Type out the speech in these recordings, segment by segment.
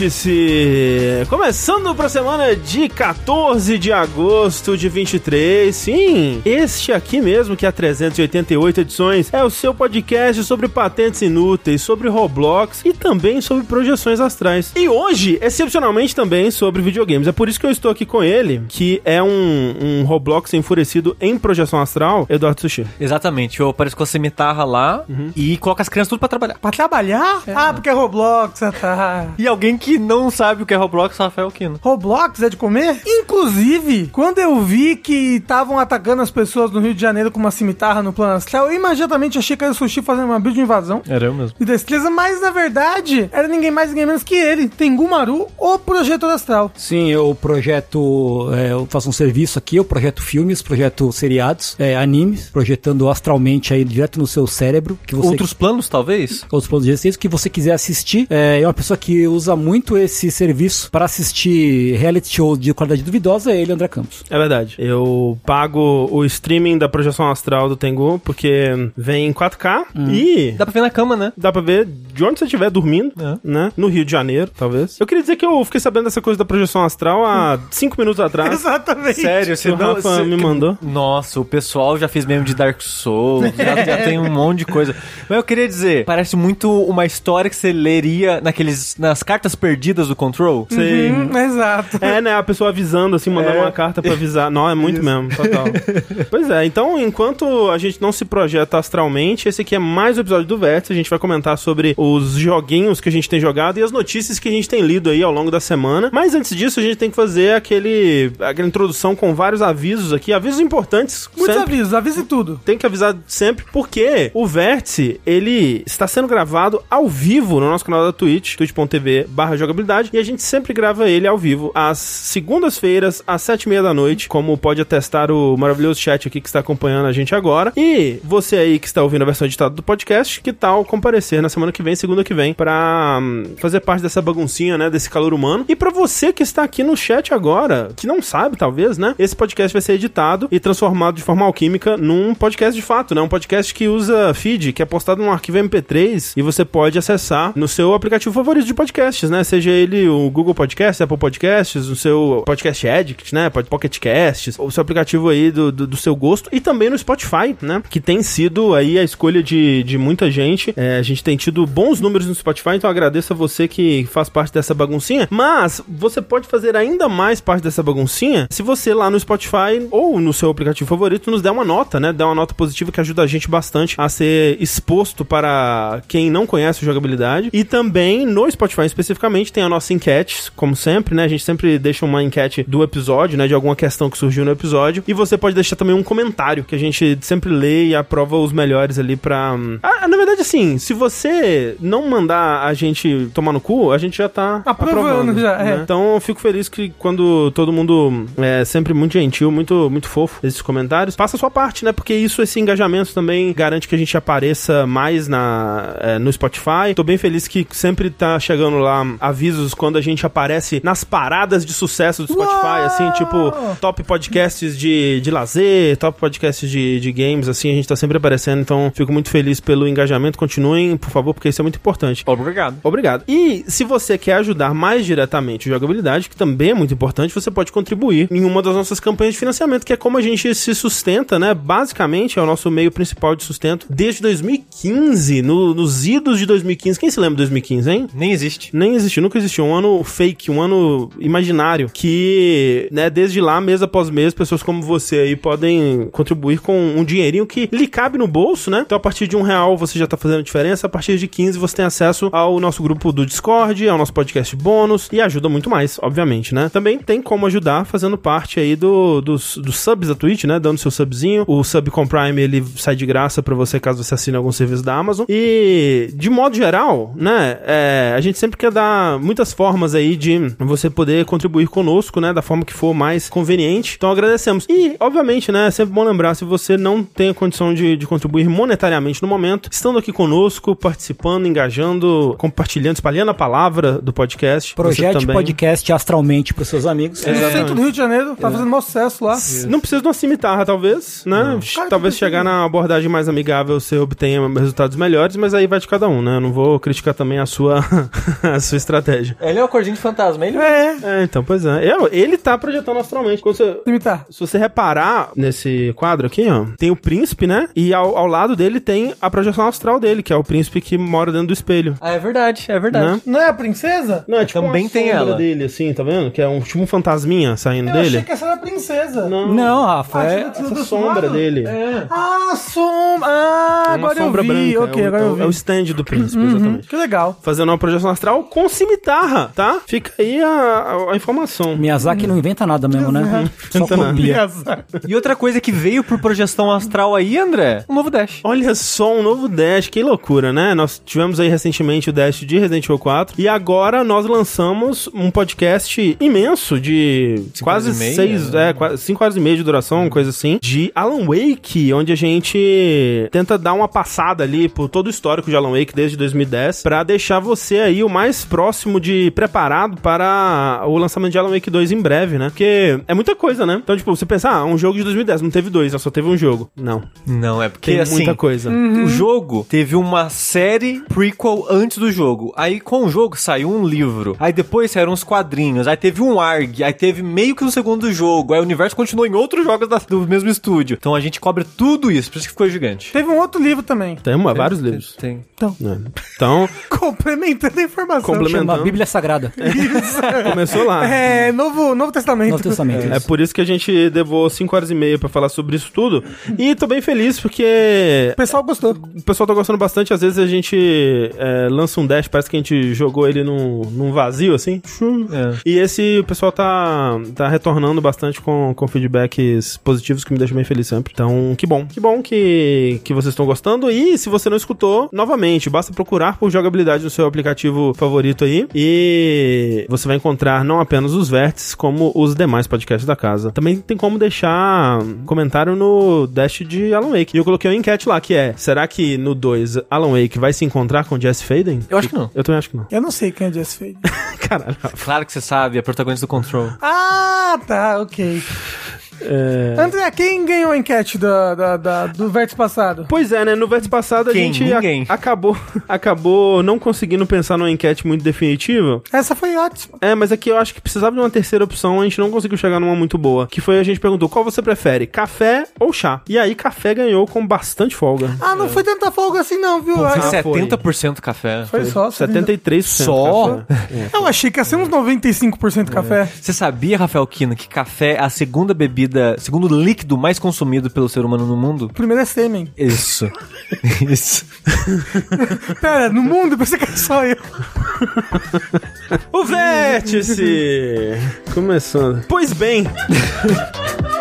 Vértice! Começando para a semana de 14 de agosto de 23. Sim, este aqui mesmo, que é 388 edições, é o seu podcast sobre patentes inúteis, sobre Roblox e também sobre projeções astrais. E hoje, excepcionalmente, também sobre videogames. É por isso que eu estou aqui com ele, que é um, um Roblox enfurecido em projeção astral, Eduardo Sushi. Exatamente, eu apareço com a cimitarra lá e coloco as crianças tudo pra trabalhar. Pra trabalhar? Ah, porque é Roblox, ah, tá. E alguém que não sabe o que é Roblox, Rafael Kino. Roblox é de comer? Inclusive, quando eu vi que estavam atacando as pessoas no Rio de Janeiro com uma cimitarra no plano astral, eu imediatamente achei que era o Sushi fazendo uma build de invasão. Era eu mesmo. E destreza, mas na verdade era ninguém mais ninguém menos que ele, Tengu Maru, o projetor astral. Sim, eu projeto, é, eu faço um serviço aqui, eu projeto filmes, projeto seriados, é, animes, projetando astralmente aí direto no seu cérebro. Que você, Outros planos, talvez? outros planos de existência que você quiser assistir. É, é uma pessoa que usa muito esse serviço para assistir reality shows de qualidade duvidosa, é ele, André Campos. É verdade. Eu pago o streaming da projeção astral do Tengu, porque vem em 4K e Dá pra ver na cama, né? dá pra ver de onde você estiver dormindo, É. né? No Rio de Janeiro, talvez. Eu queria dizer que eu fiquei sabendo dessa coisa da projeção astral há 5 minutos atrás. Exatamente. Sério, Que o Rafa me mandou. Nossa, o pessoal já fez meme de Dark Souls, já, já tem um monte de coisa. Mas eu queria dizer, parece muito uma história que você leria naqueles, nas cartas perdidas do Control. Sei. Hum, exato. É, né? A pessoa avisando, assim, mandando É. uma carta pra avisar. Não, é muito mesmo, total. pois é, então, enquanto a gente não se projeta astralmente, esse aqui é mais um episódio do Vértice. A gente vai comentar sobre os joguinhos que a gente tem jogado e as notícias que a gente tem lido aí ao longo da semana. Mas antes disso, a gente tem que fazer aquele, aquela introdução com vários avisos aqui, avisos importantes. Muitos sempre. avisos, avise tudo. Tem que avisar sempre, porque o Vértice, ele está sendo gravado ao vivo no nosso canal da Twitch, twitch.tv barra jogabilidade, e a gente sempre grava ele ao vivo, às segundas-feiras, às sete e meia da noite, como pode atestar o maravilhoso chat aqui que está acompanhando a gente agora. E você aí que está ouvindo a versão editada do podcast, que tal comparecer na semana que vem, segunda que vem, pra hum, fazer parte dessa baguncinha, né, desse calor humano. E pra você que está aqui no chat agora, que não sabe, talvez, né, esse podcast vai ser editado e transformado de forma alquímica num podcast de fato, né, um podcast que usa feed, que é postado num arquivo MP3 e você pode acessar no seu aplicativo favorito de podcasts, né, seja ele o Google Podcasts, Apple Podcasts, o seu Podcast Addict, né, Pocket Casts, o seu aplicativo aí do, do, do seu gosto e também no Spotify, né, que tem sido aí a escolha de, de muita gente. É, a gente tem tido bons números no Spotify, então agradeço a você que faz parte dessa baguncinha. Mas você pode fazer ainda mais parte dessa baguncinha se você lá no Spotify ou no seu aplicativo favorito nos der uma nota, né? Der uma nota positiva que ajuda a gente bastante a ser exposto para quem não conhece jogabilidade. E também no Spotify especificamente tem a nossa enquete, como sempre, né? A gente sempre deixa uma enquete do episódio, né? De alguma questão que surgiu no episódio. E você pode deixar também um comentário que a gente sempre lê e aprova os melhores ali pra. Ah, na verdade, assim, se você não mandar a gente tomar no cu, a gente já tá Aprovando aprovando, já, né? é. Então eu fico feliz que quando todo mundo é sempre muito gentil, muito, muito fofo nesses comentários, faça a sua parte, né? Porque isso, esse engajamento também garante que a gente apareça mais na, é, no Spotify. Tô bem feliz que sempre tá chegando lá avisos quando a gente aparece nas paradas de sucesso do Spotify, Uau! assim, tipo, top podcasts de, de lazer, top podcasts de, de games, assim, a gente tá sempre aparecendo, então fico muito feliz pelo engajamento. Continuem, por favor, porque isso é muito importante. Obrigado. Obrigado. E se você quer ajudar mais diretamente o jogabilidade, que também é muito importante, você pode contribuir em uma das nossas campanhas de financiamento, que é como a gente se sustenta, né? Basicamente é o nosso meio principal de sustento desde 2015, no- nos idos de 2015. Quem se lembra de 2015, hein? Nem existe. Nem existiu, nunca existiu. Um ano fake, um ano imaginário. Que, né, desde lá, mês após mês, pessoas como você aí podem contribuir com um dinheirinho que lhe cabe no bolso, né? Então, a partir de um real você já tá fazendo diferença. A partir de 15 você tem acesso ao nosso grupo do Discord, ao nosso podcast bônus e ajuda muito mais, obviamente, né? Também tem como ajudar fazendo parte aí do, dos, dos subs da Twitch, né? Dando seu subzinho. O sub com Prime ele sai de graça pra você caso você assine algum serviço da Amazon. E, de modo geral, né? é, a gente sempre quer dar muitas formas aí de você poder contribuir conosco, né? Da forma que for mais conveniente. Então agradecemos. E, obviamente, né? É sempre bom lembrar, se você não tem a condição de, de contribuir monetariamente no momento, estando aqui conosco, participando, engajando, compartilhando, espalhando a palavra do podcast. você Projete também- podcast astralmente pros seus amigos. No centro do Rio de Janeiro, tá fazendo maior sucesso lá. Não precisa de uma cimitarra, talvez, né? Que talvez chegar na abordagem mais amigável você obtenha resultados melhores, mas aí vai de cada um, né? Eu não vou criticar também a sua, a sua estratégia. Ele é o cordinho de fantasma, ele É, É, então, pois é. Eu- ele tá projetando astralmente. Quando você, imitar. se você reparar nesse quadro aqui, ó, tem o príncipe, né? E ao, ao lado dele tem a projeção astral dele, que é o príncipe que mora dentro do espelho. Ah, é verdade, é verdade. Né? Não é a princesa? Não, é tipo Também uma tem ela. dele, assim, tá vendo? Que é um, tipo um fantasminha saindo Eu dele. achei que essa era a princesa. Não, Não, Rafa, Ah, é... essa sombra dele. É Ah, sombra. Ah, agora eu sombra vi. branca. Ok, é o, agora é eu o- vi. é o stand do príncipe, exatamente. Que legal. Fazendo uma projeção astral com cimitarra, tá? Fica aí a, a- a informação. Miyazaki não inventa nada mesmo, né? Só Inventa nada. copia. E outra coisa que veio por projeção astral aí, André, um novo Dash. Olha só, um novo Dash, que loucura, né? Nós tivemos aí recentemente o Dash de Resident Evil 4 e agora nós lançamos um podcast imenso de Cinco quase seis, né? é, quase cinco horas e meia de duração, uma coisa assim, de Alan Wake, onde a gente tenta dar uma passada ali por todo o histórico de Alan Wake desde 2010 pra deixar você aí o mais próximo de preparado para o lançamento de Alan Wake 2 em breve, né? Porque é muita coisa, né? Então, tipo, você pensa, ah, um jogo de 2010, não teve dois, só teve um jogo. Não, Não, é porque tem assim, muita coisa. O jogo teve uma série prequel antes do jogo. Aí com o jogo saiu um livro. Aí depois saíram uns quadrinhos. Aí teve um ARG. Aí teve meio que um segundo jogo. Aí o universo continuou em outros jogos da- do mesmo estúdio. Então a gente cobre tudo isso. Por isso que ficou gigante. Teve um outro livro também. Tem uma, vários livros. Tem. né? Então, Complementando a informação. Complementando. Chama Bíblia Sagrada. começou lá. É, Novo, Novo Testamento. Novo Testamento. É por isso que a gente levou 5 horas e meia pra falar sobre isso tudo. E tô bem feliz porque O pessoal gostou. o pessoal tá gostando bastante. Às vezes a gente é, lança um dash, parece que a gente jogou ele num, num vazio, assim. É. E esse o pessoal tá, tá retornando bastante com, com feedbacks positivos que me deixam bem feliz sempre. Então, que bom. Que bom que, que vocês estão gostando. E se você não escutou, novamente, basta procurar por jogabilidade no seu aplicativo favorito aí. E você vai encontrar não apenas os vértices, como os demais podcasts da casa. Também tem como deixar comentário no Dash de Alan Wake. E eu coloquei uma enquete lá, que é, será que no 2 Alan Wake vai se encontrar com Jess Faden? Eu acho que não. Eu também acho que não. Eu não sei quem é Jess Fade. Caralho. Claro que você sabe, é protagonista do Control. ah, tá, ok. É... André, quem ganhou a enquete da, da- da- do vértice passado? Pois é, né? No vértice passado a Quem? gente a- acabou, acabou não conseguindo pensar numa enquete muito definitiva. Essa foi ótima. É, mas aqui eu acho que precisava de uma terceira opção, a gente não conseguiu chegar numa muito boa. Que foi a gente perguntou qual você prefere, café ou chá? E aí café ganhou com bastante folga. Ah, não foi tanta folga assim não, viu? Foi Ah, Ah, foi. 70% café. foi só. 73% Só? café. Eu achei que ia ser uns 95% café. Você sabia, Rafael Kino, que café é a segunda bebida, segundo líquido mais consumido pelo ser humano no mundo? Primeiro é sêmen. Isso. Isso. Pera, no mundo você que é só eu. O vértice! Começando. Pois bem.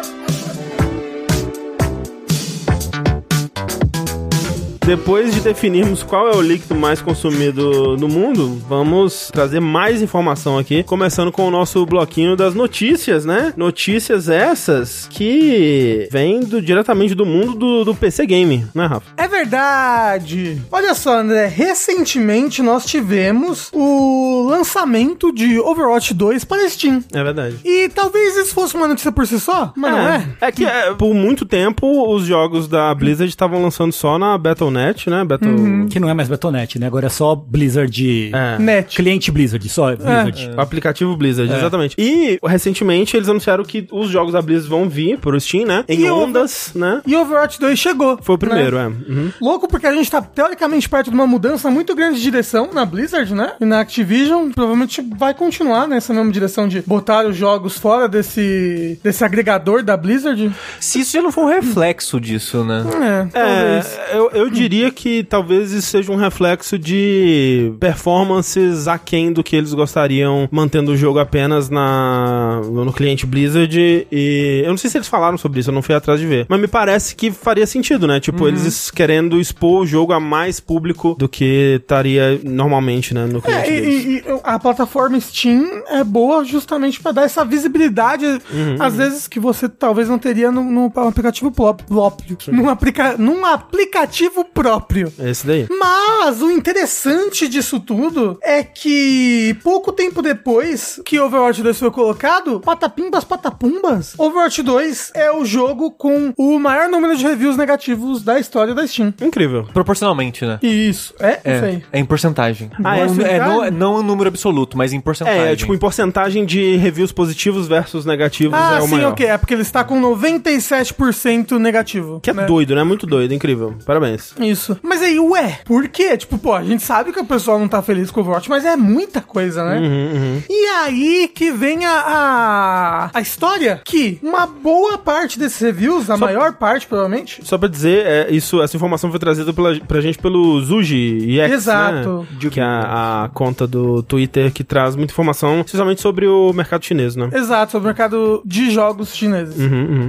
Depois de definirmos qual é o líquido mais consumido no mundo, vamos trazer mais informação aqui, começando com o nosso bloquinho das notícias, né? Notícias essas que vêm do- diretamente do mundo do, do PC Game, né, Rafa? É verdade. Olha só, André, recentemente nós tivemos o lançamento de Overwatch 2 para Steam. É verdade. E talvez isso fosse uma notícia por si só, mas não é. É que é, por muito tempo os jogos da Blizzard estavam lançando só na Battle.net, né? Battle... Que não é mais Betonet, né? Agora é só Blizzard. É. Net. Cliente Blizzard, só Blizzard. O aplicativo Blizzard, exatamente. E recentemente eles anunciaram que os jogos da Blizzard vão vir pro Steam, né? Em E o- ondas, né? E Overwatch 2 chegou. Foi o primeiro, né? é. Uhum. Louco porque a gente tá teoricamente perto de uma mudança muito grande de direção na Blizzard, né? E na Activision provavelmente vai continuar nessa mesma direção de botar os jogos fora desse, desse agregador da Blizzard. Se isso já não for um reflexo disso, né? É, talvez. É, eu, eu diria que talvez isso seja um reflexo de performances aquém do que eles gostariam, mantendo o jogo apenas na no cliente Blizzard. E eu não sei se eles falaram sobre isso, eu não fui atrás de ver. Mas me parece que faria sentido, né? Tipo, eles querendo expor o jogo a mais público do que estaria normalmente, né? No cliente É, e, deles. e- e a plataforma Steam é boa justamente pra dar essa visibilidade, Uhum. às vezes, que você talvez não teria no, no aplicativo pró- próprio. Num, aplica, num aplicativo próprio. Esse daí. Mas o interessante disso tudo é que pouco tempo depois que Overwatch 2 foi colocado, patapimbas, patapumbas, Overwatch 2 é o jogo com o maior número de reviews negativos da história da Steam. Incrível. Proporcionalmente, né? Isso, é, É, isso aí. é em porcentagem. Ah, é? não, é, não, não em número absoluto, mas em porcentagem. É, tipo, em porcentagem de reviews positivos versus negativos Ah, é o sim, maior. ok. É porque ele está com 97% negativo. Que é né? doido, né? Muito doido, incrível. Parabéns. Isso. Mas aí, ué, por quê? Tipo, pô, a gente sabe que o pessoal não tá feliz com o Overwatch, mas é muita coisa, né? Uhum, E aí que vem a, a, a história que uma boa parte desses reviews, a maior parte, provavelmente, Só pra dizer, é, isso, essa informação foi trazida pela, pra gente pelo Zuji EX, Exato. Né? Que é a, a conta do Twitter que traz muita informação, especialmente sobre o mercado chinês, né? Exato, sobre o mercado de jogos chineses.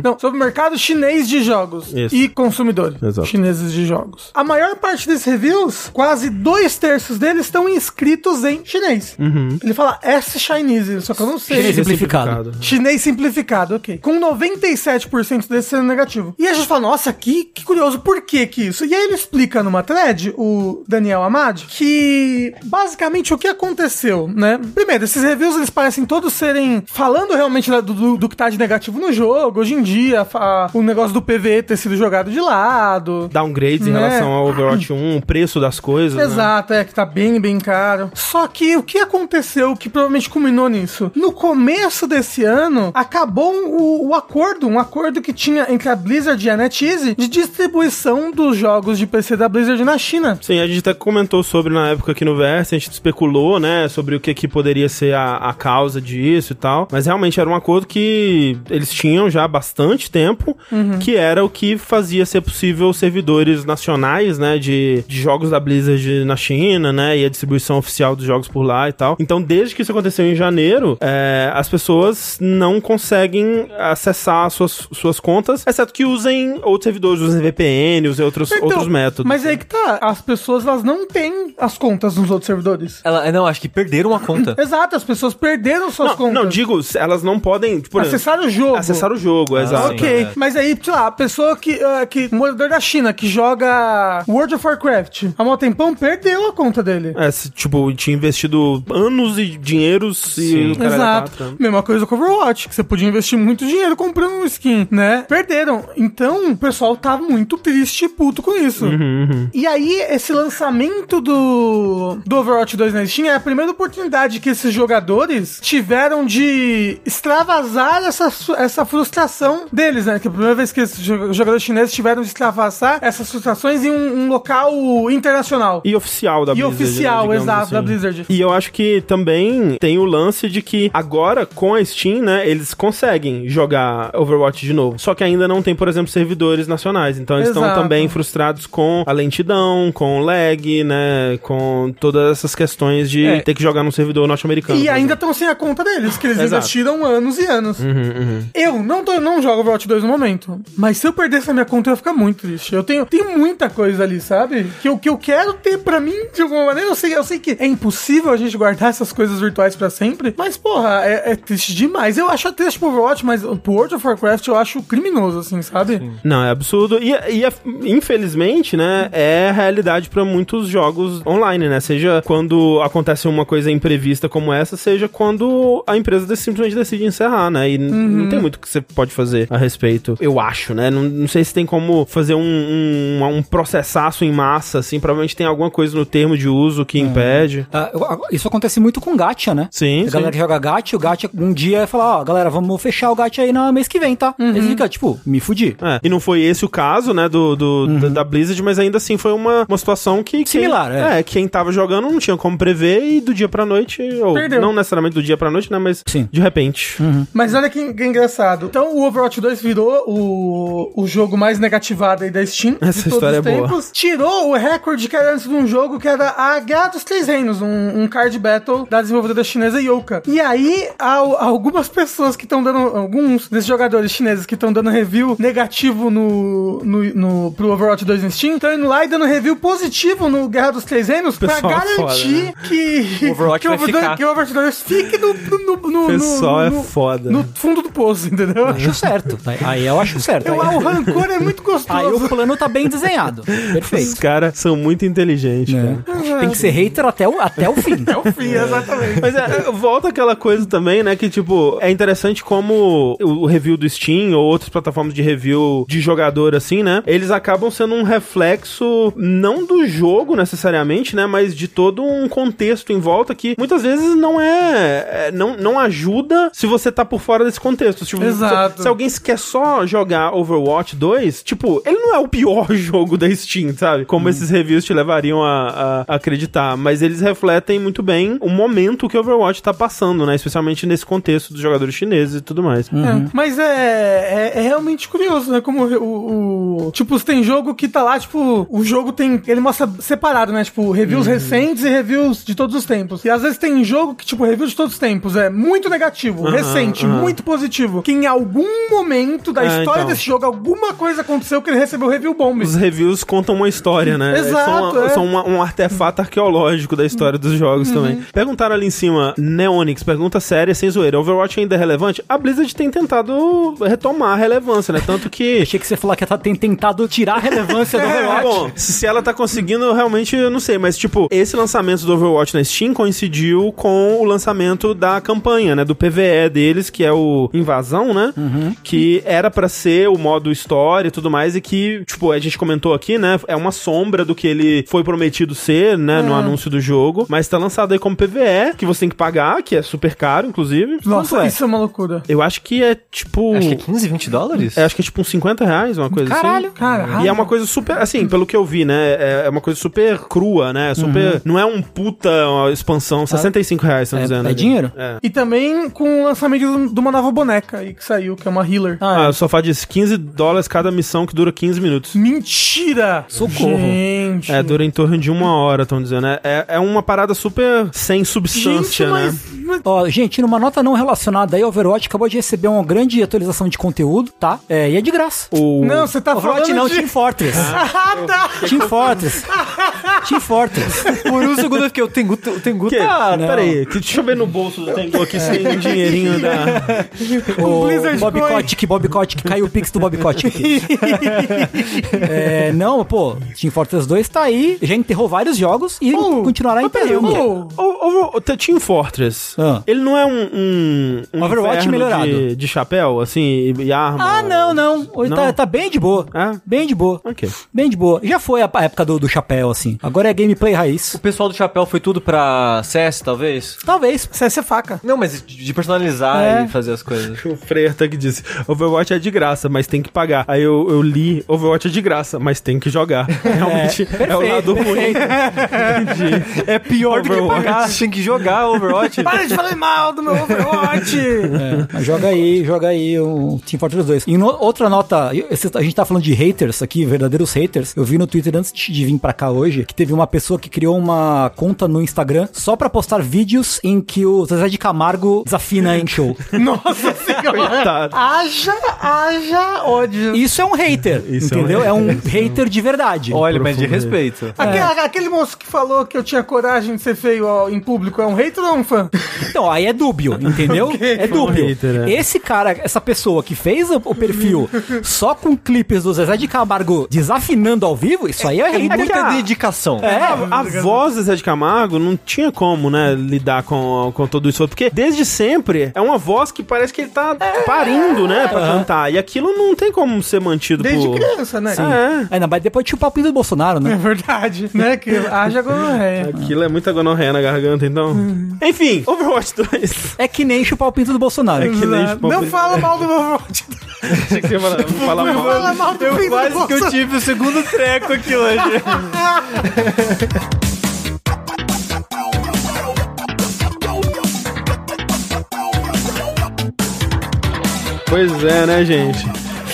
Não, sobre o mercado chinês de jogos Isso. e consumidores Exato. chineses de jogos. A maior parte desses reviews, quase dois terços deles estão inscritos em chinês. Ele fala S Chinese, só que eu não sei. Chinês simplificado. Chinês simplificado, ok. Com 97% desse sendo negativo. E a gente fala, nossa, que, que curioso, por que que isso? E aí ele explica numa thread, o Daniel Amad, que basicamente o que aconteceu, né? Primeiro, esses reviews eles parecem todos serem falando realmente do, do, do que tá de negativo no jogo. Hoje em dia, a- o negócio do PVE ter sido jogado de lado. Downgrades em Né? Relação ao Overwatch 1, o preço das coisas. né? Exato, é que tá bem, bem caro. Só que o que aconteceu que provavelmente culminou nisso? No começo desse ano, acabou o, o acordo, um acordo que tinha entre a Blizzard e a NetEase de distribuição dos jogos de PC da Blizzard na China. Sim, a gente até comentou sobre na época aqui no Verse, a gente especulou, né, sobre o que, que poderia ser a, a causa disso e tal. Mas realmente era um acordo que eles tinham já há bastante tempo, que era o que fazia ser possível servidores nacionais, né, de, de jogos da Blizzard na China, né, e a distribuição oficial dos jogos por lá e tal. Então, desde que isso aconteceu em janeiro, é, as pessoas não conseguem acessar suas, suas contas, exceto que usem outros servidores, usem VPN, usem outros, Então, outros métodos. Mas aí que tá, as pessoas elas não têm as contas nos outros servidores. Ela, não, acho que perderam a conta. Exato, as pessoas perderam suas Não, contas. não, digo, elas não podem. Tipo, Acessar o jogo. Acessar o jogo, exato. Ok, é. mas aí, sei lá, a pessoa que, ah, que morador da China, que joga World of Warcraft, há um tempão perdeu a conta dele. É, se, tipo, tinha investido anos e dinheiros e o cara Exato. tá- Mesma coisa com Overwatch, que você podia investir muito dinheiro comprando um skin, né? Perderam. Então, o pessoal tá muito triste e puto com isso. Uhum, E aí, esse lançamento do, do Overwatch 2 na Steam é a primeira oportunidade que esses jogadores tiveram de extravasar essa, essa frustração deles, né? Que é a primeira vez que esses jo- jogadores chineses tiveram de extravasar essas frustrações em um, um local internacional. E oficial da E Blizzard. oficial, né, digamos exato, da Blizzard. E eu acho que também tem o lance de que agora, com a Steam, né, eles conseguem jogar Overwatch de novo. Só que ainda não tem, por exemplo, servidores nacionais. Então eles estão Exato. também frustrados com a lentidão, com o lag, né, com todas essas questões de É. ter que jogar num servidor norte-americano. E ainda estão sem a conta deles, que eles Exato. investiram anos e anos. Uhum, uhum. Eu não, tô, não jogo Overwatch 2 no momento, mas se eu perdesse a minha conta, eu ia ficar muito triste. Eu tenho, tenho muita coisa ali, sabe? Que eu, que eu quero ter pra mim, de alguma maneira. Eu sei, eu sei que é impossível a gente guardar essas coisas virtuais pra sempre, mas, porra, é, é triste demais. Eu acho triste pro Overwatch, mas pro World of Warcraft eu acho criminoso, assim, sabe? Não, é absurdo. E, e é- infelizmente, né, é a realidade pra muitos jogos online, né? Seja quando acontece uma coisa imprevista como essa, seja quando a empresa simplesmente decide encerrar, né? E n- não tem muito que você pode fazer a respeito. Eu acho, né? Não, não sei se tem como fazer um, um, um processaço em massa, assim. Provavelmente tem alguma coisa no termo de uso que impede. Ah, eu- isso acontece muito com gacha, né? Sim, A galera sim. que joga gacha, o gacha um dia fala, ó, galera, vamos fechar o gacha aí no mês que vem, tá? Você fica, tipo, me fudi. É, e não foi esse o caso, né, do, do- da, da Blizzard, mas ainda assim foi uma, uma situação que... quem- Similar, é. É, quem tava jogando não tinha como prever e do dia pra noite, ou Perdeu. não necessariamente do dia pra noite, né, mas Sim. de repente. Mas olha que, que engraçado. Então, o Overwatch 2 virou o, o jogo mais negativado aí da Steam Essa história os é boa. tempos. Tirou o recorde que era antes de um jogo que era a Guerra dos Três Reinos, um, um card battle da desenvolvedora chinesa Yoka. E aí, algumas pessoas que estão dando, alguns desses jogadores chineses que estão dando review negativo no, no, no, pro Overwatch 2 no Steam, estão indo lá e dando review positivo no Guerra dos Três Reinos pra é garantir foda, que, O Overwatch que, vai Overwatch- ficar. que o Overwatch 2 fique no, no, no, no, Pessoal é foda. no fundo do poço, entendeu? Acho certo. Aí- Aí eu acho certo. Eu, Aí, o rancor é muito gostoso. aí o plano tá bem desenhado. Errado. Perfeito. Os caras são muito inteligentes, Né? cara. Tem que ser hater até o, até o fim. É o fim, exatamente. Mas é, volta aquela coisa também, né? Que, tipo, é interessante como o, review do Steam ou outras plataformas de review de jogador, assim, né? Eles acabam sendo um reflexo, não do jogo necessariamente, né? Mas de todo um contexto em volta que muitas vezes não é. é- não, não ajuda se você tá por fora desse contexto. Tipo, Exato. Se, se alguém quer só jogar Overwatch 2, tipo, ele não é o pior jogo da Steam, sabe? Como esses reviews te levariam a, a acreditar. Mas eles refletem muito bem o momento que Overwatch tá passando, né? Especialmente nesse contexto dos jogadores chineses e tudo mais. É, mas é, é, é realmente curioso, né? Como o, o- Tipo, tem jogo que tá lá, tipo, o jogo tem. Ele mostra separado, né? Tipo, reviews recentes e reviews de todos os tempos. E às vezes tem jogo que, tipo, review de todos os tempos é muito negativo, Aham, recente, muito positivo. Que em algum momento da É, história então. desse jogo, alguma coisa aconteceu que ele recebeu review bomb. Os reviews contam uma história, né? Exato, São, é. são uma- um artefato arqueológico da história dos jogos também. Perguntaram ali em cima, Neonix, pergunta séria, sem zoeira. Overwatch ainda é relevante? A Blizzard tem tentado retomar a relevância, né? Tanto que. Achei que você falar que ela tem tentado tirar a relevância do Overwatch. Bom, se ela tá conseguindo, eu realmente eu não sei, mas tipo, esse lançamento do Overwatch na Steam coincidiu com o lançamento da campanha, né, do PVE deles, que é o Invasão, né, que era pra ser o modo história e tudo mais, e que, tipo, a gente comentou aqui, né, é uma sombra do que ele foi prometido ser, né, no anúncio do jogo, mas tá lançado aí como PVE, que você tem que pagar, que é super caro, inclusive. Nossa, Quanto é? isso é uma loucura. Eu acho que é, tipo... Acho que é 15, 20 dólares? é, acho que é tipo uns 50 reais, uma coisa assim. Caralho. Caralho. E é uma coisa super, assim, pelo que eu vi, né? É é uma coisa super crua, né? Super. Não é um puta uma expansão. 65 reais, estão É- dizendo. é ali. dinheiro? É. E também com o lançamento de uma nova boneca aí que saiu, que é uma healer. Ah, o sofá diz 15 dólares cada missão que dura 15 minutos. Mentira! Socorro. Gente. É, dura em torno de uma hora, estão dizendo. É, é, é uma parada super sem Gente, substância, né? mas, mas Ó, gente, numa nota não relacionada aí, Overwatch acabou de receber uma grande atualização de conteúdo, tá? É, e é de graça. O... Não, você tá Overwatch falando não, de... Team Fortress. Ah, tá! Team Fortress. Team Fortress. Por um segundo eu fiquei, o Tengu, o Tengu Que? tá... não. Pera aí, que- deixa eu ver no bolso do Tengu aqui se tem um dinheirinho da. O Blizzard Bob. Kotick, Bob Kotick, caiu o pix do Bob Kotick. é, não, pô, Team Fortress 2 tá aí, já enterrou vários jogos e Oh, continuará enterrando. oh, O, o, o Team Fortress, Ah. ele não é um, um, um Overwatch melhorado. De, de chapéu, assim, e, e arma? Ah, não, não. Hoje Não? Tá, tá bem de boa. É? Bem de boa. Ok. Bem de boa. Já foi a a época do, do chapéu, assim. Agora é gameplay raiz. O pessoal do chapéu foi tudo pra CS, talvez? Talvez. CS é faca. Não, mas de personalizar É. e fazer as coisas. O Freire que disse: Overwatch é de graça, mas tem que pagar. Aí eu, eu li: Overwatch é de graça, mas tem que jogar. Realmente é, o lado ruim. É pior do que Overwatch. pagar. Tem que jogar Overwatch. Para de falar mal do meu Overwatch! É, mas joga aí, joga aí o Team Fortress 2. E no- outra nota, a gente tá falando de haters aqui, verdadeiros haters. Eu vi no Twitter antes de, vir pra cá hoje que teve uma pessoa que criou uma conta no Instagram só pra postar vídeos em que o Zezé de Camargo desafina em show. Nossa senhora! Haja, haja ódio. Isso é um hater, Isso é um entendeu? É um hater de verdade. Olha, mas de respeito. Aque- Aquele moço que falou que eu tinha coragem de ser feio ó, em público é um hater ou é um fã? Então, aí é dúbio, entendeu? Ok. É dúbio. Um hater, é. Esse cara, essa pessoa que fez o, o perfil só com clipes do Zezé de Camargo desafinando ao vivo, isso aí é, É hater. muita a- dedicação. É, A voz do Zé de Camargo não tinha como, né, lidar com, com tudo isso. Porque desde sempre é uma voz que parece que ele tá parindo, né, pra cantar. E aquilo não tem como ser mantido Desde por... criança, né? É. Ainda mais depois tinha o papinho do Bolsonaro, É né? verdade, né? Que haja gonorreia. Aquilo é muita gonorreia na garganta, então. Enfim, Overwatch 2. É que nem chupar o pinto do Bolsonaro. É que nem chupar Não o- fala mal do Overwatch. Achei que você ia falar, falar Não mal. fala mal do pinto do Bolsonaro. tive o segundo treco aqui hoje. Pois é, né, gente?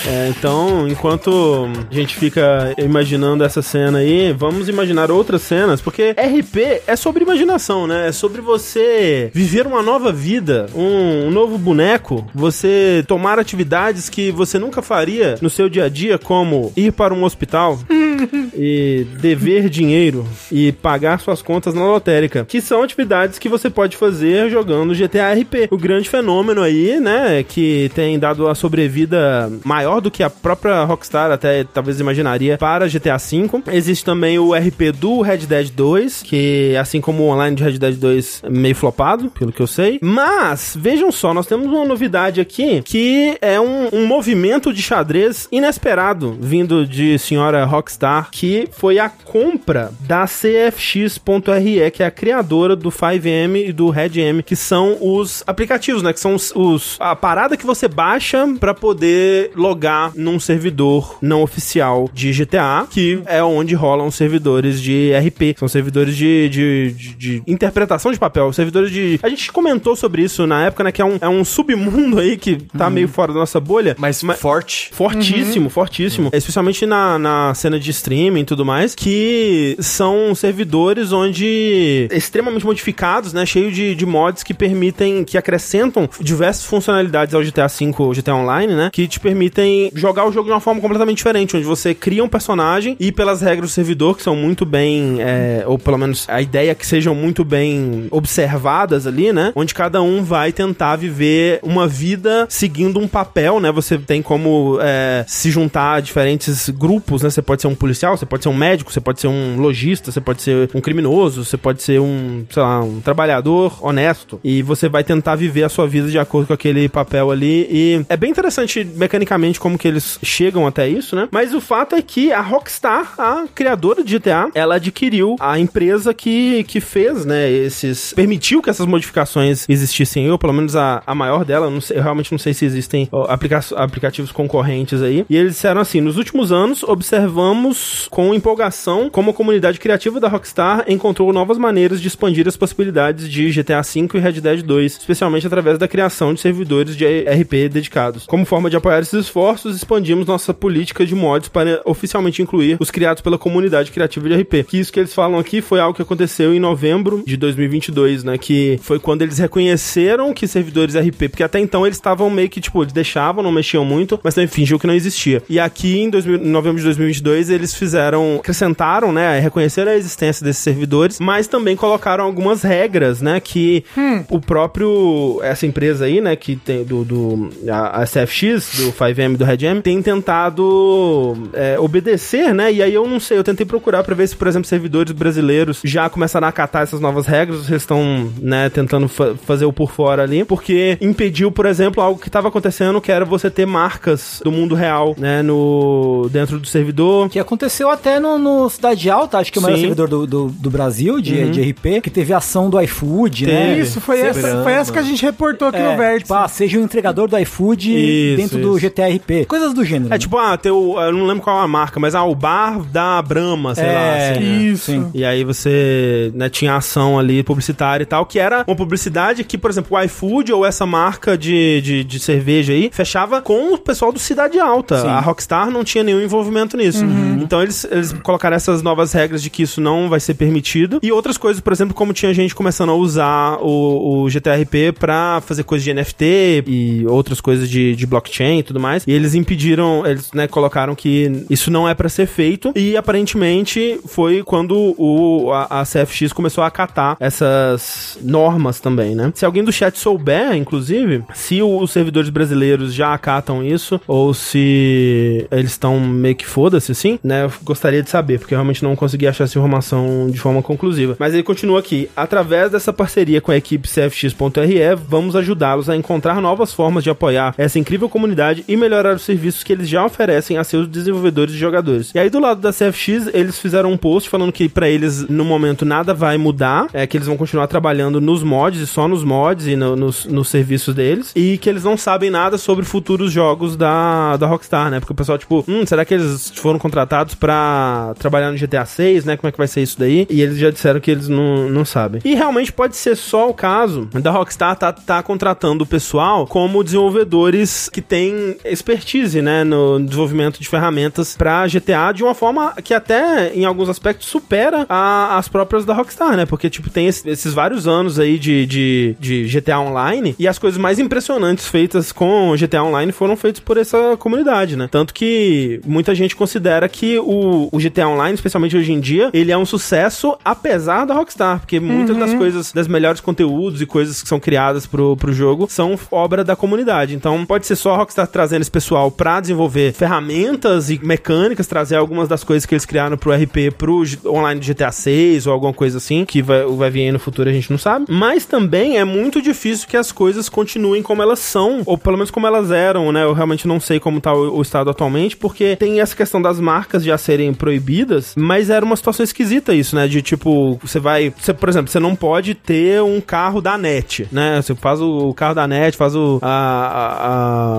É, então, enquanto a gente fica imaginando essa cena aí, vamos imaginar outras cenas, porque RP é sobre imaginação, né? É sobre você viver uma nova vida, um, um novo boneco, você tomar atividades que você nunca faria no seu dia a dia, como ir para um hospital, e dever dinheiro e pagar suas contas na lotérica, que são atividades que você pode fazer jogando GTA RP. O grande fenômeno aí, né, que tem dado a sobrevida maior do que a própria Rockstar até talvez imaginaria para GTA V. Existe também o RP do Red Dead 2, que assim como o online de Red Dead 2 meio flopado, pelo que eu sei. Mas vejam só, nós temos uma novidade aqui que é um, um movimento de xadrez inesperado vindo de senhora Rockstar, que foi a compra da CFX.RE, que é a criadora do 5M e do Red-M, que são os aplicativos, né? Que são os, os a parada que você baixa para poder logar num servidor não oficial de GTA, que é onde rolam os servidores de RP. São servidores de, de, de, de interpretação de papel, servidores de. A gente comentou sobre isso na época, né? Que é um, é um submundo aí que tá meio fora da nossa bolha. Mas, forte. Fortíssimo, fortíssimo. Especialmente na, na cena de streaming e tudo mais, que são servidores onde extremamente modificados, né? Cheio de, de mods que permitem, que acrescentam diversas funcionalidades ao GTA V, GTA Online, né? Que te permitem jogar o jogo de uma forma completamente diferente, onde você cria um personagem e pelas regras do servidor, que são muito bem, é, ou pelo menos a ideia que sejam muito bem observadas ali, né? Onde cada um vai tentar viver uma vida seguindo um papel, né? Você tem como é, se juntar a diferentes grupos, né? Você pode ser um policial, você pode ser um médico, você pode ser um lojista, você pode ser um criminoso, você pode ser um, sei lá, um trabalhador honesto. E você vai tentar viver a sua vida de acordo com aquele papel ali. E é bem interessante mecanicamente como que eles chegam até isso, né? Mas o fato é que a Rockstar, a criadora de GTA, ela adquiriu a empresa que, que fez, né, esses... permitiu que essas modificações existissem. Eu, pelo menos a, a maior dela, não sei, eu realmente não sei se existem aplica aplicativos concorrentes aí. E eles disseram assim, nos últimos anos, observamos com empolgação como a comunidade criativa da Rockstar encontrou novas maneiras de expandir as possibilidades de GTA V e Red Dead 2, especialmente através da criação de servidores de RP dedicados. Como forma de apoiar esses esforços, expandimos nossa política de mods para oficialmente incluir os criados pela comunidade criativa de RP. Que isso que eles falam aqui foi algo que aconteceu em novembro de 2022, né? Que foi quando eles reconheceram que servidores RP, porque até então eles estavam meio que, tipo, eles deixavam, não mexiam muito, mas também fingiam que não existia. E aqui em 2000, novembro de 2022 eles fizeram, acrescentaram, né? Reconheceram a existência desses servidores, mas também colocaram algumas regras, né? Que hum. o próprio, essa empresa aí, né? Que tem do, do a, a CFX, do 5M do Red tem tentado é, obedecer, né? E aí eu não sei, eu tentei procurar para ver se, por exemplo, servidores brasileiros já começaram a acatar essas novas regras, eles estão, né, tentando fa fazer o por fora ali, porque impediu, por exemplo, algo que estava acontecendo, que era você ter marcas do mundo real, né, no dentro do servidor. Que aconteceu até no, no Cidade Alta, acho que é o maior servidor do, do, do Brasil, de, uhum. de RP, que teve ação do iFood, né? teve. né? Isso, foi essa, foi essa que a gente reportou aqui é, no Vértice. Tipo, ah, seja um entregador do iFood isso, dentro isso. do GTRP. Coisas do gênero. É né? tipo, ah, teu, eu não lembro qual é a marca, mas ah, o bar da Brahma, sei é, lá. Assim, né? isso. Né? E aí você né, tinha ação ali publicitária e tal, que era uma publicidade que, por exemplo, o iFood ou essa marca de, de, de cerveja aí fechava com o pessoal do Cidade Alta. Sim. A Rockstar não tinha nenhum envolvimento nisso. Uhum. Então eles, eles colocaram essas novas regras de que isso não vai ser permitido. E outras coisas, por exemplo, como tinha gente começando a usar o, o GTRP pra fazer coisas de NFT e outras coisas de, de blockchain e tudo mais. E eles impediram, eles né, colocaram que isso não é para ser feito. E aparentemente foi quando o, a, a CFX começou a acatar essas normas também, né? Se alguém do chat souber, inclusive, se o, os servidores brasileiros já acatam isso ou se eles estão meio que foda-se, assim, né? Eu gostaria de saber, porque eu realmente não consegui achar essa informação de forma conclusiva. Mas ele continua aqui. Através dessa parceria com a equipe CFX.RE, vamos ajudá-los a encontrar novas formas de apoiar essa incrível comunidade e melhorar os serviços que eles já oferecem a seus desenvolvedores e jogadores. E aí, do lado da CFX, eles fizeram um post falando que para eles, no momento, nada vai mudar, é que eles vão continuar trabalhando nos mods e só nos mods e no, nos, nos serviços deles, e que eles não sabem nada sobre futuros jogos da, da Rockstar, né? Porque o pessoal, tipo, hum, será que eles foram contratados para trabalhar no GTA 6, né? Como é que vai ser isso daí? E eles já disseram que eles não, não sabem. E realmente pode ser só o caso da Rockstar tá, tá contratando o pessoal como desenvolvedores que têm expertise, né? No desenvolvimento de ferramentas para GTA de uma forma que até, em alguns aspectos, supera a, as próprias da Rockstar, né? Porque, tipo, tem esse, esses vários anos aí de, de, de GTA Online e as coisas mais impressionantes feitas com GTA Online foram feitas por essa comunidade, né? Tanto que muita gente considera que o, o GTA Online, especialmente hoje em dia, ele é um sucesso apesar da Rockstar, porque muitas das coisas, das melhores conteúdos e coisas que são criadas pro, pro jogo são obra da comunidade. Então pode ser só a Rockstar trazendo esse pessoal pra desenvolver ferramentas e mecânicas, trazer algumas das coisas que eles criaram pro RP pro online GTA 6 ou alguma coisa assim, que vai, vai vir aí no futuro, a gente não sabe. Mas também é muito difícil que as coisas continuem como elas são, ou pelo menos como elas eram, né? Eu realmente não sei como tá o, o estado atualmente, porque tem essa questão das marcas já serem proibidas, mas era uma situação esquisita isso, né? De tipo, você vai. Você, por exemplo, você não pode ter um carro da NET, né? Você faz o carro da NET, faz o. A, a-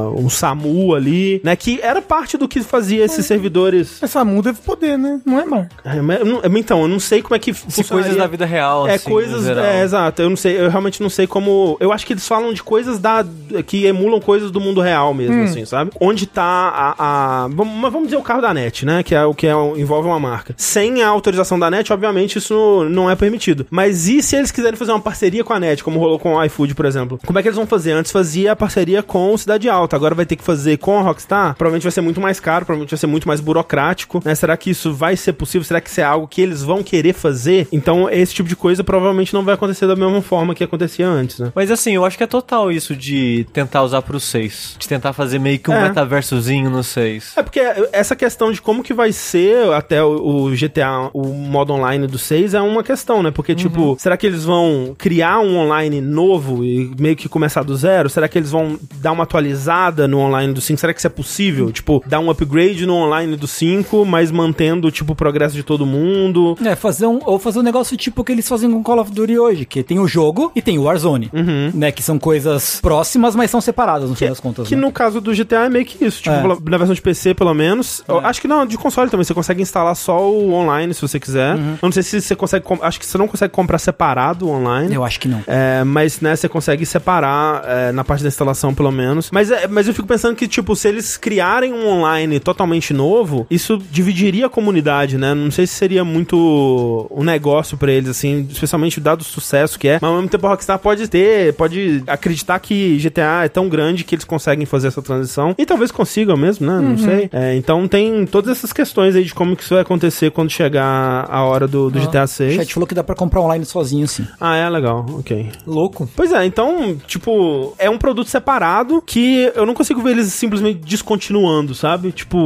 a- um SAMU ali, né? Que era parte do que fazia esses servidores. Essa muda deve poder, né? Não é marca. É, mas não- Então, eu não sei como é que Se coisas da vida real, É assim, coisas, no geral. é, exato. Eu não sei, eu realmente não sei como. Eu acho que eles falam de coisas da que emulam coisas do mundo real mesmo, assim, sabe? Onde tá a, a vamos, mas vamos dizer o carro da NET, né? Que é o que é, envolve uma marca. Sem a autorização da NET, obviamente isso não é permitido. Mas e se eles quiserem fazer uma parceria com a NET, como rolou com o iFood, por exemplo? Como é que eles vão fazer? Antes fazia a parceria com o Cidade Alta, agora vai ter que fazer com a Rockstar. Provavelmente vai ser muito mais caro, provavelmente vai ser muito mais burocrático, né? Será que isso vai ser possível? Será que isso é algo que eles vão querer fazer? Então, esse tipo de coisa provavelmente não vai acontecer da mesma forma que acontecia antes, né? Mas assim, eu acho que é total isso de tentar usar pro 6. De tentar fazer meio que um É. metaversozinho no 6. É porque essa questão de como que vai ser até o, GTA, o modo online do 6 é uma questão, né? Porque, tipo, será que eles vão criar um online novo e meio que começar do zero? Será que eles vão dar uma atualizada no online do 5? Será que isso é possível? Tipo, dar um upgrade no online do 5, mas mantendo, tipo, o progresso de todo mundo? É, fazer um, ou fazer um negócio tipo o que eles fazem com Call of Duty hoje, que tem o jogo e tem o Warzone, né, que são coisas próximas, mas são separadas no fim das contas, Que né? no caso do GTA é meio que isso. Tipo, É. na versão de PC, pelo menos. Eu acho que não, de console também. Você consegue instalar só o online se você quiser. Uhum. Eu não sei se você consegue. Acho que você não consegue comprar separado o online. Eu acho que não. É, mas, né, você consegue separar é, na parte da instalação, pelo menos. Mas, é, mas eu fico pensando que, tipo, se eles criarem um online totalmente novo, isso dividiria a comunidade, né? Não sei se seria muito um negócio pra eles, assim, especialmente dado o sucesso que é. Mas ao mesmo tempo a Rockstar pode ter, pode acreditar que GTA é tão grande que eles conseguem fazer essa transição. E talvez consigam mesmo, né? Não sei. É, então tem todas essas questões aí de como que isso vai acontecer quando chegar a hora do, do GTA O 6. chat falou que dá pra comprar online sozinho, sim. Ah, é legal, ok. Louco. Pois é, então, tipo, é um produto separado que eu não consigo ver eles simplesmente descontinuando, sabe? Tipo,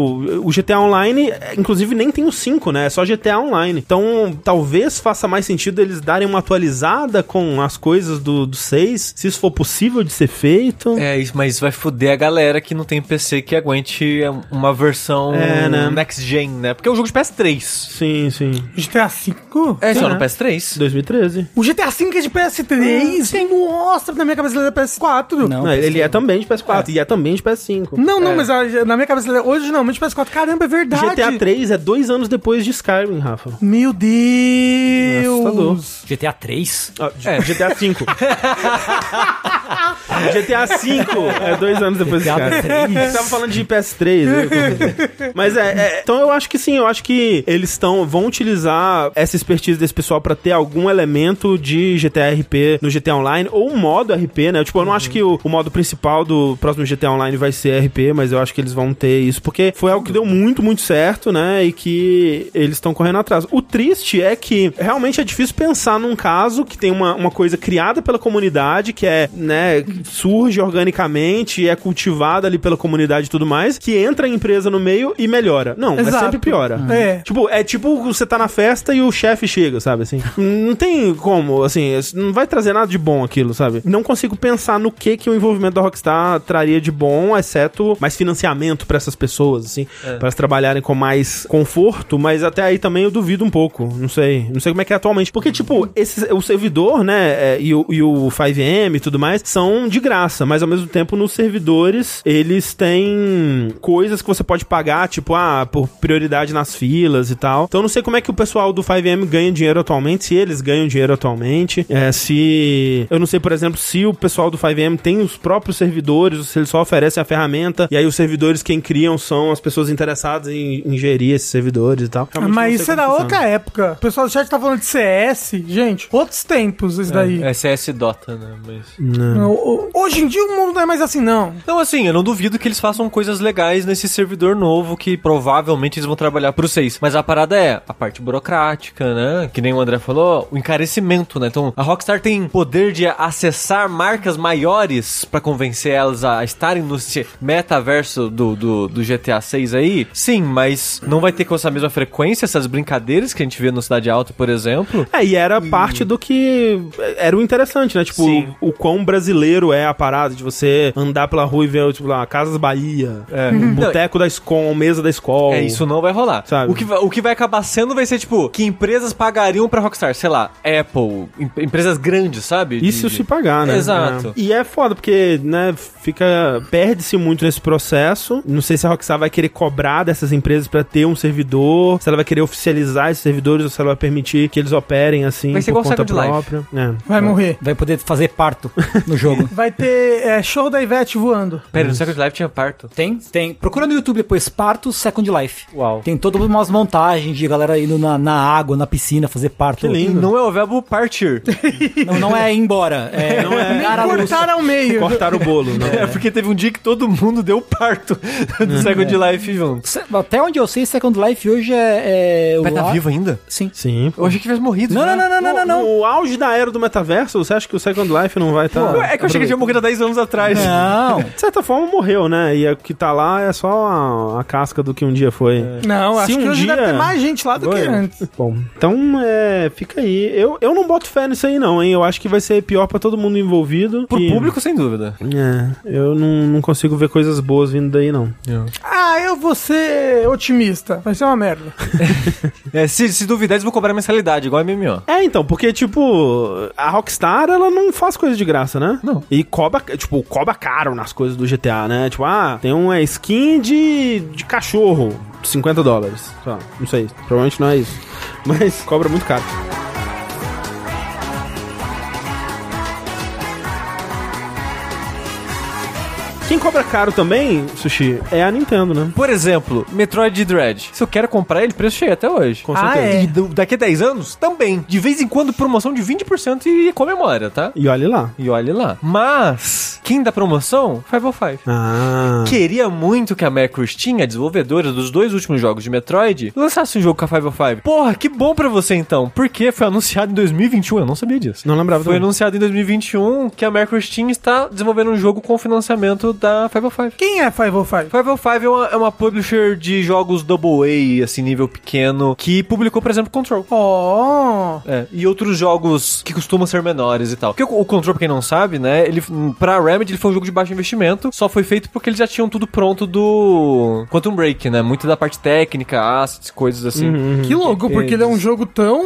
o GTA Online, é, inclusive, nem tem o 5, né? É só GTA Online. Então, talvez faça mais sentido eles darem uma atualizada com as coisas do, do 6, se isso for possível de ser feito. É, isso, mas vai foder a galera que não tem PC que aguente uma versão É, né? next gen, né? Porque é um jogo de PS3. Sim, sim. GTA V? É, só É. no PS3. 2013. O GTA V é de PS3? Nossa, na minha cabeça ele é PS4. Não. Não, ele é também de PS4 e é também de PS5. Não, não, mas a- na minha cabeça ele é originalmente PS4. Caramba, é verdade. GTA 3 é dois anos depois de Skyrim, Rafa. Meu Deus. Assustador. GTA 3? Ah, GTA V. GTA V é dois anos depois GTA cara. 3. Você tava falando de PS3. eu confundi. Mas é, é, Então eu acho que sim, eu acho que eles estão vão utilizar essa expertise desse pessoal pra ter algum elemento de GTA RP no GTA Online ou um modo RP, né? Tipo, eu não acho que o, o modo principal do próximo GTA Online vai ser RP, mas eu acho que eles vão ter isso, porque foi algo que deu muito, muito certo, né? E que eles estão correndo atrás. O triste é que realmente é difícil pensar num caso que tem uma, uma coisa criada pela comunidade, que é, né, surge organicamente, é cultivada ali pela comunidade e tudo mais, que entra a empresa no meio e melhora. Não, é Exato. sempre piora. É. Tipo, é tipo você tá na festa e o chefe chega, sabe assim? Não tem como, assim, não vai trazer nada de bom aquilo, sabe? Não consigo pensar no que que o envolvimento da Rockstar traria de bom, exceto mais financiamento pra essas pessoas, assim, pra elas trabalharem com mais conforto, mas até aí também eu duvido um pouco, não sei, não sei como é que é atualmente, porque tipo, esse, o servidor, né, é, e, o, e o 5M e tudo mais, são de graça, mas ao mesmo tempo nos servidores, eles têm coisas que você pode pagar, tipo, ah, por prioridade nas filas e tal. Então eu não sei como é que o pessoal do 5M ganha dinheiro atualmente, se eles ganham dinheiro atualmente, é, se... Eu não sei, por exemplo, se o pessoal do 5M tem os próprios servidores, ou se eles só oferecem a ferramenta, e aí os servidores quem criam são as pessoas interessadas em, em gerir esses servidores e tal. Realmente não Mas isso era funciona. outra época. O pessoal do chat tá falando de CS. Gente, outros tempos isso daí. É CS Dota, né? Mas... Não. O- o- Hoje em dia o mundo não é mais assim, não. Então, assim, eu não duvido que eles façam coisas legais nesse servidor novo que provavelmente eles vão trabalhar pro 6. Mas a parada é a parte burocrática, né? Que nem o André falou, o encarecimento, né? Então, a Rockstar tem poder de acessar marcas maiores pra convencer elas a estarem no metaverso do, do, do GTA 6 aí? Sim, mas não vai ter com essa mesma frequência essas brincadeiras que a gente vê no Cidade Alta, por exemplo. É, e era parte do que era o interessante, né? Tipo, Sim. o, o quão brasileiro é a parada de você andar pela rua e ver, tipo, lá, Casas Bahia, É. boteco da escola, mesa da escola. É, isso não vai rolar. Sabe? O, que vai, o que vai acabar sendo vai ser, tipo, que empresas pagariam pra Rockstar, sei lá, Apple, em- empresas grandes, sabe? Isso de- se pagar, né? Exato. É. E é foda, porque, né, fica. Perde-se muito nesse processo. Não sei se a Rockstar vai querer cobrar dessas empresas pra ter um servidor, se ela vai querer oficializar esses servidores ou se ela vai permitir que eles operem assim Vai ser por igual conta Second Life. própria. É. Vai morrer. Vai poder fazer parto no jogo. Vai ter é, show da Ivete voando. Pera, no Second Life tinha parto. Tem, tem. Procura no YouTube depois parto Second Life. Uau. Tem todas umas montagens de galera indo na, na água, na piscina, fazer parto. Que lindo. Não é o verbo partir. Não, não é ir embora. É, não é dar a luz. Cortar ao meio. Cortar o bolo, né? é porque teve um dia que todo mundo deu parto do Second Life junto. Até onde eu sei, Second Life hoje é. é o tá vivo ainda? Sim. Sim. Eu achei que tivesse morrido. Não, já. não, não, não, não, não. No auge da era do metaverso, você acha que o Second Life não vai estar. Ué, É que eu achei que ele tinha morrido há 10 anos atrás. Não. De certa forma, morreu, né? E o que tá lá é só a, a casca do que um dia foi. Não, Se acho que um hoje dia- deve ter mais gente lá do que antes. Bom, então é, fica aí. Eu, eu não boto fé nisso aí, não, hein? Eu acho que vai ser pior pra todo mundo envolvido. Pro E- público, sem dúvida. É, eu não, não consigo ver coisas boas vindo daí, não. Ah, eu vou ser otimista. Vai ser uma merda. É, se, se duvidar, eles vão cobrar mensalidade, igual a MMO. É, então, porque, tipo, a Rockstar, ela não faz coisa de graça, né? Não. E cobra, tipo, cobra caro nas coisas do GTA, né? Tipo, ah, tem uma skin de, de cachorro, 50 dólares. Sei lá, não sei, provavelmente não é isso. Mas cobra muito caro. Quem cobra caro também, Sushi, é a Nintendo, né? Por exemplo, Metroid Dread. Se eu quero comprar ele, preço cheio até hoje. Com Ah, certeza. é? E do- daqui a 10 anos, também. De vez em quando, promoção de 20% e comemora, tá? E olhe lá. E olhe lá. Mas, quem dá promoção? 505. Ah. Queria muito que a Macross a desenvolvedora dos dois últimos jogos de Metroid, lançasse um jogo com a 505. Porra, que bom pra você então. Porque foi anunciado em 2021, eu não sabia disso. Não lembrava Foi também. anunciado em 2021 que a Macross está desenvolvendo um jogo com financiamento da 505. Quem é 505? 505 é uma, é uma publisher de jogos Double A, assim, nível pequeno, que publicou, por exemplo, Control. Oh, É, e outros jogos que costumam ser menores e tal. Porque o, o Control, pra quem não sabe, né, ele, pra Remedy ele foi um jogo de baixo investimento, só foi feito porque eles já tinham tudo pronto do Quantum Break, né, muito da parte técnica, assets, coisas assim. Uhum. que louco, porque ele é um jogo tão.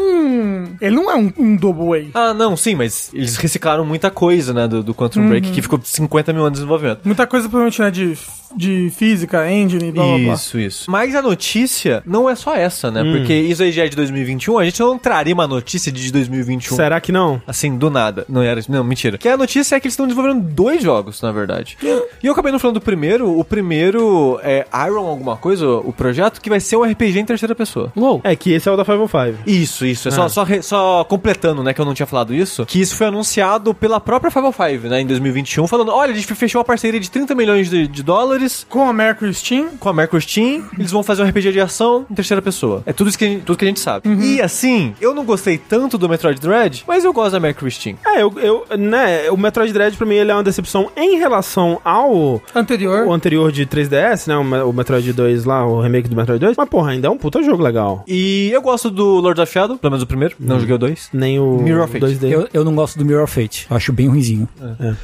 Ele não é um, um double A. Ah, não, sim, mas eles reciclaram muita coisa, né, do, do Quantum Break, que ficou 50 mil anos de desenvolvimento. Muita coisa provavelmente né, de, de física, engine, blá blá blá. Isso, isso. Mas a notícia não é só essa, né? Hum. Porque isso aí já é de 2021. A gente não traria uma notícia de 2021. Será que não? Assim, do nada. Não era. Não, mentira. Que a notícia é que eles estão desenvolvendo dois jogos, na verdade. E eu acabei não falando do primeiro. O primeiro é Iron alguma coisa, o projeto, que vai ser um RPG em terceira pessoa. Uou. É que esse é o da 505. Isso, isso. É Ah. só, só, re- só completando, né, que eu não tinha falado isso, que isso foi anunciado pela própria 505, né, em 2021, falando, olha, a gente fechou uma parceria de 30 milhões de, de dólares Com a Mercury Steam. com a Mercury Steam, eles vão fazer um RPG de ação em terceira pessoa. É tudo isso que a gente, tudo que a gente sabe. E assim, eu não gostei tanto do Metroid Dread, mas eu gosto da Mercury Steam. É, eu, eu, né, o Metroid Dread pra mim ele é uma decepção em relação ao Anterior. o anterior de 3DS, né, o, Me- o Metroid 2 lá, o remake do Metroid 2, mas porra, ainda é um puta jogo legal. E eu gosto do Lord of Shadow, pelo menos o primeiro, não joguei o dois. Nem o Mirror of Fate. 2D. Eu, eu não gosto do Mirror of Fate. Acho bem ruinzinho.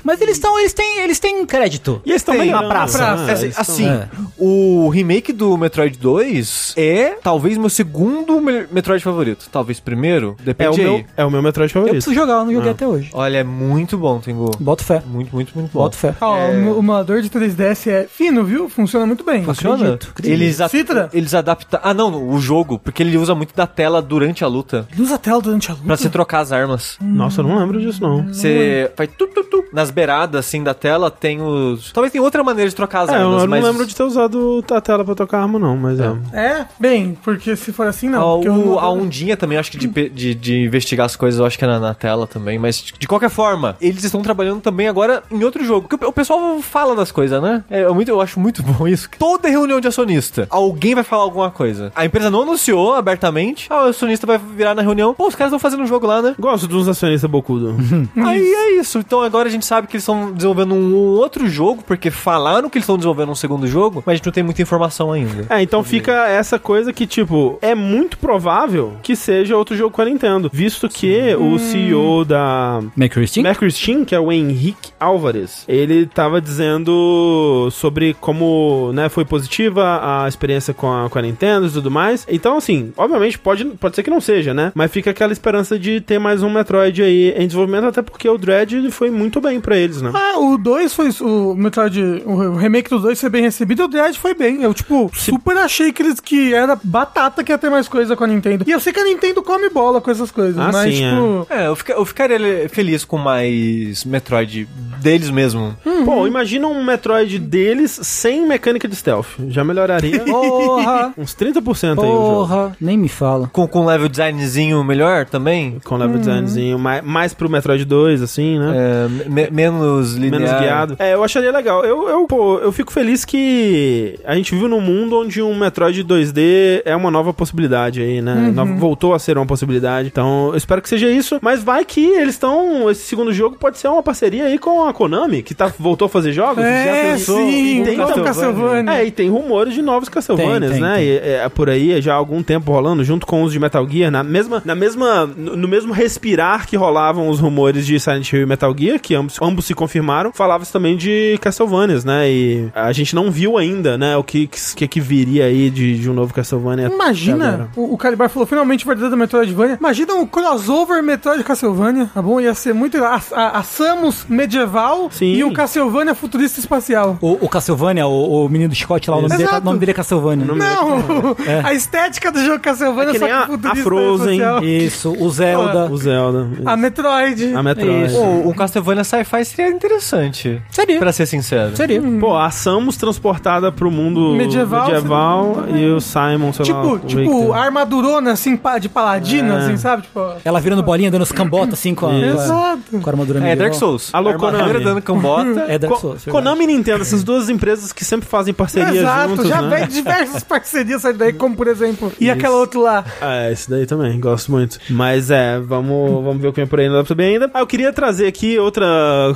Mas eles estão, eles têm, eles têm crédito. E eles estão Tem melhorando, uma praça. né, Assim, eles assim, É. o remake do Metroid 2 é talvez meu segundo me- Metroid favorito. Talvez primeiro, é, depende o aí. meu, é o meu Metroid Eu favorito. preciso jogar, eu não joguei até hoje. Olha, é muito bom, Tengu. Boto fé. Muito, muito, muito bom. Boto fé. Ó, o- O emulador de 3DS é fino, viu? Funciona muito bem. Funciona? Acredito, acredito. Eles, a- Citra? eles adaptam. Ah, não, o jogo, porque ele usa muito da tela durante a luta. Ele usa a tela durante a luta. Pra você trocar as armas. Nossa, eu não lembro disso, não. Você faz tu, tu, tu. Nas beiradas, assim, da tela tem os. Talvez tem outra maneira de trocar as É, eu, armas, eu não mas... lembro de ter usado a tela pra tocar arma, não, mas é. É, bem, porque se for assim, não. A, eu não- a ondinha também, acho que de, de, de investigar as coisas, eu acho que é na, na tela também. Mas, de- de qualquer forma, eles estão trabalhando também agora em outro jogo. Porque o, o pessoal fala das coisas, né? É, muito, eu acho muito bom isso. Toda reunião de acionista, alguém vai falar alguma coisa. A empresa não anunciou abertamente. Ah, o acionista vai virar na reunião. Pô, os caras estão fazendo um jogo lá, né? Gosto dos acionistas bocudo. Aí é isso. Então agora a gente sabe que eles estão desenvolvendo um outro jogo, porque falaram que eles estão desenvolvendo um segundo jogo, mas a gente não tem muita informação ainda. É, então fica essa coisa que, tipo, é muito provável que seja outro jogo com a Nintendo, visto que o CEO da Mercury Steam? Mercury Steam, que é o Henrique Álvares, ele tava dizendo sobre como, né, foi positiva a experiência com a, com a Nintendo e tudo mais. Então, assim, obviamente pode, pode ser que não seja, né? Mas fica aquela esperança de ter mais um Metroid aí em desenvolvimento, até porque o Dread foi muito bem pra eles, né? Ah, o 2 foi. O Metroid. O remake do 2 foi bem recebido o Dread foi bem. Eu, tipo, super achei que, eles, que era batata que ia ter mais coisa com a Nintendo. E eu sei que a Nintendo come bola com essas coisas, Ah, mas, sim, tipo. É, eu, fica- eu ficaria feliz com mais Metroid deles mesmo. Pô, imagina um Metroid deles sem mecânica de stealth. Já melhoraria Porra! uns 30% aí o jogo. Porra! Nem me fala. Com, com level designzinho melhor também. Com level designzinho, mais, mais pro Metroid 2, assim, né? É, me- menos linear. Menos guiado. É, eu acharia legal. Eu, eu, pô, eu fico feliz que a gente viu num mundo onde um Metroid 2D é uma nova possibilidade aí, né? Nova- voltou a ser uma possibilidade. Então, eu espero que seja isso. Mas vai que eles estão. Esse segundo jogo pode ser uma parceria aí com a Konami, que tá, voltou a fazer jogos. É, pensou? sim, tem, tam- Castlevania. É, e tem rumores de novos Castlevanias, Tem, tem, né? tem. E, é, por aí já há algum tempo rolando, junto com os de Metal Gear, na mesma, na mesma, no, no mesmo respirar que rolavam os rumores de Silent Hill e Metal Gear, que ambos, ambos se confirmaram, falava-se também de Castlevanias, né? E a gente não viu ainda, né, o que que, que viria aí de, de um novo Castlevania. Imagina, o, o Calibar falou finalmente o verdadeiro Metroidvania. Imagina um crossover Metroid Castlevania, tá bom? Ia ser muito. A, a, a Samus medieval Sim. e o Castlevania futurista espacial. O, o Castlevania, o, o menino do chicote lá, o nome dele, Exato. o nome dele é Castlevania. Não, a estética do jogo Castlevania É que só nem que a- futurista a Frozen. espacial. Isso, o Zelda. O Zelda. A Metroid. A Metroid. Isso. Um Castlevania Sci-Fi seria interessante. Seria. Pra ser sincero. Seria. Pô, a Samus transportada pro mundo Medieval, medieval e o Simon, sei lá. Tipo, o tipo, Victor. armadurona assim, de paladina, É. assim, sabe? Tipo, Ela virando bolinha, dando as cambotas assim com a, a, Exato. com a armadura É, medieval. Dark Souls. Alô, Armadura Konami. dando cambota. É Dark Co- Souls. verdade. Konami e Nintendo, essas duas empresas que sempre fazem parceria Exato, juntos, já né? vem diversas parcerias saindo daí, como por exemplo. E aquela outra lá. Ah, esse daí também, gosto muito. Mas é, vamos, vamos ver o que vem por aí, não dá pra saber ainda. Ah, eu queria trazer aqui outra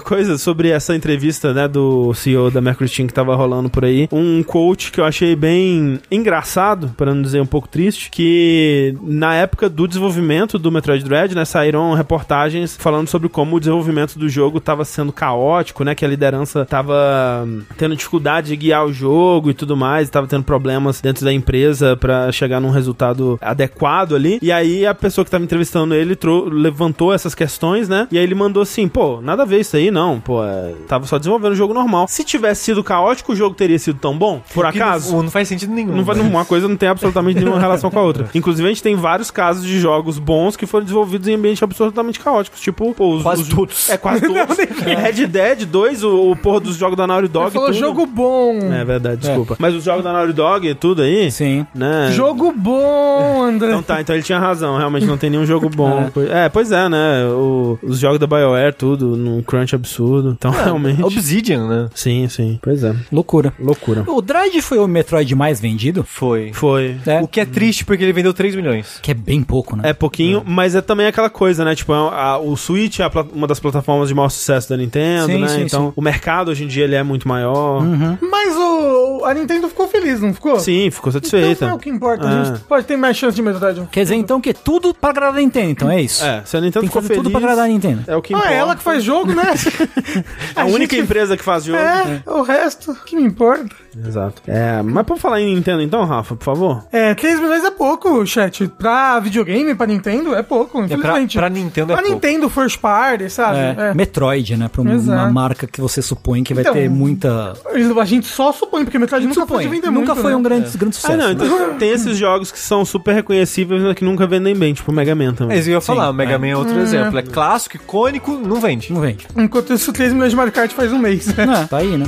coisa sobre essa entrevista, né, do CEO da Mercury Steam que tava rolando por aí. Um quote que eu achei bem engraçado, para não dizer um pouco triste, que na época do desenvolvimento do Metroid Dread, né, saíram reportagens falando sobre como o desenvolvimento do jogo tava sendo caótico, né, que a liderança tava tendo dificuldade de guiar o jogo e tudo mais, tava tendo problemas dentro da empresa pra chegar num resultado adequado ali. E aí a pessoa que tava entrevistando ele levantou essas questões, né? E aí ele mandou assim, pô, nada a ver isso aí, não, pô, é, tava só desenvolvendo o jogo normal. Se tivesse sido caótico, o jogo teria sido tão bom? Por acaso? Não, não faz sentido nenhum. Não vai, uma coisa não tem absolutamente nenhuma relação com a outra. Inclusive, a gente tem vários casos de jogos bons que foram desenvolvidos em ambientes absolutamente caóticos. Tipo, pô, os, Quase os- todos. É, quase todos. Red Dead 2, o, o porra dos jogos da Naughty Dog. Ele falou tudo. jogo bom. É verdade, desculpa. Mas os jogos da Naughty Dog e tudo aí, Sim. né? Jogo bom, André. Então tá, então ele tinha razão, realmente não tem nenhum jogo bom. É, pois é, né? O- os jogos da BioWare, tudo, num crunch absurdo. Então, realmente. Obsidian, né? Sim, sim. Pois é. Loucura. Loucura. O Dread foi o Metroid mais vendido? Foi. Foi. É. O que é triste porque ele vendeu 3 milhões. Que é bem pouco, né? É pouquinho, mas é também aquela coisa, né? Tipo, a- a- o Switch é a uma das plataformas de maior sucesso da Nintendo, Sim, né? sim, então, sim. o mercado hoje em dia ele é muito maior. Mas o, a Nintendo ficou feliz, não ficou? Sim, ficou Então satisfeita. é o que importa. A É. gente pode ter mais chance de Metroid. Quer dizer, então, que é tudo pra agradar a Nintendo, então é isso. É, se a Nintendo Tem que ficou fazer feliz, tudo pra agradar a Nintendo. é o que Ah, importa. é ela que faz jogo, né? a, única gente- empresa que faz jogo. É, o resto, que me importa. Exato. É, mas por falar em Nintendo então, Rafa, por favor. É, 3 milhões é pouco, chat. Pra videogame, pra Nintendo, é pouco, É pra, infelizmente. pra Nintendo é Pra pouco. Nintendo First Party, sabe? É, É. Metroid, né? Pra uma, Exato. uma marca que você supõe que vai Então, ter muita. A gente só supõe, porque Metroid nunca foi de vender Nunca muito, foi né? um grande, grande sucesso. Ah, não, né? então tem esses jogos que são super reconhecíveis, mas que nunca vendem bem, tipo o Mega Man também. É isso que eu ia falar, o Mega Man é outro Hum, exemplo. É clássico, icônico, não vende. Não vende. Enquanto isso, 3 milhões de Mario Kart faz um mês. É, tá aí, né?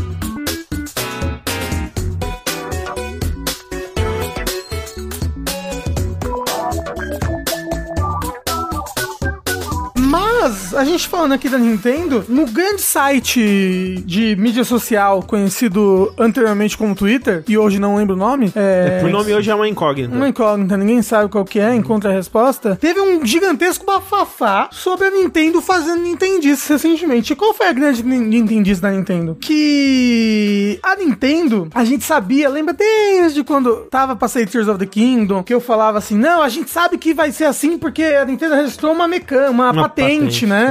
A gente falando aqui da Nintendo, no grande site de mídia social conhecido anteriormente como Twitter, e hoje não lembro o nome, é... O nome hoje é uma incógnita. Uma incógnita, ninguém sabe qual que é, encontra a resposta. Teve um gigantesco bafafá sobre a Nintendo fazendo Nintendice recentemente. E qual foi a grande nin- Nintendice da Nintendo? Que a Nintendo, a gente sabia, lembra desde quando tava pra sair Tears of the Kingdom, que eu falava assim, não, a gente sabe que vai ser assim porque a Nintendo registrou uma mecânica, uma, Uma patente, patente, né?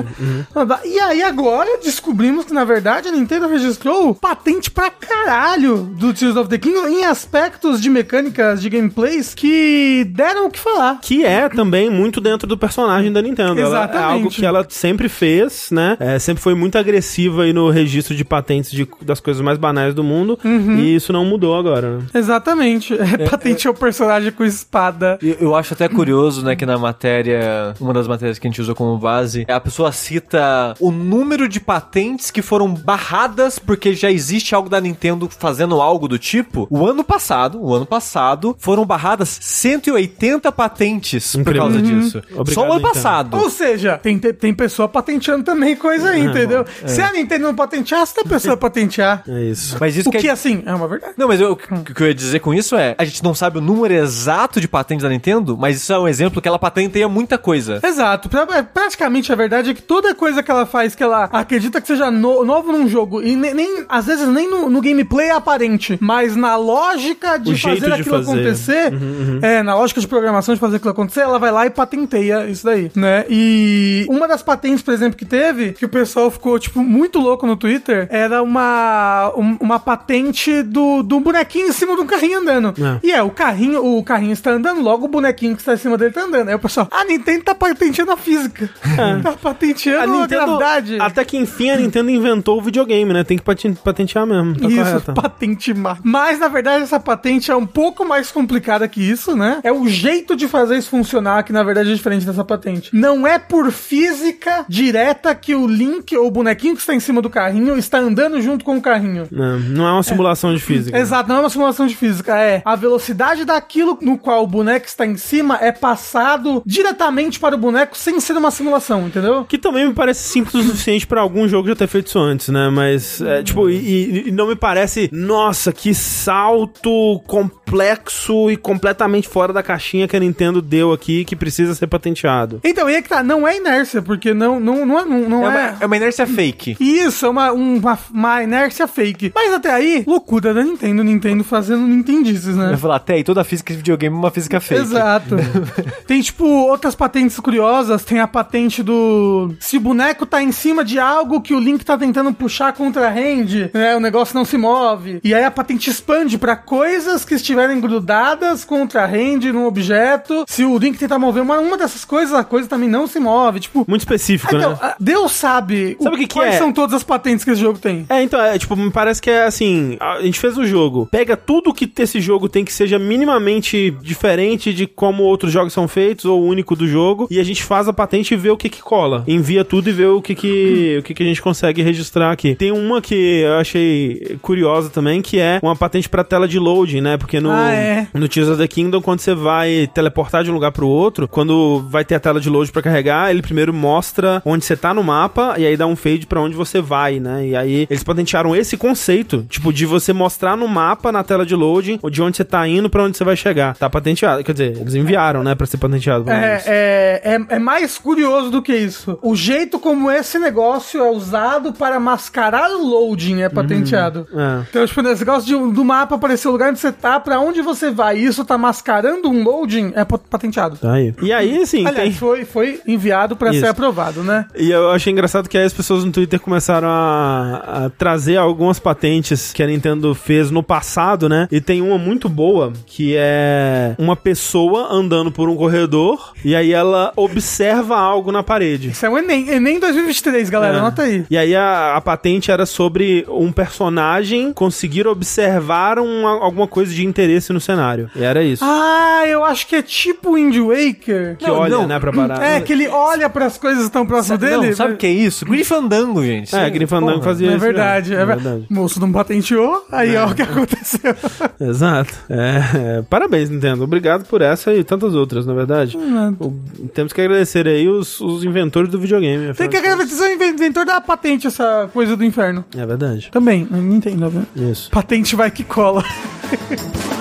E aí agora descobrimos que na verdade a Nintendo registrou patente pra caralho do Tears of the Kingdom em aspectos de mecânicas, de gameplays que deram o que falar. Que é também muito dentro do personagem da Nintendo. Ela- Exatamente. é algo que ela sempre fez, né? É, sempre foi muito agressiva aí no registro de patentes de- das coisas mais banais do mundo. Uhum. E isso não mudou agora, né? Exatamente. É, patente é o personagem com espada. Eu, eu acho até curioso, né, que na matéria, uma das matérias que a gente usou como base, a pessoa cita o número de patentes que foram barradas porque já existe algo da Nintendo fazendo algo do tipo. O ano passado, o ano passado, foram barradas 180 patentes por Incrível. causa Uhum. disso. Obrigado, Só o ano Nintendo. passado. Ou seja, tem, tem, tem pessoa patenteando também coisa aí, entendeu? Se a Nintendo não patentear, se a pessoa patentear. É isso. Mas isso o que, que é... assim, é uma verdade. Não, mas eu- o que que eu ia dizer com isso é, a gente não sabe o número exato de patentes da Nintendo, mas isso é um exemplo que ela patenteia muita coisa. Exato. Pra- é, praticamente a verdade é que toda coisa que ela faz que ela acredita que seja no- novo num jogo, e ne- nem, às vezes nem no, no gameplay é aparente, mas na lógica de O fazer de aquilo fazer. Uhum, acontecer, é, na lógica de programação de fazer aquilo acontecer, ela vai lá e patenteia isso daí, né? E uma das patentes, por exemplo, que teve, que o pessoal ficou, tipo, muito louco no Twitter, era uma, um- uma patente do, do bonequinho em cima de um carrinho andando. É. E é, o carrinho, o carrinho está andando, logo o bonequinho que está em cima dele tá andando. Aí o pessoal, a Nintendo tá patenteando a física. Tá patenteando a, gravidade. até que enfim a Nintendo inventou o videogame, né? Tem que paten- patentear mesmo. Tá Isso, correto. patente má. Mas, na verdade, essa patente é um pouco mais complicada que isso, né? É o jeito de fazer isso funcionar que, na verdade, é diferente dessa patente. Não é por física direta que o Link, ou o bonequinho que está em cima do carrinho, está andando junto com o carrinho. Não, não é uma simulação de física. Exato, não é uma simulação de física, é a velocidade daquilo no qual o boneco está em cima é passado diretamente para o boneco sem ser uma simulação, entendeu? Que também me parece simples o suficiente pra algum jogo já ter feito isso antes, né? Mas, é, tipo, e, e não me parece, nossa, que salto complexo e completamente fora da caixinha que a Nintendo deu aqui que precisa ser patenteado. Então, e é que tá, não é inércia, porque não, não, não é. Não, não É é, uma, é uma inércia fake. Isso, é uma, uma, uma inércia fake. Mas até aí, loucura da Nintendo, Nintendo fazendo Nintendices, Eu né? ia falar, até aí toda física de videogame é uma física fake. Exato. tem, tipo, outras patentes curiosas. Tem a patente do. Se o boneco tá em cima de algo que o Link tá tentando puxar contra a hand, né? O negócio não se move. E aí a patente expande pra coisas que estiverem grudadas contra a hand num objeto. Se o Link tentar mover uma, uma dessas coisas, a coisa também não se move. Tipo. Muito específico, Então, né? a- Deus sabe, Sabe o que que quais é? são todas as patentes que esse jogo tem. É, então, é, tipo, me parece que é assim, a gente fez o jogo, pega tudo que esse jogo tem que seja minimamente diferente de como outros jogos são feitos, ou único do jogo, e a gente faz a patente e vê o que que cola. Envia tudo e vê o que que, o que que a gente consegue registrar aqui. Tem uma que eu achei curiosa também, que é uma patente pra tela de loading, né? Porque no, Ah, é. no Tears of the Kingdom, quando você vai teleportar de um lugar pro outro, quando vai ter a tela de load pra carregar, ele primeiro mostra onde você tá no mapa e aí dá um fade pra onde você vai, né? E aí eles patentearam esse conceito, tipo, de você mostrar no mapa, na tela de loading, de onde você tá indo pra onde você vai chegar. Tá patenteado. Quer dizer, eles enviaram, né, pra ser patenteado. É, é, é, é mais curioso do que isso. O jeito como esse negócio é usado para mascarar o loading é patenteado. É. Então, tipo, esse negócio de- do mapa aparecer o lugar onde você tá, pra onde você vai, e isso tá mascarando um loading, é pa- patenteado. Tá aí. E aí, assim, Aliás, tem... foi, foi enviado pra Isso. ser aprovado, né? E eu achei engraçado que aí as pessoas no Twitter começaram a, a trazer algumas patentes que a Nintendo fez no passado, né? E tem uma muito boa, que é uma pessoa andando por um corredor e aí ela observa algo na parede. Isso é o Enem. Enem 2023, galera. É. Anota aí. E aí a, a patente era sobre um personagem conseguir observar uma- alguma coisa de interesse no cenário. E era isso. Ah, eu acho que é tipo Wind Waker. que olha, né, pra parar. É, que ele olha pras coisas que estão próximas Sa- dele. Não, sabe o que é isso? Grifandango, gente. É, Grim Fandango fazia É isso. verdade, mesmo. é verdade. O moço não patenteou, aí ó o que aconteceu. Exato. É, é, parabéns, Nintendo. Obrigado por essa e tantas outras, na verdade. O- temos que agradecer aí os, os inventores do do videogame. Tem que agradecer ao inventor da patente, essa coisa do inferno. É verdade. Também, Nintendo, né? Isso. Patente vai que cola.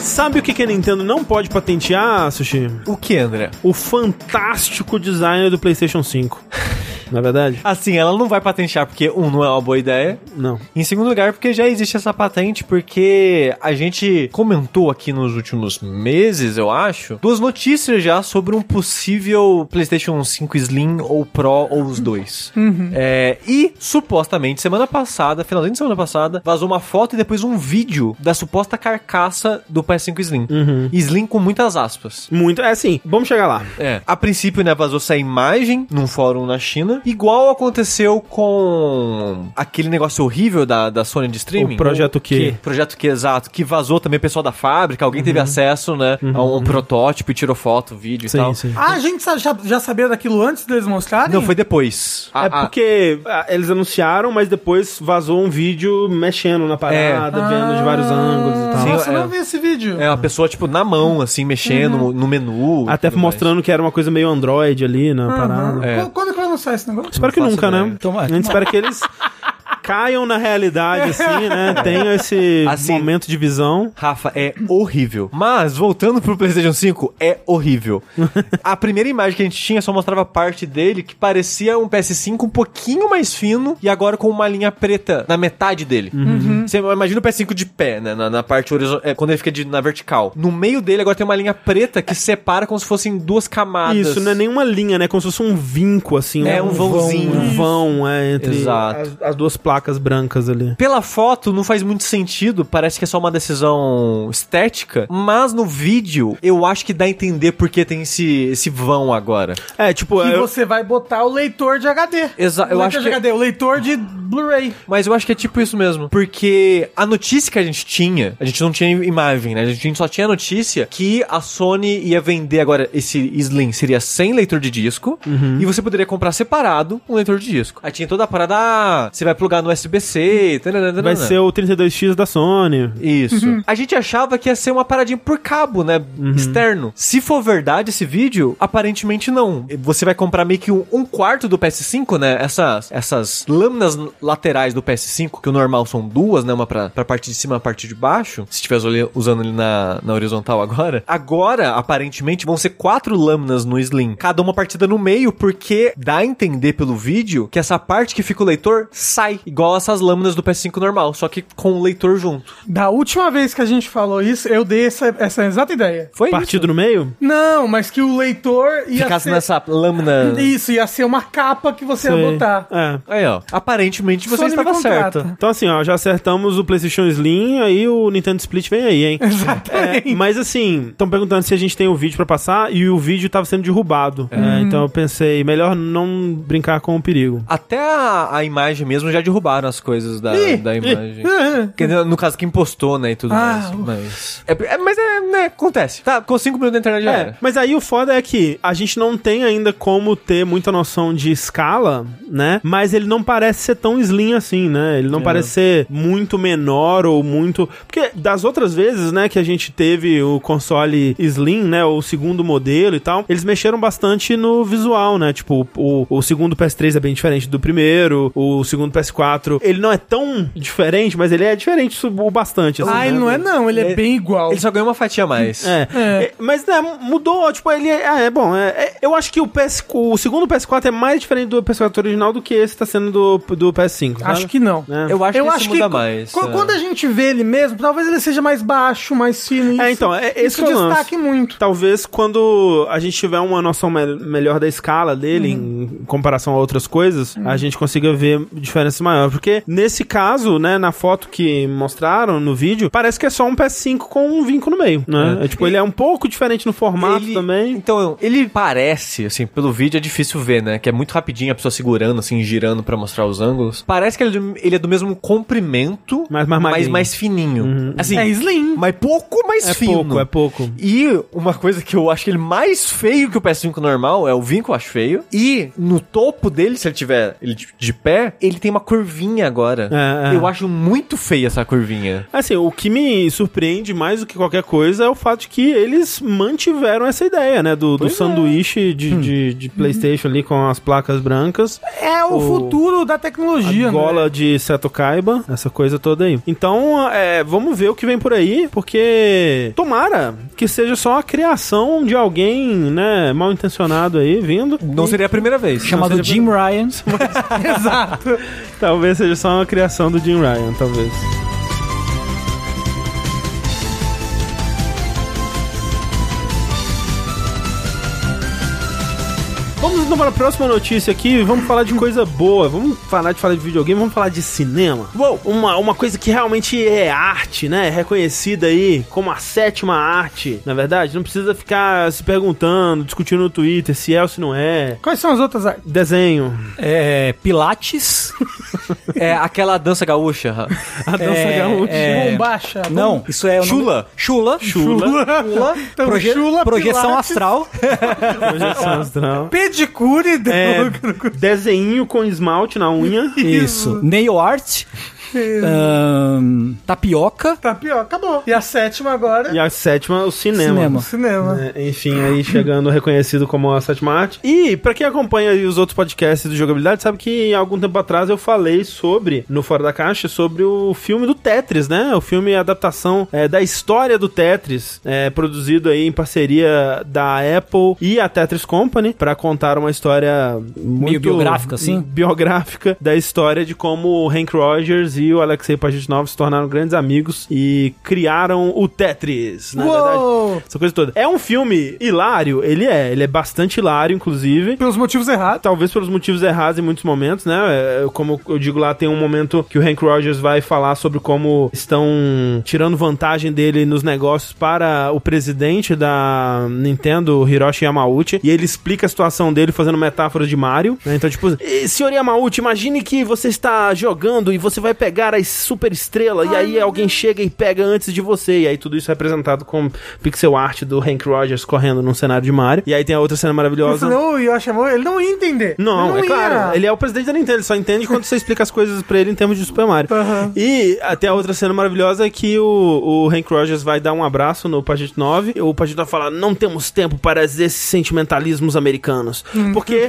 Sabe o que, que a Nintendo não pode patentear, Sushi? O que, André? O fantástico design do PlayStation 5. Não é verdade? Assim, ela não vai patentear porque, um, não é uma boa ideia. Não. Em segundo lugar, porque já existe essa patente, porque a gente comentou aqui nos últimos meses, eu acho, duas notícias já sobre um possível PlayStation 5 Slim ou Pro ou os dois. É, e, supostamente, semana passada, finalzinho de semana passada, vazou uma foto e depois um vídeo da suposta carcaça do PS5 Slim. Slim com muitas aspas. Muito. É assim, vamos chegar lá. É. A princípio, né, vazou essa imagem num fórum na China, igual aconteceu com aquele negócio horrível da, da Sony de streaming. O Projeto Q. Projeto Q, exato. Que vazou também o pessoal da fábrica, alguém teve acesso, né, a um protótipo e tirou foto, vídeo e Sim, tal. sim. Ah, a gente já, já sabia daquilo antes deles mostrarem? Não, foi depois. É A- a- porque ah, eles anunciaram, mas depois vazou um vídeo mexendo na parada, vendo de vários ângulos e tal. Sim, Nossa, eu é. não vi esse vídeo. É uma pessoa, tipo, na mão, assim, mexendo no- no menu. e Até tudo mais. mostrando que era uma coisa meio Android ali na parada. É. Qu- Quando lançar esse negócio? Espero que nunca, ideia. né? Tomara. A gente espera que eles caiam na realidade, assim, né? Tenham esse Assim, momento de visão. Rafa, é horrível. Mas, voltando pro PlayStation 5, é horrível. a primeira imagem que a gente tinha só mostrava parte dele que parecia um PS5 um pouquinho mais fino e agora com uma linha preta na metade dele. Você imagina o PS5 de pé, né? Na, na parte horizontal, quando ele fica de- na vertical. No meio dele agora tem uma linha preta que separa como se fossem duas camadas. Isso, não é nenhuma linha, né? Como se fosse um vinco, assim. É, um vãozinho. Um vão, é, entre Exato. As, as duas placas brancas ali. Pela foto não faz muito sentido, parece que é só uma decisão estética, mas no vídeo eu acho que dá a entender porque tem esse, esse vão agora. É, tipo, Que eu- você vai botar o leitor de HD. Exa- O eu leitor acho de que- HD, o leitor de Blu-ray. Mas eu acho que é tipo isso mesmo. Porque a notícia que a gente tinha, a gente não tinha imagem, né? A gente só tinha notícia que a Sony ia vender agora esse Slim seria sem leitor de disco e você poderia comprar separado um leitor de disco. Aí tinha toda a parada, ah, você vai plugar no USB-C, vai ser o 32X da Sony. Isso. A gente achava que ia ser uma paradinha por cabo, né? Externo. Se for verdade esse vídeo, aparentemente não. Você vai comprar meio que um, um quarto do PS5, né? Essas, essas lâminas laterais do PS5, que o normal são duas, né? Uma pra, pra parte de cima e uma parte de baixo. Se estiver usando ele na, na horizontal agora. Agora, aparentemente, vão ser quatro lâminas no Slim. Cada uma partida no meio, porque dá a entender pelo vídeo que essa parte que fica o leitor sai. Igual essas lâminas do PS5 normal, só que com o leitor junto. Da última vez que a gente falou isso, eu dei essa, essa exata ideia. Foi Partido no meio? Não, mas que o leitor ia Ficasse ser... nessa lâmina. Isso, ia ser uma capa que você ia botar. É. Aí, ó. Aparentemente você Sony estava certo. Então, assim, ó, já acertamos o PlayStation Slim, aí o Nintendo Split vem aí, hein? Exatamente. É, mas assim, estão perguntando se a gente tem o vídeo pra passar e o vídeo tava sendo derrubado. É, então eu pensei, melhor não brincar com o perigo. Até a, a imagem mesmo já derrubaram as coisas da, Ih, da imagem. Ah, Que, no caso, quem postou, né, e tudo Ah, mais. Mas. É, é- mas é, né, acontece. Tá, com 5 minutos na internet já É, era. mas aí o foda é que a gente não tem ainda como ter muita noção de escala, né? Mas ele não parece ser tão slim assim, né? Ele não parece ser muito menor ou muito. Porque das outras vezes, né, que a gente teve o console slim, né? O segundo modelo e tal, eles mexeram bastante no visual, né? Tipo, o, o segundo PS3 é bem diferente do primeiro, o segundo PS4, ele não é tão diferente, mas ele é diferente o bastante. assim, Ah, né? ele não é não, ele é Ele- bem igual. Ele só ganhou uma fatia a mais. É, É. é, mas né, mudou, tipo, ele é, é, bom, é, é- eu acho que o PS, o segundo PS4 é mais diferente do PS4 original do que esse tá sendo do, do PS5. sabe? Acho que não. É. Eu acho eu que esse acho muda que mais. qu- é. quando a gente vê ele mesmo, talvez ele seja mais baixo, mais fino. É, isso- então, é, esse isso que é destaque muito. Talvez quando a gente tiver uma noção me- melhor da escala dele em comparação a outras coisas, a gente consiga ver diferenças maiores. Porque nesse caso, né, na foto que mostraram no vídeo, parece que é só um PS5 com um vinco no meio, né? É, tipo, ele é um pouco diferente no formato Ele- também. Então, ele parece, assim, pelo vídeo é difícil ver, né? Que é muito rapidinho a pessoa segurando, assim, girando pra mostrar os ângulos. Parece que ele, é do- ele é do mesmo comprimento, Mas mais mas mais fininho. Assim, É slim. mas pouco mais É fino. pouco, é pouco. E uma coisa que eu acho ele mais feio que o PS5 normal é o vinco, eu acho feio. E no topo dele, se ele tiver ele de, de pé, ele tem uma curvinha agora. É, é. Eu acho muito feia essa curvinha. Assim, o que me surpreende mais do que qualquer coisa é o fato de que eles mantiveram essa ideia, né? Do, do é. sanduíche de, de, de PlayStation ali com as placas brancas, É o, O- futuro da tecnologia, a gola né? de Seto Kaiba, essa coisa toda aí. Então, é, vamos ver o que vem por aí, porque tomara que seja só a criação de alguém, né, mal intencionado aí vindo. Não seria a primeira vez. Chamado Jim Ryan. Exato. Talvez seja só uma criação do Jim Ryan, talvez. Vamos então para a próxima notícia aqui. Vamos falar de coisa boa. Vamos parar de falar de videogame, vamos falar de cinema. Uou! Uma, uma coisa que realmente é arte, né? Reconhecida aí como a sétima arte. Na verdade, não precisa ficar se perguntando, discutindo no Twitter se é ou se não é. Quais são as outras artes? Desenho. É, Pilates. É aquela dança gaúcha. A dança É, gaúcha. é, Bombacha. Não, isso é... o nome- Chula. Chula. Chula. Então, Proje- chula, projeção pilates, astral. Projeção astral. Pedicure. É, desenho com esmalte na unha. Isso. Nail art. Ahn, tapioca. Tapioca, acabou. E a sétima agora? E a sétima, o cinema. Cinema. Cinema. É, enfim, aí chegando reconhecido como a sétima arte. E pra quem acompanha aí os outros podcasts do Jogabilidade, sabe que há algum tempo atrás eu falei sobre, no Fora da Caixa, sobre o filme do Tetris, né? O filme é a adaptação é, da história do Tetris, é, produzido aí em parceria da Apple e a Tetris Company, pra contar uma história muito biográfica, assim? Biográfica da história de como o Hank Rogers e o Alexei Pajitnov se tornaram grandes amigos e criaram o Tetris, na verdade. Uou! Essa coisa toda. É um filme hilário, ele é. Ele é bastante hilário, inclusive. Pelos motivos errados. Talvez pelos motivos errados em muitos momentos, né? É, Como eu digo lá, tem um momento que o Hank Rogers vai falar sobre como estão tirando vantagem dele nos negócios para o presidente da Nintendo, Hiroshi Yamauchi, e ele explica a situação dele fazendo metáforas de Mario, né? Então, tipo, "Eh, senhor Yamauchi, imagine que você está jogando e você vai pegar a super estrela, e aí alguém chega e pega antes de você, e aí tudo isso é representado com pixel art do Hank Rogers correndo num cenário de Mario, e aí tem a outra cena maravilhosa. falou, o Yoshi amor, ele não ia entender. Não, ele é claro. ia. Ele é o presidente da Nintendo, ele só entende quando você explica as coisas pra ele em termos de Super Mario. Aham. E até a outra cena maravilhosa é que o, o Hank Rogers vai dar um abraço no Pagito 9 e o Pagito 9 fala: Não temos tempo para esses sentimentalismos americanos. Hum. Porque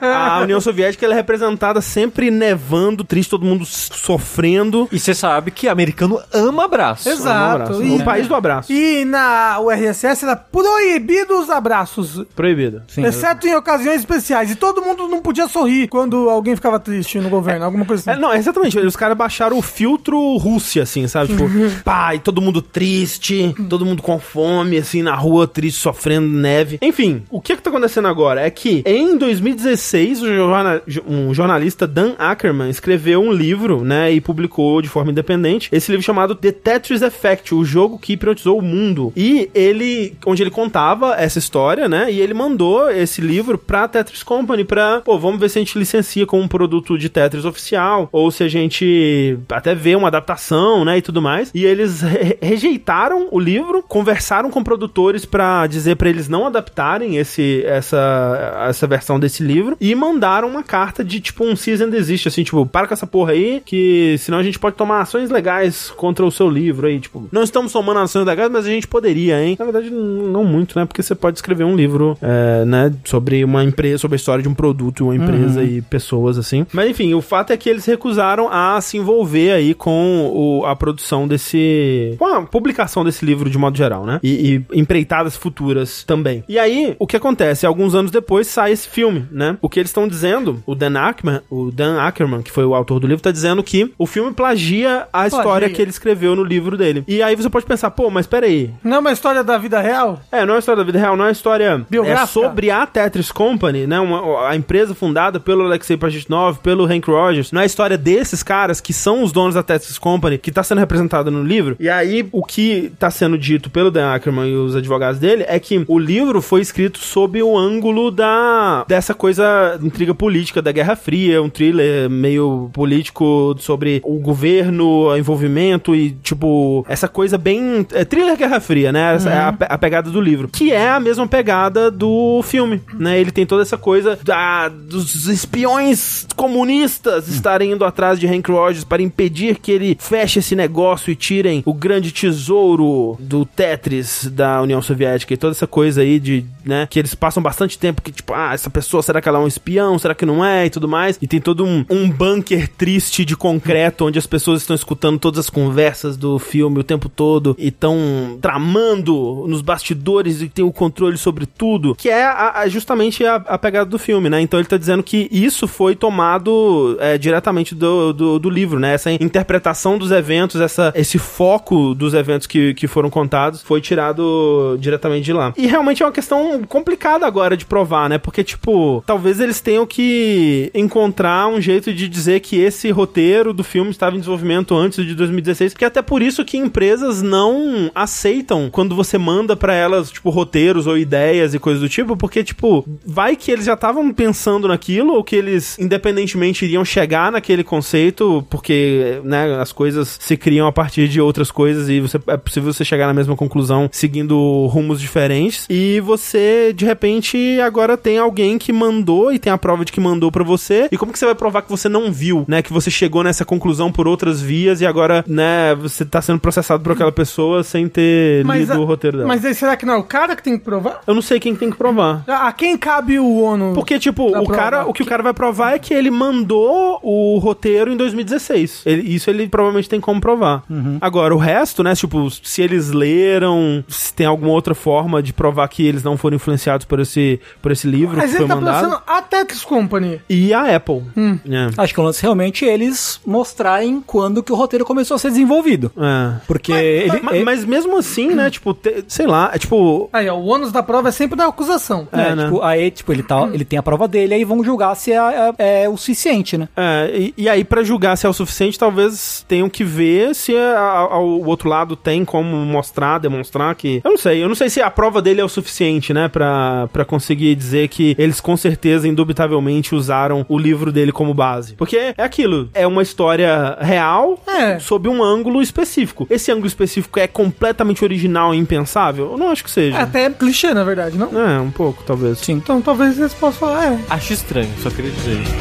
a União Soviética ela é representada sempre nevando, triste, todo mundo s- sofrendo. E você sabe que americano ama abraço. Exato. Um abraço. E- O país do abraço. E na URSS era proibido os abraços. Proibido. Exceto em ocasiões especiais. E todo mundo não podia sorrir quando alguém ficava triste no governo, alguma coisa É, assim. não, exatamente. Os caras baixaram o filtro Rússia, assim, sabe? Tipo, pai, todo mundo triste, todo mundo com fome, assim, na rua, triste, sofrendo neve. Enfim, o que que tá acontecendo agora é que em 2016, o jorna- um jornalista Dan Ackerman escreveu um livro, né, e publicou de forma independente, esse livro chamado The Tetris Effect, o jogo que hipnotizou o mundo. E ele, onde ele contava essa história, né, e ele mandou esse livro pra Tetris Company pra, pô, vamos ver se a gente licencia como um produto de Tetris oficial, ou se a gente até vê uma adaptação, né, e tudo mais. E eles re- rejeitaram o livro, conversaram com produtores pra dizer pra eles não adaptarem esse, essa, essa versão desse livro e mandaram uma carta de tipo um cease and desist, assim, tipo, para com essa porra aí, que senão a gente pode tomar ações legais contra o seu livro aí, tipo, não estamos tomando ações legais, mas a gente poderia, hein? Na verdade, não muito, né? Porque você pode escrever um livro, é, né, sobre uma empresa, sobre a história de um produto, uma empresa e pessoas, assim. Mas enfim, o fato é que eles recusaram a se envolver aí com o- a produção desse. com a publicação desse livro de modo geral, né? E, e empreitadas futuras também. E aí, o que acontece? Alguns anos depois sai esse filme, né? O que eles estão dizendo, o Dan Ackerman, o Dan Ackerman, que foi o autor do livro, tá dizendo que o o filme plagia a história que ele escreveu no livro dele. E aí você pode pensar, pô, mas peraí. Não é uma história da vida real? É, não é uma história da vida real, não é uma história Biográfica? é sobre a Tetris Company, né? Uma, a empresa fundada pelo Alexei Pajitnov, pelo Hank Rogers. Não é a história desses caras que são os donos da Tetris Company, que tá sendo representada no livro. E aí, o que tá sendo dito pelo Dan Ackerman e os advogados dele é que o livro foi escrito sob o ângulo da dessa coisa intriga política da Guerra Fria, um thriller meio político sobre o governo, o envolvimento e tipo essa coisa bem é, thriller Guerra Fria, né? Essa é a, pe- a pegada do livro, que é a mesma pegada do filme, né? Ele tem toda essa coisa da, dos espiões comunistas estarem indo atrás de Hank Rogers para impedir que ele feche esse negócio e tirem o grande tesouro do Tetris da União Soviética e toda essa coisa aí de, né, que eles passam bastante tempo que tipo, ah, essa pessoa, será que ela é um espião? Será que não é? E tudo mais. E tem todo um, um bunker triste de concreto onde as pessoas estão escutando todas as conversas do filme o tempo todo e estão tramando nos bastidores e tem o controle sobre tudo, que é a- a- justamente a, a pegada do filme, né? Então ele tá dizendo que isso foi tomado é, diretamente do, do, do livro, né? Essa interpretação dos eventos, essa, esse foco dos eventos que, que foram contados foi tirado diretamente de lá. E realmente é uma questão complicada agora de provar, né? Porque, tipo, talvez eles tenham que encontrar um jeito de dizer que esse roteiro do filme estava em desenvolvimento antes de 2016, porque até por isso que empresas não aceitam quando você manda pra elas, tipo, roteiros ou ideias e coisas do tipo, porque, tipo, vai que eles já estavam pensando naquilo ou que eles, independentemente, iriam chegar naquele conceito, porque, né, as coisas se criam a partir de outras coisas e você, é possível você chegar na mesma conclusão seguindo rumos diferentes. E você, de repente, agora tem alguém que mandou e tem a prova de que mandou pra você. E como que você vai provar que você não viu, né, que você chegou nessa conclusão por outras vias e agora, né, você tá sendo processado por aquela pessoa sem ter lido a- o roteiro dela. mas aí será que não é o cara que tem que provar? Eu não sei quem tem que provar. A quem cabe o ONU? Porque, tipo, o cara, provar. o que o cara vai provar é que ele mandou o roteiro em 2016. Ele- isso ele provavelmente tem como provar. Agora, o resto, né, tipo, se eles leram, se tem alguma outra forma de provar que eles não foram influenciados por esse, por esse livro Mas que ele foi tá mandado. pensando a Tetris Company. E a Apple. É. Acho que o lance realmente é eles mostrarem quando que o roteiro começou a ser desenvolvido. É. Porque ele, Ma- é- Mas, mesmo assim, né, tipo, te- sei lá, é tipo... Aí, ó, o ônus da prova é sempre da acusação. é, é, né? tipo, aí, tipo, ele, tá, ele tem a prova dele, aí vão julgar se é, é- é o suficiente, né? É, e, e aí, pra julgar se é o suficiente, talvez tenham que ver se a- a- o outro lado tem como mostrar, demonstrar que. Eu não sei, eu não sei se a prova dele é o suficiente, né, pra, pra conseguir dizer que eles com certeza, indubitavelmente, usaram o livro dele como base. Porque é aquilo, é uma história real É. sob um ângulo específico. Esse ângulo específico é completamente original e impensável? Eu não acho que seja. É até clichê, na verdade, não? É, um pouco, talvez. Sim. Então talvez eles possam falar, é. Acho estranho, só queria dizer isso.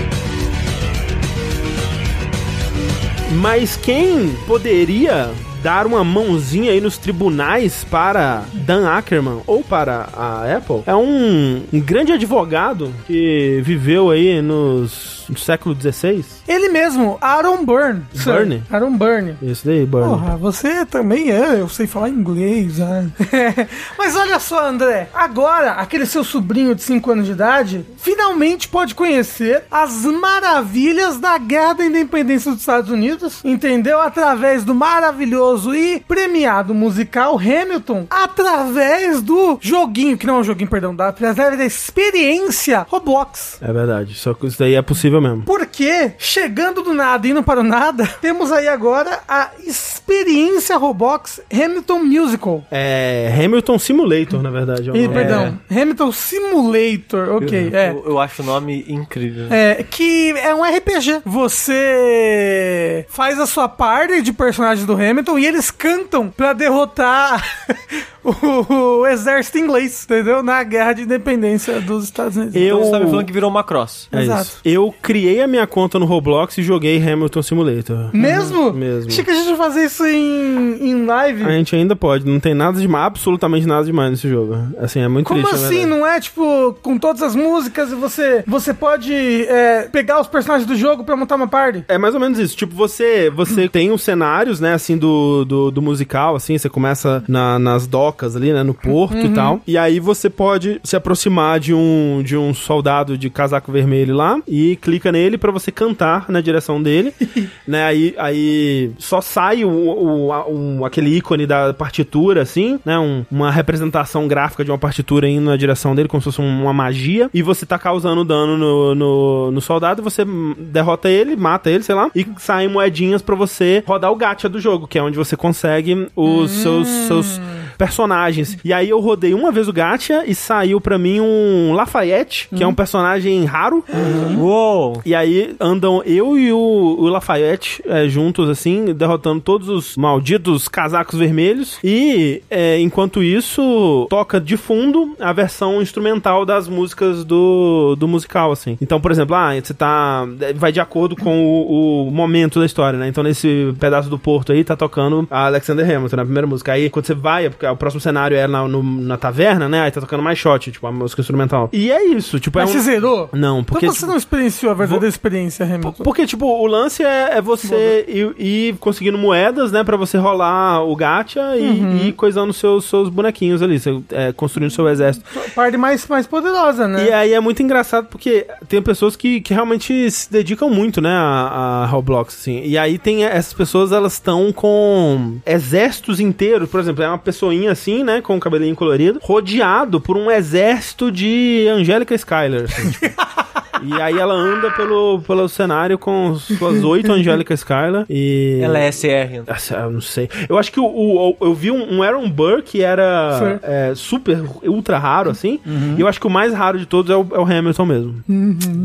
Mas quem poderia dar uma mãozinha aí nos tribunais para Dan Ackerman ou para a Apple é um, um grande advogado que viveu aí nos, no século XVI. Ele mesmo, Aaron Burn. Burn? Aaron Burn. Isso daí, Burn. Porra, você também é, eu sei falar inglês, né? Mas olha só, André, agora aquele seu sobrinho de 5 anos de idade finalmente pode conhecer as maravilhas da Guerra da Independência dos Estados Unidos, entendeu? Através do maravilhoso e premiado musical Hamilton, através do joguinho, que não é um joguinho, perdão, da, através da experiência Roblox. É verdade, só que isso daí é possível mesmo. Porque, chegando do nada e indo para o nada, temos aí agora a experiência Roblox Hamilton Musical. É Hamilton Simulator, na verdade. é nome. perdão, Hamilton Simulator, ok, é. Eu, eu acho o nome incrível. É, que é um RPG. Você faz a sua party de personagens do Hamilton e eles cantam pra derrotar o, o exército inglês, entendeu? Na guerra de independência dos Estados Unidos. Eu- Então você tá me falando que virou uma cross. É Exato. isso. Eu criei a minha conta no Roblox e joguei Hamilton Simulator. Mesmo? Mesmo. Achei que a gente ia fazer isso em, em live. A gente ainda pode, não tem nada de absolutamente nada demais nesse jogo. Assim, é muito Como triste. assim? Não é tipo com todas as músicas e você você pode é, pegar os personagens do jogo pra montar uma party? É mais ou menos isso. Tipo, você você tem os cenários, né, assim, do, do, do, musical, assim, você começa na- nas docas ali, né, no porto e tal. E aí você pode se aproximar de um, de um soldado de casaco vermelho lá e clica nele pra você cantar na direção dele, né, aí, aí só sai o, o, um- aquele ícone da partitura, assim, né, um- uma representação gráfica de uma partitura indo na direção dele, como se fosse um, uma magia, e você tá causando dano no, no, no soldado, você hum, derrota ele, mata ele, sei lá, e saem moedinhas pra você rodar o gacha do jogo, que é onde você consegue os seus, seus personagens. E aí eu rodei uma vez o gacha e saiu pra mim um Lafayette, que é um personagem raro, Uou! e aí andam eu e o, o Lafayette é, juntos, assim, derrotando todos os malditos casacos vermelhos. E é, enquanto isso, toca de fundo a versão instrumental das músicas do, do musical, assim. Então, por exemplo, ah, você tá. Vai de acordo com o, o momento da história, né? Então, nesse pedaço do porto aí, tá tocando a Alexander Hamilton, na primeira música. Aí, quando você vai, é porque o próximo cenário é na, no- na taverna, né? Aí tá tocando mais shot, tipo, a música instrumental. E é isso, tipo, é Mas um. você zerou? Não, porque. Então você tipo, não experienciou a verdadeira experiência, Hamilton. porque, tipo, o lance é, é você ir, ir conseguindo moedas, né? Pra você rolar o gacha e, Uhum. e ir coisando seus, seus bonequinhos ali, é, construindo seu exército. Parte mais, mais poderosa, né? E aí é muito engraçado porque tem pessoas que, que realmente se dedicam muito, né, a, a Roblox, assim. E aí tem essas pessoas, elas estão com exércitos inteiros, por exemplo, é uma assim, né, com o cabelinho colorido, rodeado por um exército de Angélica Skyler, assim, tipo. E aí ela anda pelo, pelo cenário com suas oito Angélica Skyler e... Ela é SR. Essa, Eu não sei. Eu acho que o, o- o- eu vi um, um Aaron Burr que era é, super, ultra raro, assim. E eu acho que o mais raro de todos é o, é o Hamilton mesmo.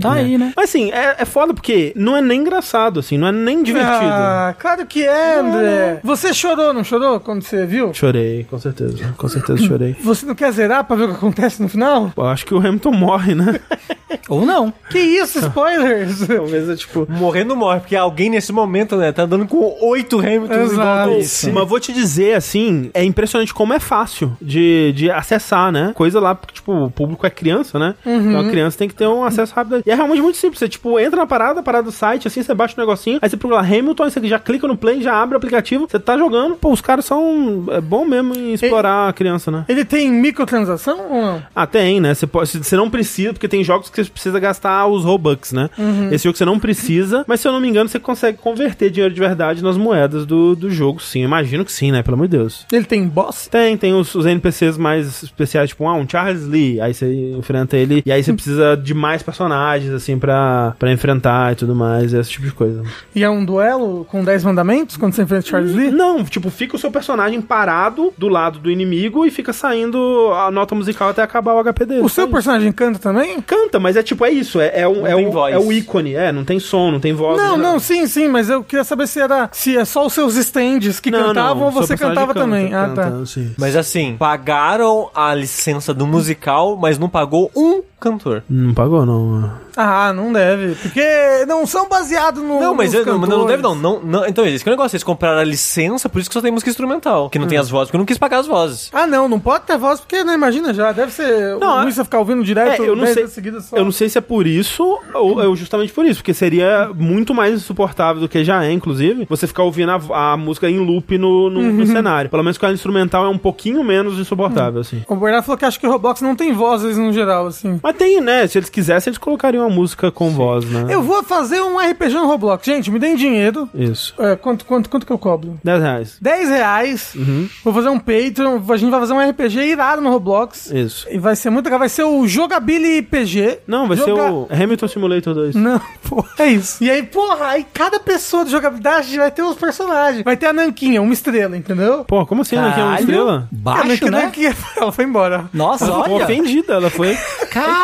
Tá aí, né? Mas assim, é, é foda porque não é nem engraçado, assim, não é nem divertido. Ah, claro que é, André. Você chorou, não chorou quando você viu? Chorei, com certeza. Com certeza chorei. Você não quer zerar pra ver o que acontece no final? Eu acho que o Hamilton morre, né? Ou não. Que isso, spoilers! Talvez é tipo. Morrendo morre, porque alguém nesse momento, né, tá andando com oito Hamiltons Exato. Isso. Mas vou te dizer, assim, é impressionante como é fácil de, de acessar, né? Coisa lá, porque, tipo, o público é criança, né? Então a criança tem que ter um acesso rápido. E é realmente muito simples. Você, tipo, entra na parada, parada do site, assim, você baixa o negocinho, aí você procura lá Hamilton, aí você já clica no play, já abre o aplicativo, você tá jogando. Pô, os caras são. É bom mesmo em explorar a criança, né? Ele tem microtransação ou não? Ah, tem, né? Você, pode, você não precisa, porque tem jogos que você precisa gastar os Robux, né? Esse jogo você não precisa, mas se eu não me engano, você consegue converter dinheiro de verdade nas moedas do, do jogo, sim. Imagino que sim, né? Pelo amor de Deus. Ele tem boss? Tem, tem os, os NPCs mais especiais, tipo, ah, um Charles Lee. Aí você enfrenta ele, e aí você precisa de mais personagens, assim, pra, pra enfrentar e tudo mais, esse tipo de coisa. E é um duelo com 10 mandamentos quando você enfrenta Charles Lee? Não, tipo, fica o seu personagem parado do lado do inimigo e fica saindo a nota musical até acabar o HP dele. O seu personagem canta também? Canta, mas é tipo, é isso, é, é, um, é, voz. é o ícone, é, não tem som, não tem voz. Não, né? não, sim, sim, mas eu queria saber se era se é só os seus stands que Não, cantavam não, ou você cantava canta, também. Ah, tá. canta, sim. Mas assim, pagaram a licença do musical, mas não pagou um cantor. Não pagou, não. Ah, não deve. Porque não são baseados no. Não, mas eu- não, não deve não. não, não então, esse que é o negócio. Eles compraram a licença, por isso que só tem música instrumental. Que não tem as vozes, porque eu não quis pagar as vozes. Ah, não, não pode ter voz, porque não imagina já. Deve ser. Não, o é- Luiz vai ficar ouvindo direto É, eu não 10 sei- só. Eu não sei se é por isso ou é justamente por isso, porque seria muito mais insuportável do que já é, inclusive, você ficar ouvindo a, a música em loop no, no, Uhum. no cenário. Pelo menos com a instrumental é um pouquinho menos insuportável, assim. O Bernardo falou que acha que o Roblox não tem vozes no geral, assim. Mas tem, né? Se eles quisessem, eles colocariam uma música com voz, né? Eu vou fazer um RPG no Roblox. Gente, me deem dinheiro. Isso. É, quanto, quanto, quanto que eu cobro? 10 reais. 10 reais. Uhum. Vou fazer um Patreon. A gente vai fazer um RPG irado no Roblox. Isso. E vai ser muito legal. Vai ser o Jogabili PG. Não, vai Joga- ser o Hamilton Simulator 2. Não, porra, é isso. E aí, porra, aí cada pessoa do jogabilidade vai ter os personagens. Vai ter a Nanquinha, uma estrela, entendeu? Pô, como assim? Ela aqui é uma estrela? a Baixo, Nanquinha, né? Nanquinha, ela foi embora. Nossa, Ela ficou olha. ofendida, ela foi. Caralho.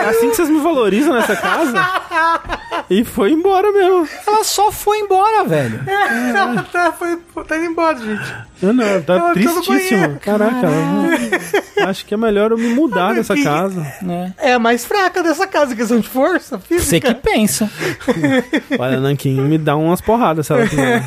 É assim que vocês me valorizam nessa casa? e foi embora mesmo. Ela só foi embora, velho. Ela tá, foi, tá indo embora, gente. Não, não, Ela tá no tristíssima. Caraca, ela- acho que é melhor eu me mudar dessa que- casa. né? É a mais fraca dessa casa, questão de força Você física. que pensa. Olha, a Nankin me dá umas porradas se ela quiser.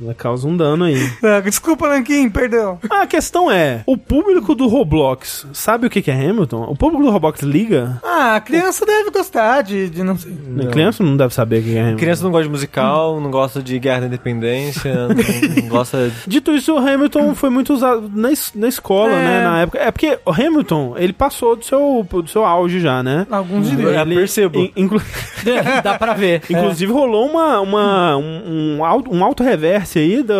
Ela causa um dano aí. Ah, Desculpa, Nanquim, perdão. A questão é: o público do Roblox sabe o que é Hamilton? O público do Roblox liga? Ah, a criança deve gostar de, de não sei sei. Criança não deve saber o que é Hamilton. Criança não gosta de musical, não gosta de Guerra da Independência, não, não gosta... Dito isso, o Hamilton foi muito usado na, es- na escola, É. né, na época. É porque o Hamilton, ele passou do seu, do seu auge já, né? Alguns diriam. Eu percebo. in- inclu- Dá pra ver. Inclusive rolou uma, uma, um, um, um auto reverse aí da,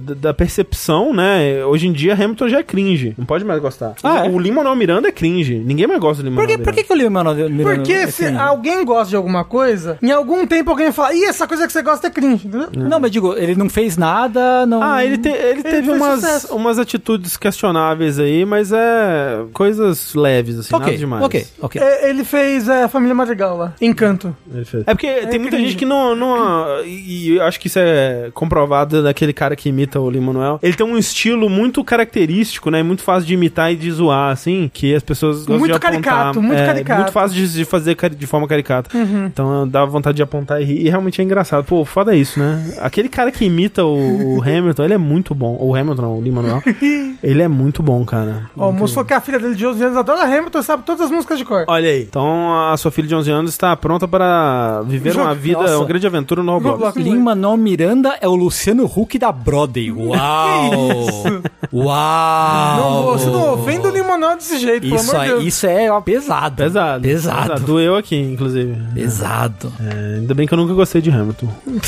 da, da percepção, né? Hoje em dia Hamilton já é cringe. Não pode mais gostar. Ah, é? O Lin-Manuel Miranda é cringe. Ninguém mais gosta do Por que, por que, que eu li o nome? Miranda? Porque se alguém gosta de alguma coisa, em algum tempo alguém fala, ih, essa coisa que você gosta é cringe, entendeu? Não, mas digo, ele não fez nada, não... Ah, ele, te- ele teve fez umas, sucesso. umas atitudes questionáveis aí, mas é coisas leves, assim, nada Ok, demais. ok, ok. É, ele fez é, Família Madrigal lá, Encanto. Ele fez. É porque tem muita cringe. gente que não. não e e eu acho que isso é comprovado daquele cara que imita o Lin-Manuel. Ele tem um estilo muito característico, né? Muito fácil de imitar e de zoar, assim, que as pessoas gostam Muito de apontar. Caricato, muito é, caricato. Muito fácil de, de fazer de forma caricata. Então dá vontade de apontar e rir. E realmente é engraçado. Pô, foda isso, né? Aquele cara que imita o, o Hamilton, ele é muito bom. O Hamilton, não, o Lin-Manuel. ele é muito bom, cara. Ó, o moço falou que a filha dele de 11 anos adora Hamilton, sabe todas as músicas de cor. Olha aí. Então a sua filha de 11 anos está pronta para viver uma vida, Nossa. uma grande aventura no Roblox. Roblox. Lin-Manuel Miranda é o Luciano Huck da Broadway. Uau! Uau! Não, você não ofenda o Limonal desse jeito, pelo Isso, amor de Deus. isso é ó, pesado. Pesado. Pesado. Doeu aqui, inclusive. Pesado. É, ainda bem que eu nunca gostei de Hamilton.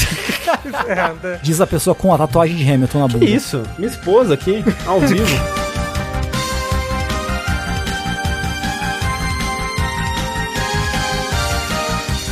É, né? Diz a pessoa com a tatuagem de Hamilton na bunda. Que isso? Minha esposa aqui, ao vivo.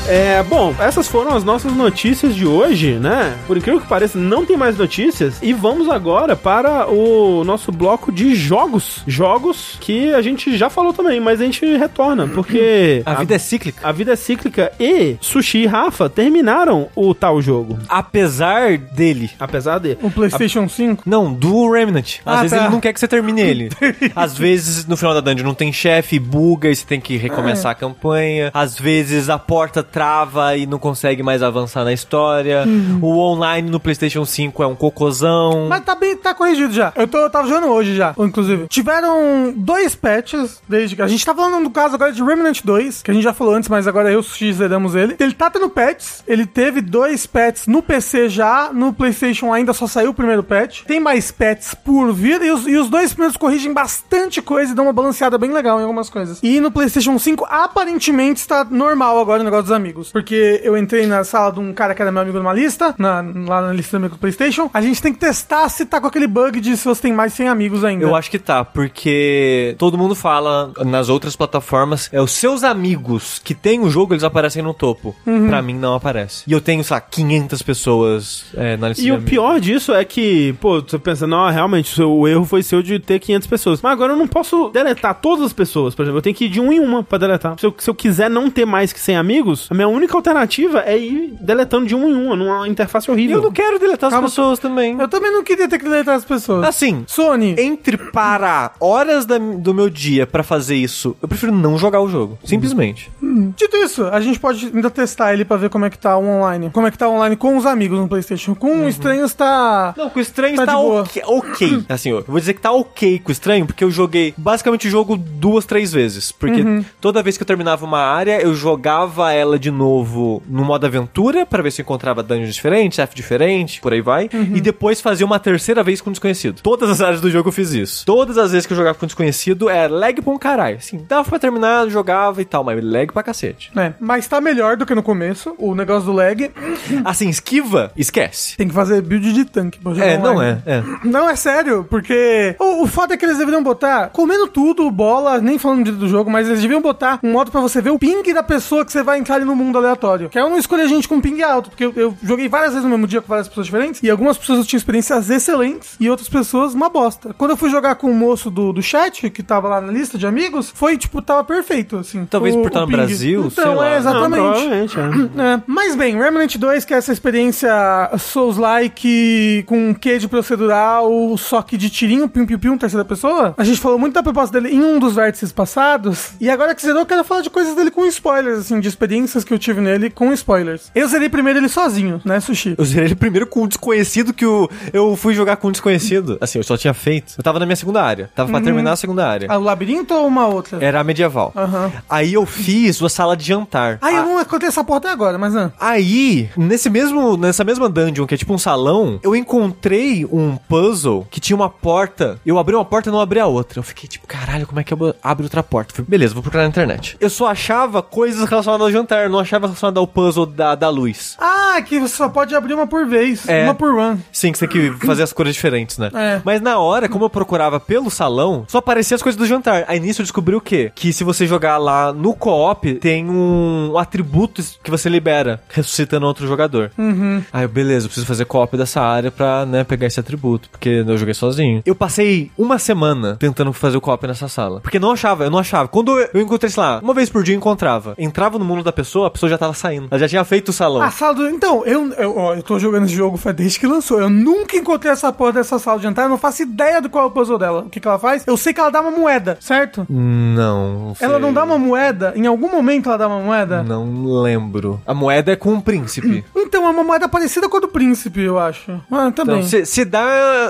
É, bom, essas foram as nossas notícias de hoje, né? Por incrível que pareça, não tem mais notícias. E vamos agora para o nosso bloco de jogos. Jogos que a gente já falou também, mas a gente retorna, porque A vida é cíclica. a vida é cíclica e Sushi e Rafa terminaram o tal jogo. Apesar dele. Apesar de. O PlayStation 5. Não, do Remnant. Às Ah, vezes tá. ele não quer que você termine ele. Às vezes no final da dungeon não tem chefe, buga e você tem que recomeçar a campanha. Às vezes a porta trava e não consegue mais avançar na história. O online no PlayStation 5 é um cocôzão. Mas tá bem, tá corrigido já. Eu, tô, eu tava jogando hoje já, inclusive. Tiveram dois patches desde que. A gente tá falando no caso agora de Remnant 2, que a gente já falou antes, mas agora eu e zeramos ele. Ele tá tendo patches. Ele teve dois patches no PC já. No PlayStation ainda só saiu o primeiro patch. Tem mais patches por vir. E os, e os dois primeiros corrigem bastante coisa e dão uma balanceada bem legal em algumas coisas. E no PlayStation 5, aparentemente está normal agora o negócio dos amigos. Porque eu entrei na sala de um cara que era meu amigo numa lista, na- lá na lista do amigo do PlayStation. A gente tem que testar se tá com aquele bug de se você tem mais de 100 amigos ainda. Eu acho que tá, porque todo mundo fala nas outras plataformas, é os seus amigos que tem o jogo, eles aparecem no topo. Uhum. Pra mim não aparece. E eu tenho, sei lá, 500 pessoas é, na lista E o amigos. pior disso é que, pô, você pensa, não, realmente, o o erro foi seu de ter 500 pessoas. Mas agora eu não posso deletar todas as pessoas, por exemplo. Eu tenho que ir de um em uma pra deletar. Se eu, se eu quiser não ter mais que 100 amigos, a minha única alternativa é ir deletando de um em uma, numa interface E horrível. eu não quero deletar as Calma. pessoas também. Eu também não queria ter que deletar as pessoas. Assim, Sony, entre parar horas da- do meu dia pra fazer isso, eu prefiro não jogar o jogo. Simplesmente. dito isso, a gente pode ainda testar ele pra ver como é que tá o online. Como é que tá o online com os amigos no PlayStation. Com estranhos tá. Não, com o estranho Tá tá, ok, ok. Assim, eu vou dizer que tá ok com o estranho, porque eu joguei basicamente o jogo duas, três vezes. Porque toda vez que eu terminava uma área, eu jogava ela de novo no modo aventura, pra ver se encontrava dungeons diferentes, chefe diferente, por aí vai. E depois fazia uma terceira vez com o desconhecido. Todas as áreas do jogo eu fiz isso. Todas as vezes que eu jogava com o desconhecido, é lag pra um caralho. Assim, dava pra terminar, jogava e tal, mas lag pra cacete. É, mas tá melhor do que no começo, o negócio do lag. Assim, esquiva, esquece. Tem que fazer build de tanque pra jogar É, não é, é. Não, é sério, porque o, o foda é que eles deveriam botar, comendo tudo, bola, nem falando do jogo, mas eles deviam botar um modo pra você ver o ping da pessoa que você vai entrar ali no mundo aleatório. Que é eu não escolher gente com ping alto, porque eu, eu joguei várias vezes no mesmo dia com várias pessoas diferentes, e algumas pessoas eu tinha experiências excelentes, e outras pessoas uma bosta. Quando eu fui jogar com o moço do, do chat, que tava lá na lista de amigos, foi, tipo, tava perfeito, assim. Talvez o- por estar no. Brasil, sei Então, é, Não, exatamente. provavelmente, é. É, mas bem, Remnant 2, que é essa experiência Souls-like com um quê de procedural, só que de tirinho, pium-pium-pium, terceira pessoa. A gente falou muito da proposta dele em um dos vértices passados, e agora que zerou, eu quero falar de coisas dele com spoilers, assim, de experiências experiências que eu tive nele com spoilers. Eu zerei primeiro ele sozinho, né, Sushi? Eu zerei ele primeiro com um desconhecido que o, eu fui jogar com um desconhecido. Assim, eu só tinha feito. Eu tava na minha segunda área. Tava pra terminar a segunda área. Ah, o labirinto ou uma outra? Era a medieval. Aham. Aí eu fiz uma sala de jantar. Ah, eu não encontrei essa porta agora, mas não. Aí, nesse mesmo, nessa mesma dungeon, que é tipo um salão, eu encontrei um puzzle que tinha uma porta. Eu abri uma porta e não abri a outra. Eu fiquei tipo, caralho, como é que eu abro outra porta? Eu falei, beleza, vou procurar na internet. Eu só achava coisas relacionadas ao jantar, não achava relacionado ao puzzle da, da luz. Ah, que você só pode abrir uma por vez. É. Uma por run. Sim, que você tem que fazer as cores diferentes, né? É. Mas na hora, como eu procurava pelo salão, só aparecia as coisas do jantar. Aí nisso eu descobri o quê? Que se você jogar lá no co-op, tem um atributo que você libera, ressuscitando outro jogador. Uhum. Aí eu, beleza, eu preciso fazer co-op dessa área pra, né, pegar esse atributo, porque eu joguei sozinho. Eu passei uma semana tentando fazer o co-op nessa sala. Porque não achava, eu não achava. Quando eu, encontrei, sei lá, uma vez por dia eu encontrava. Entrava no mundo da pessoa, a pessoa já tava saindo. Ela já tinha feito o salão. A sala do... Então, eu, eu, ó, eu tô jogando esse jogo desde que lançou. Eu nunca encontrei essa porra dessa sala de jantar. Eu não faço ideia do qual é o puzzle dela. O que, que ela faz? Eu sei que ela dá uma moeda, certo? Não. Ela não dá uma moeda? Em algum momento ela dá uma moeda? Não lembro. A moeda é com o príncipe. Então, é uma moeda parecida com a do príncipe, eu acho. Ah, também. Então, se, se dá,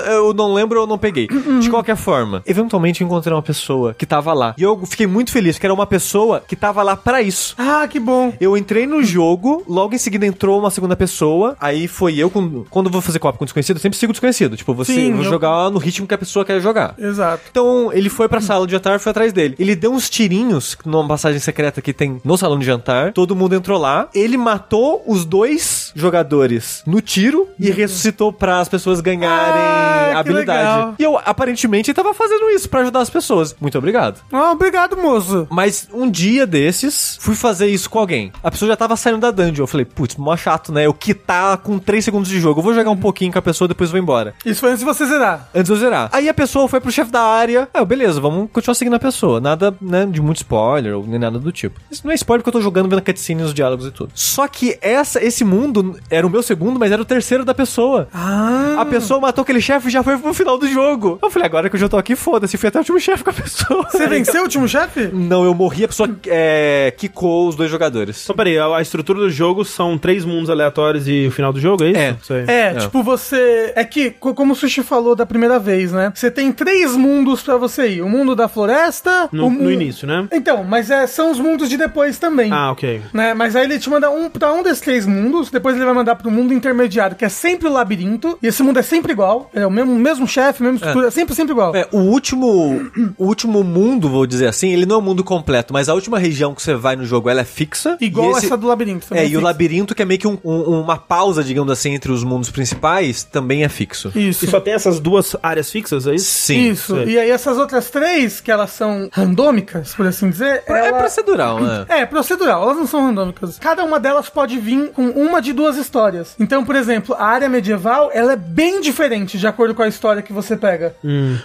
eu não lembro, eu não peguei. De qualquer forma, eventualmente eu encontrei uma pessoa que tava lá. E eu fiquei muito feliz, que era uma pessoa que tava lá pra isso. Ah, que bom. Eu entrei no jogo, logo em seguida entrou uma segunda pessoa, aí foi eu com... Quando vou fazer copo com desconhecido, eu sempre sigo desconhecido. Tipo, você Sim, eu- jogar no ritmo que a pessoa quer jogar. Exato. Então, ele foi pra sala de jantar e foi atrás dele. Ele deu uns tirinhos numa passagem secreta que tem no salão de jantar. Todo mundo entrou lá. Ele matou os dois jogadores no tiro e ressuscitou pra as pessoas ganharem Ah, habilidade. legal. E eu, aparentemente, ele tava fazendo isso pra ajudar as pessoas. Muito obrigado. Ah, obrigado, moço. Mas um dia desses, fui fazer isso com alguém. A pessoa já tava saindo da dungeon. Eu falei, putz, mó chato, né? Eu quitar com 3 segundos de jogo. Eu vou jogar um pouquinho com a pessoa, depois vou embora. Isso foi antes de você zerar. Antes de eu zerar. Aí a pessoa foi pro chefe da área. Ah, beleza, vamos continuar seguindo a pessoa. Nada, né, de muito spoiler ou nem nada do tipo. Isso não é spoiler porque eu tô jogando vendo cutscenes, os diálogos e tudo. Só que essa, esse mundo era o meu segundo, mas era o terceiro da pessoa. Ah. A pessoa matou aquele chefe e já foi pro final do jogo. Eu falei, agora que eu já tô aqui, foda-se. Fui até o último chefe com a pessoa. Você venceu o último chefe? Não, eu morri, a pessoa é, quicou os dois jogadores. Só peraí, a, a estrutura do jogo são três mundos aleatórios e o final do jogo, é isso? É. Sei. É, tipo, você. É que, co- como o Sushi falou da primeira vez, né? Você tem três mundos pra você ir: o mundo da floresta. No, o no mu- início, né? Então, mas é, são os mundos de depois também. Ah, ok. Né? Mas aí ele te manda um pra um desses três mundos, depois ele vai mandar pro mundo intermediário, que é sempre o labirinto, e esse mundo é sempre igual, é o mesmo, mesmo chefe, mesma estrutura, é sempre, sempre igual. É, o último, o último mundo, vou dizer assim, ele não é um mundo completo, mas a última região que você vai no jogo, ela é fixa. Igual esse- essa do labirinto. também É, e o labirinto, que é meio que um- um- uma pausa, digamos assim, entre os mundos principais, também é fixo. Isso. E só tem essas duas áreas fixas, é isso? Sim. Isso. sei. E aí essas outras três, que elas são randômicas, por assim dizer, É ela... procedural, né? É, procedural, elas não são randômicas. Cada uma delas pode vir com uma de duas histórias. Então, por exemplo, a área medieval, ela é bem diferente de acordo com a história que você pega.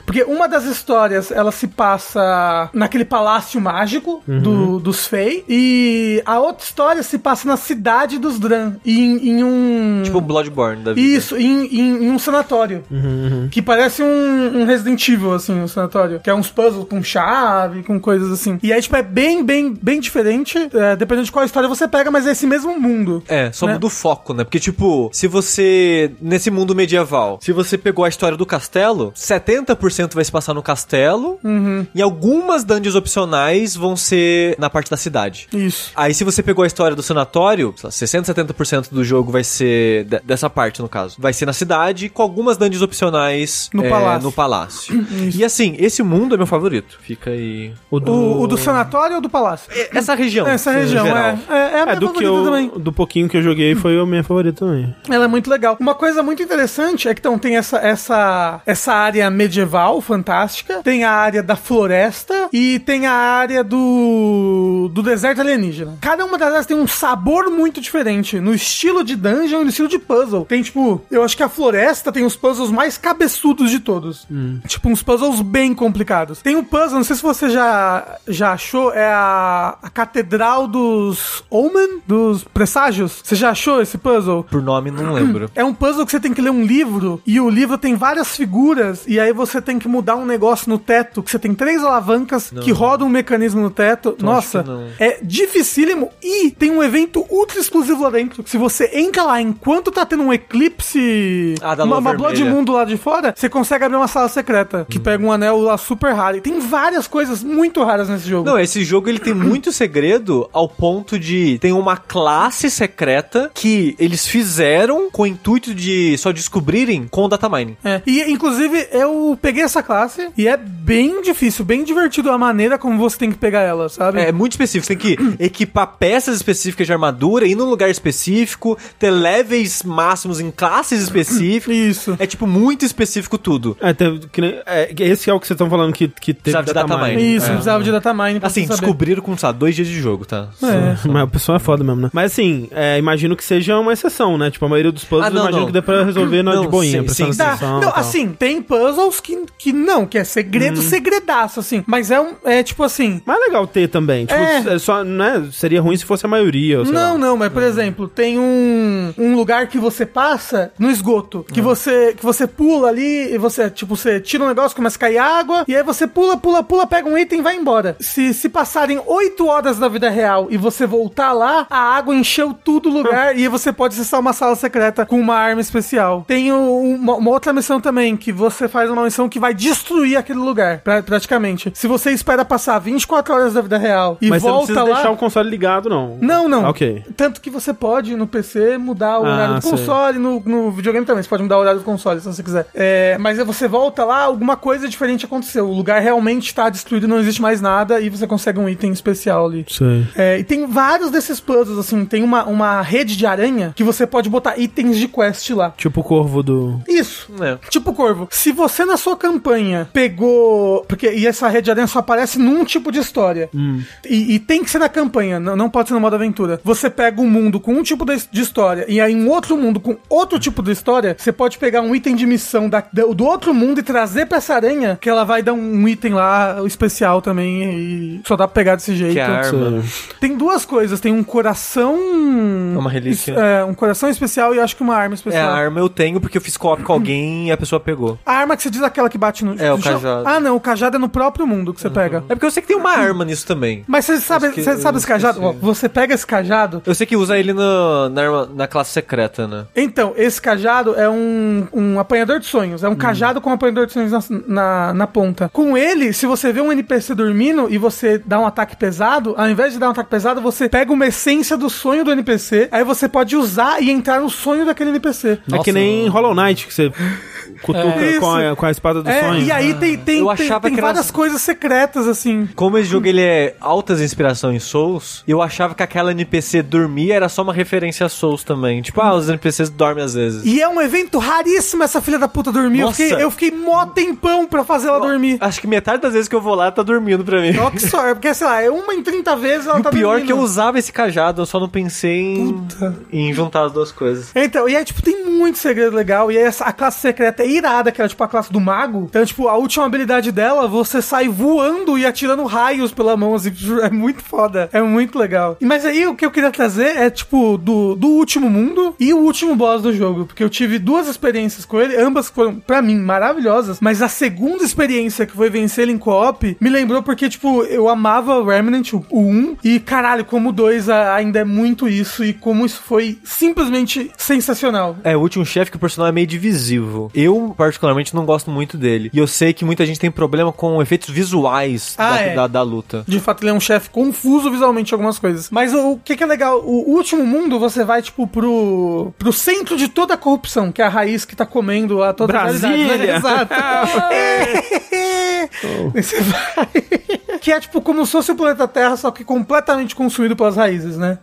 Porque uma das histórias, ela se passa naquele palácio mágico do, dos Fey, e a outra história se passa na cidade dos Dran, em, em um... Tipo um Bloodborne da vida. Isso, em, em- em um sanatório. Que parece um, um Resident Evil, assim, um sanatório. Que é uns puzzles com chave, com coisas assim. E aí, tipo, é bem, bem, bem diferente, é, dependendo de qual história você pega, mas é esse mesmo mundo. É, só né? muda o foco, né? Porque, tipo, se você. Nesse mundo medieval, se você pegou a história do castelo, 70% vai se passar no castelo. Uhum. E algumas dungeons opcionais vão ser na parte da cidade. Isso. Aí, se você pegou a história do sanatório, lá, 60, 70% do jogo vai ser. de- dessa parte, no caso. Vai ser na cidade, com algumas dungeons opcionais No é, palácio. no palácio. e assim, esse mundo é meu favorito. Fica aí. O do, O, o do sanatório ou do palácio? Essa região. Essa região, é. É, é a É, minha do que eu, também. do pouquinho que eu joguei foi a minha favorita também. Ela é muito legal. Uma coisa muito interessante é que então tem essa, essa, essa área medieval fantástica, tem a área da floresta e tem a área do, do deserto alienígena. Cada uma das áreas tem um sabor muito diferente no estilo de dungeon e no estilo de puzzle. Tem, tipo, eu acho que a floresta tem os puzzles mais cabeçudos de todos. Tipo, uns puzzles bem complicados. Tem um puzzle, não sei se você já, já achou, é a, a Catedral dos Omen, dos Presságios. Você já achou esse puzzle? Por nome, não lembro. É um puzzle que você tem que ler um livro e o livro tem várias figuras e aí você tem que mudar um negócio no teto, que você tem três alavancas que rodam um mecanismo no teto. Nossa, que não. é dificílimo e tem um evento ultra exclusivo lá dentro. Se você entra lá enquanto tá tendo um eclipse, Ah, uma, uma Blood vermelha. Moon do lado de fora, você consegue abrir uma sala secreta que pega um anel lá super raro. E tem várias coisas muito raras nesse jogo. Não, esse jogo ele tem muito segredo ao ponto de tem uma classe secreta que eles fizeram com o intuito de só descobrirem com o data mining. É. E, inclusive, eu peguei essa classe e é bem difícil, bem divertido a maneira como você tem que pegar ela, sabe? É muito específico, você tem que equipar peças específicas de armadura, ir num lugar específico, ter levels máximos em classes específicas. Isso. É tipo muito específico tudo. É, tem- que nem- é, esse é o que vocês estão falando que, que teve Precisava de data mining. Isso, É. precisava de datamine pra Assim, descobriram com, sabe, dois dias de jogo, tá? É. Mas o pessoal é foda mesmo, né? Mas assim, é, imagino que seja uma exceção, né? Tipo, a maioria dos puzzles Ah, não, eu imagino não. que dê pra resolver na Não, de boinha, sim, sim, atenção. Não, e assim, tem puzzles que, que não, que é segredo, segredaço, assim. Mas é um. É tipo assim. Mas é legal ter também. Tipo, É. é só, né? Seria ruim se fosse a maioria. Não, lá. não, mas por exemplo, tem um, um lugar que você passa no esgoto, que você que você pula ali e você, tipo, você tira um negócio, começa a cair água, e aí você pula, pula, pula, pega um item e vai embora. Se, se passarem 8 horas da vida real e você voltar lá, a água encheu tudo o lugar e aí você pode acessar uma sala secreta com uma arma especial. Tem uma, uma outra missão também, que você faz uma missão que vai destruir aquele lugar, pra- praticamente. Se você espera passar 24 horas da vida real e Mas você não volta precisa lá... deixar o console ligado, não. Não, não. Ah, Ok. Tanto que você pode no PC mudar o Ah, horário do sei. console, no, no videogame também. Você pode mudar o horário do console se você quiser. É, mas aí você volta lá, alguma coisa diferente aconteceu. O lugar realmente tá destruído, não existe mais nada e você consegue um item especial ali. Sei. É, e tem vários desses puzzles, assim. Tem uma, uma rede de aranha que você pode botar itens de quest lá. Tipo o corvo do. Isso. É. Tipo Corvo, se você na sua campanha pegou. Porque e essa rede de aranha só aparece num tipo de história. E, e tem que ser na campanha, não, não pode ser no modo aventura. Você pega um mundo com um tipo de, de história e aí um outro mundo com outro tipo de história, você pode pegar um item de missão da- do, do outro mundo e trazer pra essa aranha, que ela vai dar um item lá especial também. E só dá pra pegar desse jeito. Que é arma. Tem duas coisas: tem um coração. É uma relíquia. É, um coração especial e acho que uma arma É, especial. a arma eu tenho porque eu fiz co-op com alguém e a pessoa pegou. A arma que você diz é aquela que bate no. É, o cajado. Ah, não, o cajado é no próprio mundo que você pega. É porque eu sei que tem uma arma nisso também. Mas você sabe, você sabe esse cajado? Ó, você pega esse cajado. Eu sei que usa ele no- na, arma- na classe secreta, né? Então, esse cajado é um, um apanhador de sonhos. É um cajado com um apanhador de sonhos na, na, na ponta. Com ele, se você vê um NPC dormindo e você dá um ataque pesado, ao invés de dar um ataque pesado, você pega uma essência do sonho do NPC, aí você pode usar e entrar no sonho daquele NPC. é que nem Hollow Knight, que você cutuca É. com, a, com a espada do É, sonho. e aí tem, tem, Eu tem, tem várias coisas secretas, assim. Como esse jogo ele é altas inspirações em Souls, eu achava que aquela NPC dormir era só uma referência a Souls também. Tipo, ah, os NPCs dormem às vezes. E é um evento raríssimo essa filha da puta dormir. Eu Nossa. fiquei, eu fiquei mó tempão pra fazer ela dormir. Acho que metade das vezes que eu vou lá tá dormindo pra mim. Ó, que sorte, porque sei lá, é uma em 30 vezes ela E tá o pior é dormindo. que eu usava esse cajado, eu só não pensei em, em juntar as duas coisas. Então, e aí, tipo, tem muito segredo legal. E aí, essa, a classe secreta é irada, que era, tipo, a classe do mago. Então, tipo, a última habilidade dela, você sai voando e atirando raios pela mão, assim. É muito foda. É muito legal. Mas aí, o que eu queria trazer é, tipo, do, do último mundo e o último boss do jogo. Porque eu tive duas experiências com ele, ambas foram, pra mim, maravilhosas. Mas a segunda experiência, que foi vencer ele em co-op, me lembrou porque, tipo, eu amava Remnant, o 1. E, caralho, como o 2 a- ainda é muito isso. E como isso foi simplesmente sensacional. É, o último chefe que o personagem é meio divisivo. Eu, particularmente, não gosto muito dele. E eu sei que muita gente tem problema com efeitos visuais Ah, da, é. da, da luta. De fato, ele é um chefe confuso visualmente em algumas coisas. Mas o, o que, que é legal? O último mundo, você vai, tipo, pro, pro centro de toda a corrupção, que é a raiz que tá comendo a toda a Brasília. realidade, né? Exato. Você vai. que é, tipo, como se fosse o planeta Terra, só que completamente consumido pelas raízes, né?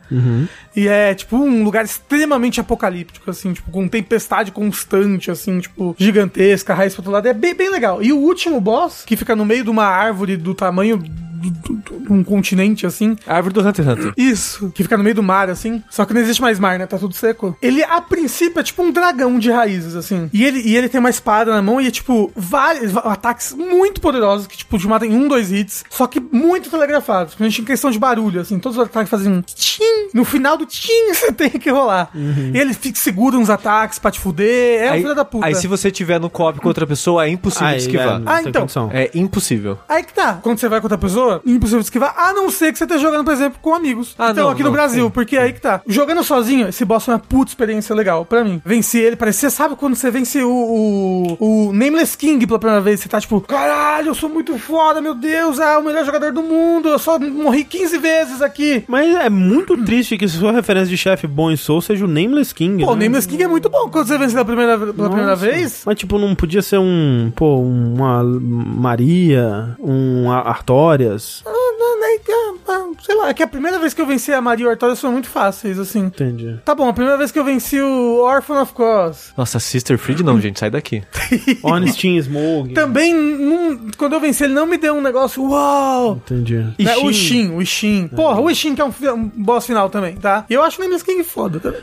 E é, tipo, um lugar extremamente apocalíptico, assim, tipo, com tempestade constante, assim, tipo, gigantesca, raiz pro outro lado. É bem, bem legal. E o último boss, que fica no meio de uma árvore do tamanho de um continente, assim. A árvore do Hunter x Hunter. Isso, que fica no meio do mar, assim. Só que não existe mais mar, né? Tá tudo seco. Ele, a princípio, é tipo um dragão de raízes, assim. E ele, e ele tem uma espada na mão e é, tipo, vários ataques muito poderosos que, tipo, te matam em um, dois hits. Só que muito telegrafados. Principalmente em questão de barulho, assim. Todos os ataques fazem um tchim. No final do tchim, você tem que rolar. E ele fica, segura uns ataques pra te fuder. É Aí, filho da puta. aí se você tiver no co-op com outra pessoa, é impossível Aí, esquivar. é, Ah, então. condição. É impossível. Aí que tá. Quando você vai com outra pessoa, impossível de esquivar, a não ser que você esteja jogando, por exemplo, com amigos. Ah, então, não, aqui no não, Brasil, sim. porque aí que tá. Jogando sozinho, esse boss foi uma puta experiência legal pra mim. Venci ele, parecia, sabe quando você vence o, o, o Nameless King pela primeira vez? Você tá tipo, caralho, eu sou muito foda, meu Deus, é o melhor jogador do mundo, eu só morri 15 vezes aqui. Mas é muito triste que sua referência de chefe bom em Soul seja o Nameless King. Pô, o né? Nameless King é muito bom quando você vence pela primeira, pela primeira vez. Mas, tipo, não podia ser um. Pô, uma Maria, um A- Artorias. Ah, não, não, ah, sei lá, é que a primeira vez que eu venci a Maria e o Artorias foram muito fáceis, assim. Entendi. Tá bom, a primeira vez que eu venci o Orphan of Cross. Nossa, Sister Fried não, gente, sai daqui. Honestin Smoke. Também, não- quando eu venci, ele não me deu um negócio, uau! Entendi. Né, O Ishin, o Ishin. Porra, o Ishin que é um, um boss final também, tá? E eu acho o Nameless King foda também.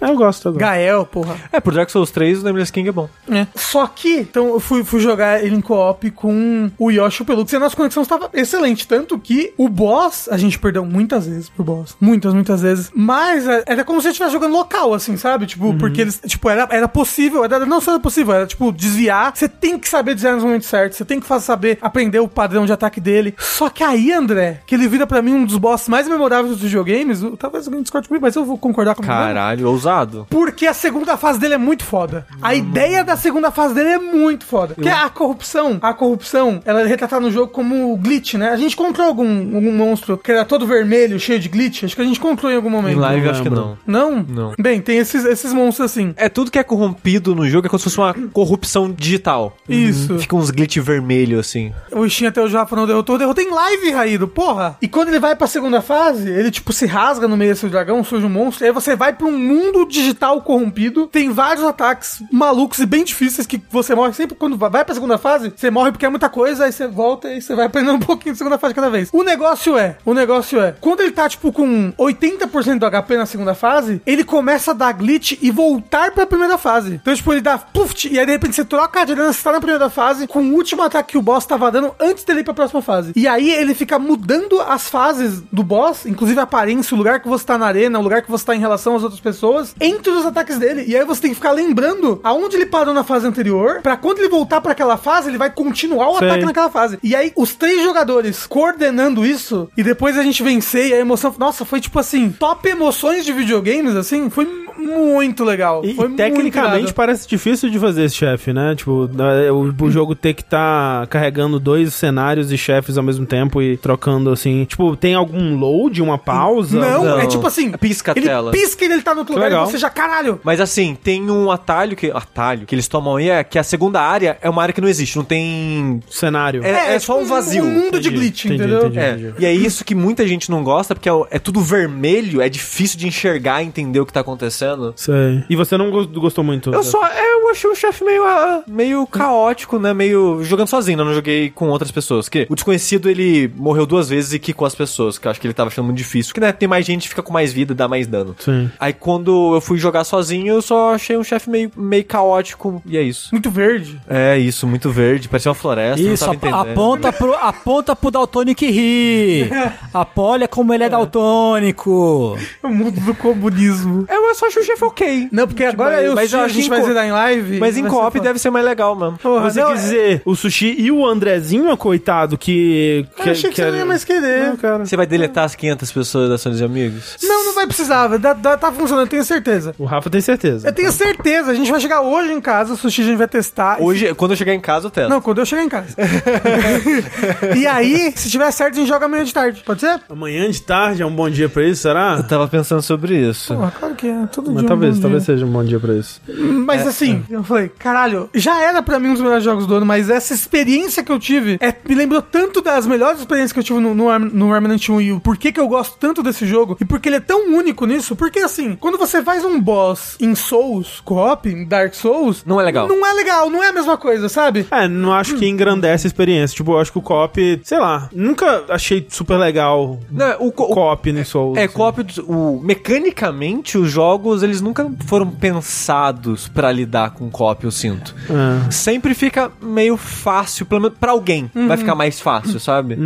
Eu gosto, eu gosto. Gael, porra. É, por Dark Souls 3, o Nameless King é bom. É. Só que, então, eu fui, fui jogar ele em co-op com o Yoshi e o Pelux e a nossa conexão estava excelente. Tanto que o boss, a gente perdeu muitas vezes pro boss. Muitas, muitas vezes. Mas é- era como se você estivesse jogando local, assim, sabe? Tipo, porque eles, tipo, era, era possível, era, não só era possível, era, tipo, desviar. Você tem que saber desviar nos momentos certos, você tem que fa- saber aprender o padrão de ataque dele. Só que aí, André, que ele vira pra mim um dos bosses mais memoráveis dos videogames, talvez alguém discorde comigo, mas eu vou concordar com Caralho, ousado. Porque a segunda fase dele é muito foda. A ideia da segunda fase dele é muito foda. Que é a corrupção. A corrupção, ela é retratada no jogo como glitch, né? A gente encontrou algum, algum monstro que era todo vermelho, cheio de glitch. Acho que a gente encontrou em algum Em momento. live, não acho que não. Não? Não. Bem, tem esses, esses monstros assim. É tudo que é corrompido no jogo é como se fosse uma corrupção digital. Isso. Fica uns glitch vermelho assim. O Ishin até o Jaffa não derrotou, derrotou em live, Raído, porra. E quando ele vai pra segunda fase, ele tipo se rasga no meio desse dragão, surge um monstro, e aí você vai pra um mundo digital corrompido, tem vários ataques malucos e bem difíceis que você morre sempre quando vai pra segunda fase, você morre porque é muita coisa, aí você volta e você vai aprendendo um pouquinho de segunda fase cada vez. O negócio é, o negócio é, quando ele tá tipo com 80% do HP na segunda fase, ele começa a dar glitch e voltar pra primeira fase. Então, tipo, ele dá puff, e aí de repente você troca a direção, você tá na primeira fase com o último ataque que o boss tava dando antes dele ir pra próxima fase. E aí ele fica mudando as fases do boss, inclusive a aparência, o lugar que você tá na arena, o lugar que você tá em relação às outras pessoas, entre os ataques dele. E aí você tem que ficar lembrando aonde ele parou na fase anterior, pra quando ele voltar pra aquela fase, ele vai continuar o Sei. ataque naquela fase. E aí os três jogadores coordenando isso, e depois a gente vencer, e a emoção, nossa, foi tipo assim, top emoções de videogames, assim, foi muito legal. E, foi muito tecnicamente parece difícil de fazer esse chefe, né? Tipo, da- o, o jogo ter que estar carregando dois cenários e chefes ao mesmo tempo e trocando assim. Tipo, tem algum load, uma pausa? Não, Não. é tipo assim. Pisca a ele tela. pisca e ele tá no outro lugar legal. você já, caralho. Mas assim, tem um atalho que. Atalho que eles tomam aí é que a segunda área é uma área que não existe, não tem. Cenário. É, só um vazio. Um mundo de Entendi, glitch, entendi, entendeu? entendi. É, e é isso que muita gente não gosta, porque é, é tudo vermelho, é difícil de enxergar e entender o que tá acontecendo. Sei. E você não gos- gostou muito? Eu só, é, eu achei o chefe meio, ah, meio caótico, né? Meio jogando sozinho, né? Eu não joguei com outras pessoas. Que o desconhecido ele morreu duas vezes e quicou as pessoas, que eu acho que ele tava achando muito difícil. Porque, né, tem mais gente, fica com mais vida, dá mais dano. Sim. Aí quando eu fui jogar sozinho, eu só achei um chefe meio, meio caótico e é isso. Muito verde. É isso, muito verde, parecia uma floresta, não Isso, tava ap- entendendo. aponta pro, aponta pro Daltônico e ri. Olha como ele é daltônico. O mundo do comunismo. Eu só achei o chefe ok. Não, porque agora mas- eu mas eu a gente que vai zerar em live. Mas em co-op deve ser mais legal mesmo. Porra, Você não, quer dizer o Sushi e o Andrezinho, coitado, que... é- Eu achei que você não ia mais querer. Não, cara. Você vai deletar as 500 pessoas da Sony de Amigos? Não, não vai precisar. Dá, dá- tá funcionando, eu tenho certeza. O Rafa tem certeza. Eu tenho certeza. A gente vai chegar hoje em casa, o sushi a gente vai testar. Hoje, quando eu chegar em casa, eu testo. Não, quando eu chegar em casa. e aí, se tiver certo, a gente joga amanhã de tarde. Pode ser? Amanhã de tarde é um bom dia pra isso, será? Eu tava pensando sobre isso. Pô, claro que é. Todo Mas dia. talvez, um bom talvez dia. seja um bom dia pra isso. Mas assim, Eu falei, caralho, já era pra mim um dos melhores jogos do ano, mas essa experiência que eu tive é, me lembrou tanto das melhores experiências que eu tive no, no, no Remnant 1 e o porquê que eu gosto tanto desse jogo e porque ele é tão único nisso. Porque assim, quando você faz um boss em Souls, co-op, em Dark Souls, Não é legal. Não é legal, não é a mesma coisa, sabe? É, não acho que engrandece a experiência. Tipo, eu acho que o co-op, sei lá, nunca achei super legal Não, o, co- co-op no Souls. É, assim. co-op, o, mecanicamente, os jogos, eles nunca foram pensados pra lidar com co-op, eu sinto. É. Sempre fica meio fácil, pelo menos pra alguém, vai ficar mais fácil, sabe?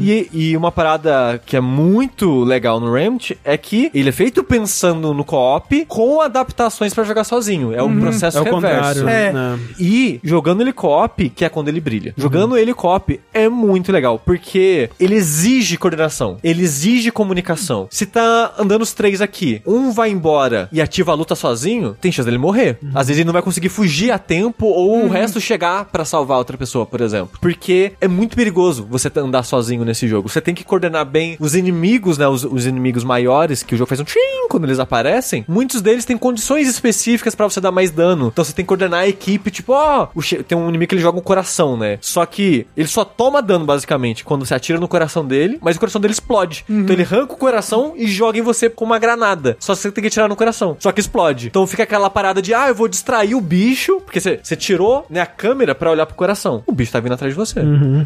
E, e uma parada que é muito legal no Remnant é que ele é feito pensando no co-op com adaptações pra jogar sozinho. É o processo É o reverso. contrário. É. né? E jogando ele co-op, que é quando ele brilha. Jogando ele co-op é muito legal, porque ele exige coordenação, ele exige comunicação. Se tá andando os três aqui, um vai embora e ativa a luta sozinho, tem chance dele morrer. Às vezes ele não vai conseguir fugir a tempo ou o resto chegar pra salvar outra pessoa, por exemplo. Porque é muito perigoso você andar sozinho nesse jogo. Você tem que coordenar bem os inimigos, né? Os, os inimigos maiores, que o jogo faz um tchim quando eles aparecem. Muitos deles têm condições específicas pra você dar mais dano. Então você tem que coordenar a equipe, tipo, ó, o che- tem um inimigo que ele joga um coração, né? Só que ele só toma dano, basicamente, quando você atira no coração dele, mas o coração dele explode. Então ele arranca o coração e joga em você com uma granada. Só você tem que atirar no coração. Só que explode. Então fica aquela parada de, ah, eu vou distrair o bicho, porque você, você tirou né, a câmera pra olhar pro coração. O bicho tá vindo atrás de você.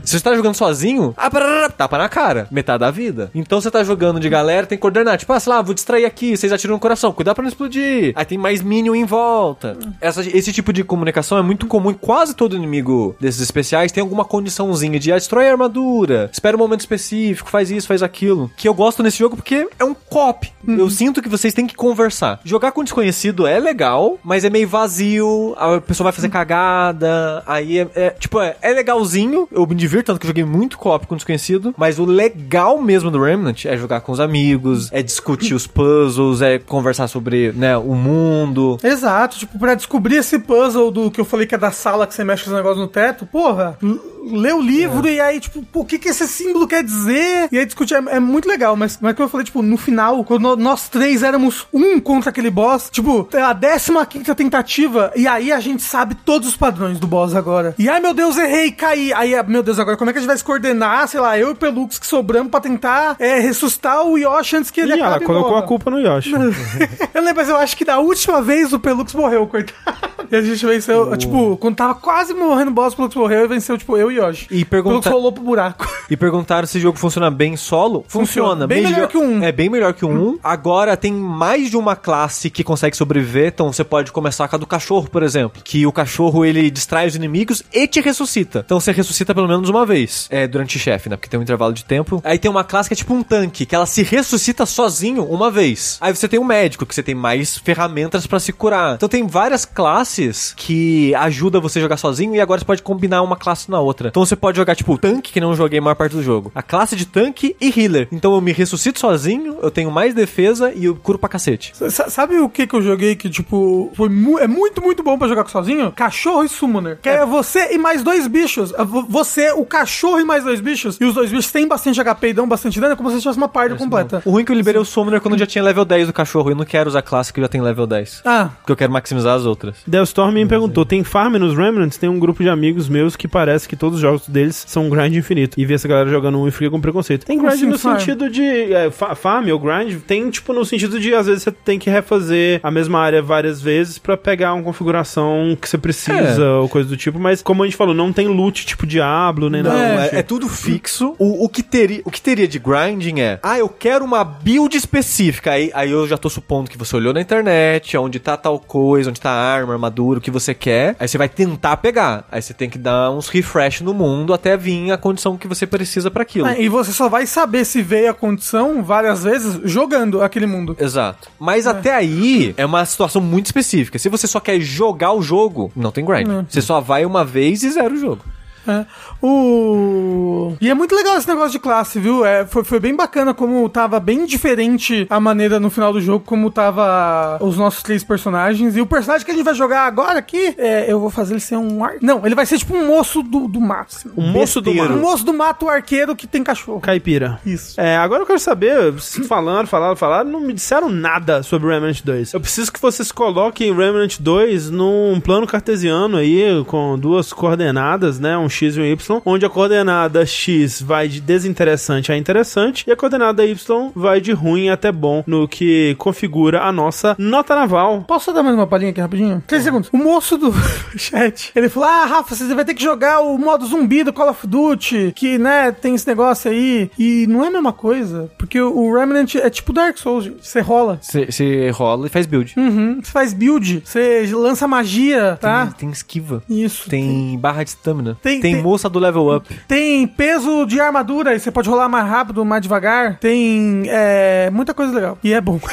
Se você tá jogando sozinho, ah, tapa na cara. Metade da vida. Então você tá jogando de galera, tem que coordenar. Tipo, ah, sei lá, vou distrair aqui, vocês atiram no coração. Cuidado pra não explodir. Aí tem mais minion em volta. Essa, esse tipo de comunicação é muito comum em quase todo inimigo desses especiais. Tem alguma condiçãozinha de, ah, destrói a armadura, espera um momento específico, faz isso, faz aquilo. Que eu gosto nesse jogo porque é um cop. Eu sinto que vocês têm que conversar. Jogar com desconhecido é legal, mas é meio vazio, a pessoa vai fazer cagada, aí é, é- tipo, é, é legalzinho, eu me divirto, tanto que eu joguei muito co-op com desconhecido, mas o legal mesmo do Remnant é jogar com os amigos, é discutir os puzzles, é conversar sobre, né, o mundo. Exato, tipo, pra descobrir esse puzzle do que eu falei que é da sala que você mexe os negócios no teto, porra, lê o livro e aí, tipo, o que que esse símbolo quer dizer? E aí discutir é, é muito legal, mas, mas como eu falei, tipo, no final, quando nós três éramos um contra aquele boss, tipo, é a 15 quinta tentativa, e aí a gente sabe todos os padrões do boss agora. E ai meu Deus, errei, caí. Aí, ah, meu Deus, agora como é que a gente vai se coordenar, sei lá, eu e o Pelux que sobramos pra tentar é, ressuscitar o Yoshi antes que ele E ela acabe e colocou morra. a culpa no Yoshi. eu lembro, mas eu acho que da última vez o Pelux morreu, coitado. E a gente venceu, tipo, quando tava quase morrendo o boss, o Pelux morreu e venceu, tipo, eu e Yoshi. E O pergunta- rolou pro buraco. E perguntaram se o jogo funciona bem solo. Funciona. Bem melhor que o um. É bem melhor que o 1. Agora tem mais de uma classe que consegue sobreviver. Então você pode começar com a do cachorro, por exemplo. Que o cachorro ele distrai os inimigos e te ressuscita. Então você ressuscita pelo menos uma vez. É, durante chefe, né? Porque tem um intervalo de tempo. Aí tem uma classe que é tipo um tanque, que ela se ressuscita sozinho uma vez. Aí você tem um médico, que você tem mais ferramentas pra se curar. Então tem várias classes que ajudam você a jogar sozinho e agora você pode combinar uma classe na outra. Então você pode jogar tipo tanque, que não joguei a maior parte do jogo. A classe de tanque e healer. Então eu me ressuscito sozinho, eu tenho mais defesa e eu curo pra cacete. S- Sabe o que que eu joguei que, tipo, foi mu- é muito, muito bom pra jogar sozinho? Cachorro e Summoner. Que é, você e mais dois bichos. É vo- Você, o cachorro e mais dois bichos. E os dois bichos têm bastante HP e dão bastante dano. É como se tivesse uma party completa. O ruim é que eu liberei o Summoner quando eu já tinha level 10 do cachorro. Eu não quero usar a classe que já tem level 10. Ah, Porque eu quero maximizar as outras. Delstorm me perguntou: tem farm nos Remnants? Tem um grupo de amigos meus que parece que todos os jogos deles são um grind infinito. E vê essa galera jogando um e fica com preconceito. Tem grind assim, no farm? sentido de. É, fa- farm ou grind? Tem, tipo, no sentido de às vezes você tem que refazer a mesma área várias vezes pra pegar uma configuração que você precisa ou coisa do tipo. Mas, como a gente falou, não tem loot tipo Diablo nem Não, nada. é, tipo. é tudo fixo. O, o, que teria, o que teria de grinding é, ah, eu quero uma build específica. Aí, aí eu já tô supondo que você olhou na internet, onde tá tal coisa, onde tá a arma, armadura, o que você quer. Aí você vai tentar pegar. Aí você tem que dar uns refresh no mundo até vir a condição que você precisa pra aquilo. É, e você só vai saber se veio a condição várias vezes jogando aquele mundo. Exato. Mas até aí é uma situação muito específica. Se você só quer jogar o jogo, não tem grind. Você só vai uma vez e zera o jogo. É. O... E é muito legal esse negócio de classe, viu? É, foi, foi bem bacana como tava bem diferente a maneira no final do jogo, como tava os nossos três personagens. E o personagem que a gente vai jogar agora aqui, é, eu vou fazer ele ser um ar... Não, ele vai ser tipo um moço do, do mato. assim. Um moço do Besteiro. Um moço do mato arqueiro que tem cachorro. Caipira. Isso. É, agora eu quero saber, falando, falaram, falaram, não me disseram nada sobre Remnant 2. Eu preciso que vocês coloquem Remnant 2 num plano cartesiano aí, com duas coordenadas, né, um X e um Y, onde a coordenada X vai de desinteressante a interessante e a coordenada Y vai de ruim até bom, no que configura a nossa nota naval. Posso só dar mais uma palhinha aqui rapidinho? Três segundos. O moço do chat, ele falou: Ah, Rafa, você vai ter que jogar o modo zumbi do Call of Duty, que, né, tem esse negócio aí. E não é a mesma coisa, porque o Remnant é tipo Dark Souls. Você rola. Você rola e faz build. Uhum. Você faz build, você lança magia, tá? Tem, tem esquiva. Isso. Tem barra de stamina. Tem- Tem, tem- moça do level up. Tem peso de armadura, e você pode rolar mais rápido, mais devagar. Tem é, muita coisa legal. E é bom.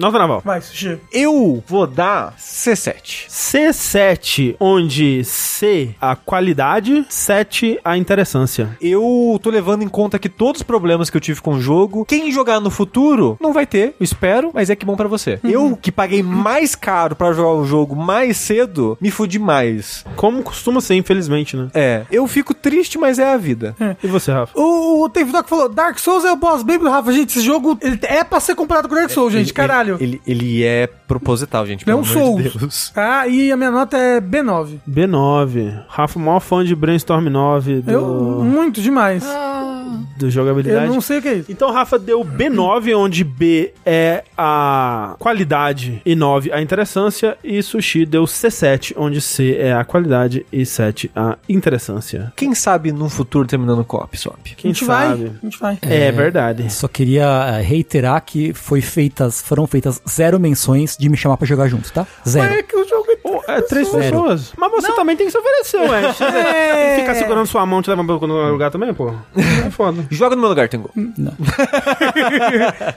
Nota naval. Vai, Sushi. Eu vou dar C7. C7, onde C a qualidade, 7 a interessância. Eu tô levando em conta que todos os problemas que eu tive com o jogo, quem jogar no futuro não vai ter, eu espero, mas é que bom pra você. Eu que paguei mais caro pra jogar o jogo mais cedo, me fudi mais. Como costuma ser, infelizmente, né? É, eu fico triste, mas é a vida. E você, Rafa? O, o Teve Doc falou: Dark Souls é o boss baby do Rafa. Gente, esse jogo ele é pra ser comparado com Dark Souls, gente. Caralho. Ele, ele é proposital, gente. É um Souls. Deus. Tá? E a minha nota é B9. B9. Rafa, o maior fã de Brainstorm 9 do, Eu, muito demais. do Eu jogabilidade. não sei o que é isso. Então, Rafa deu B9, onde B é a qualidade e 9 a interessância, e Sushi deu C7, onde C é a qualidade e 7 a interessância. Quem sabe num futuro terminando co-op, swap. Quem a gente sabe? vai. A gente vai. É, verdade. Só queria eh, reiterar que foi feitas, foram feitas zero menções de me chamar pra jogar junto, tá? Zero. É que o jogo é Pô, é três Zero. pessoas. Mas você também tem que se oferecer, ué. É. Ficar segurando sua mão te levar pra outro lugar também, pô. É foda. Joga no meu lugar, Tengu.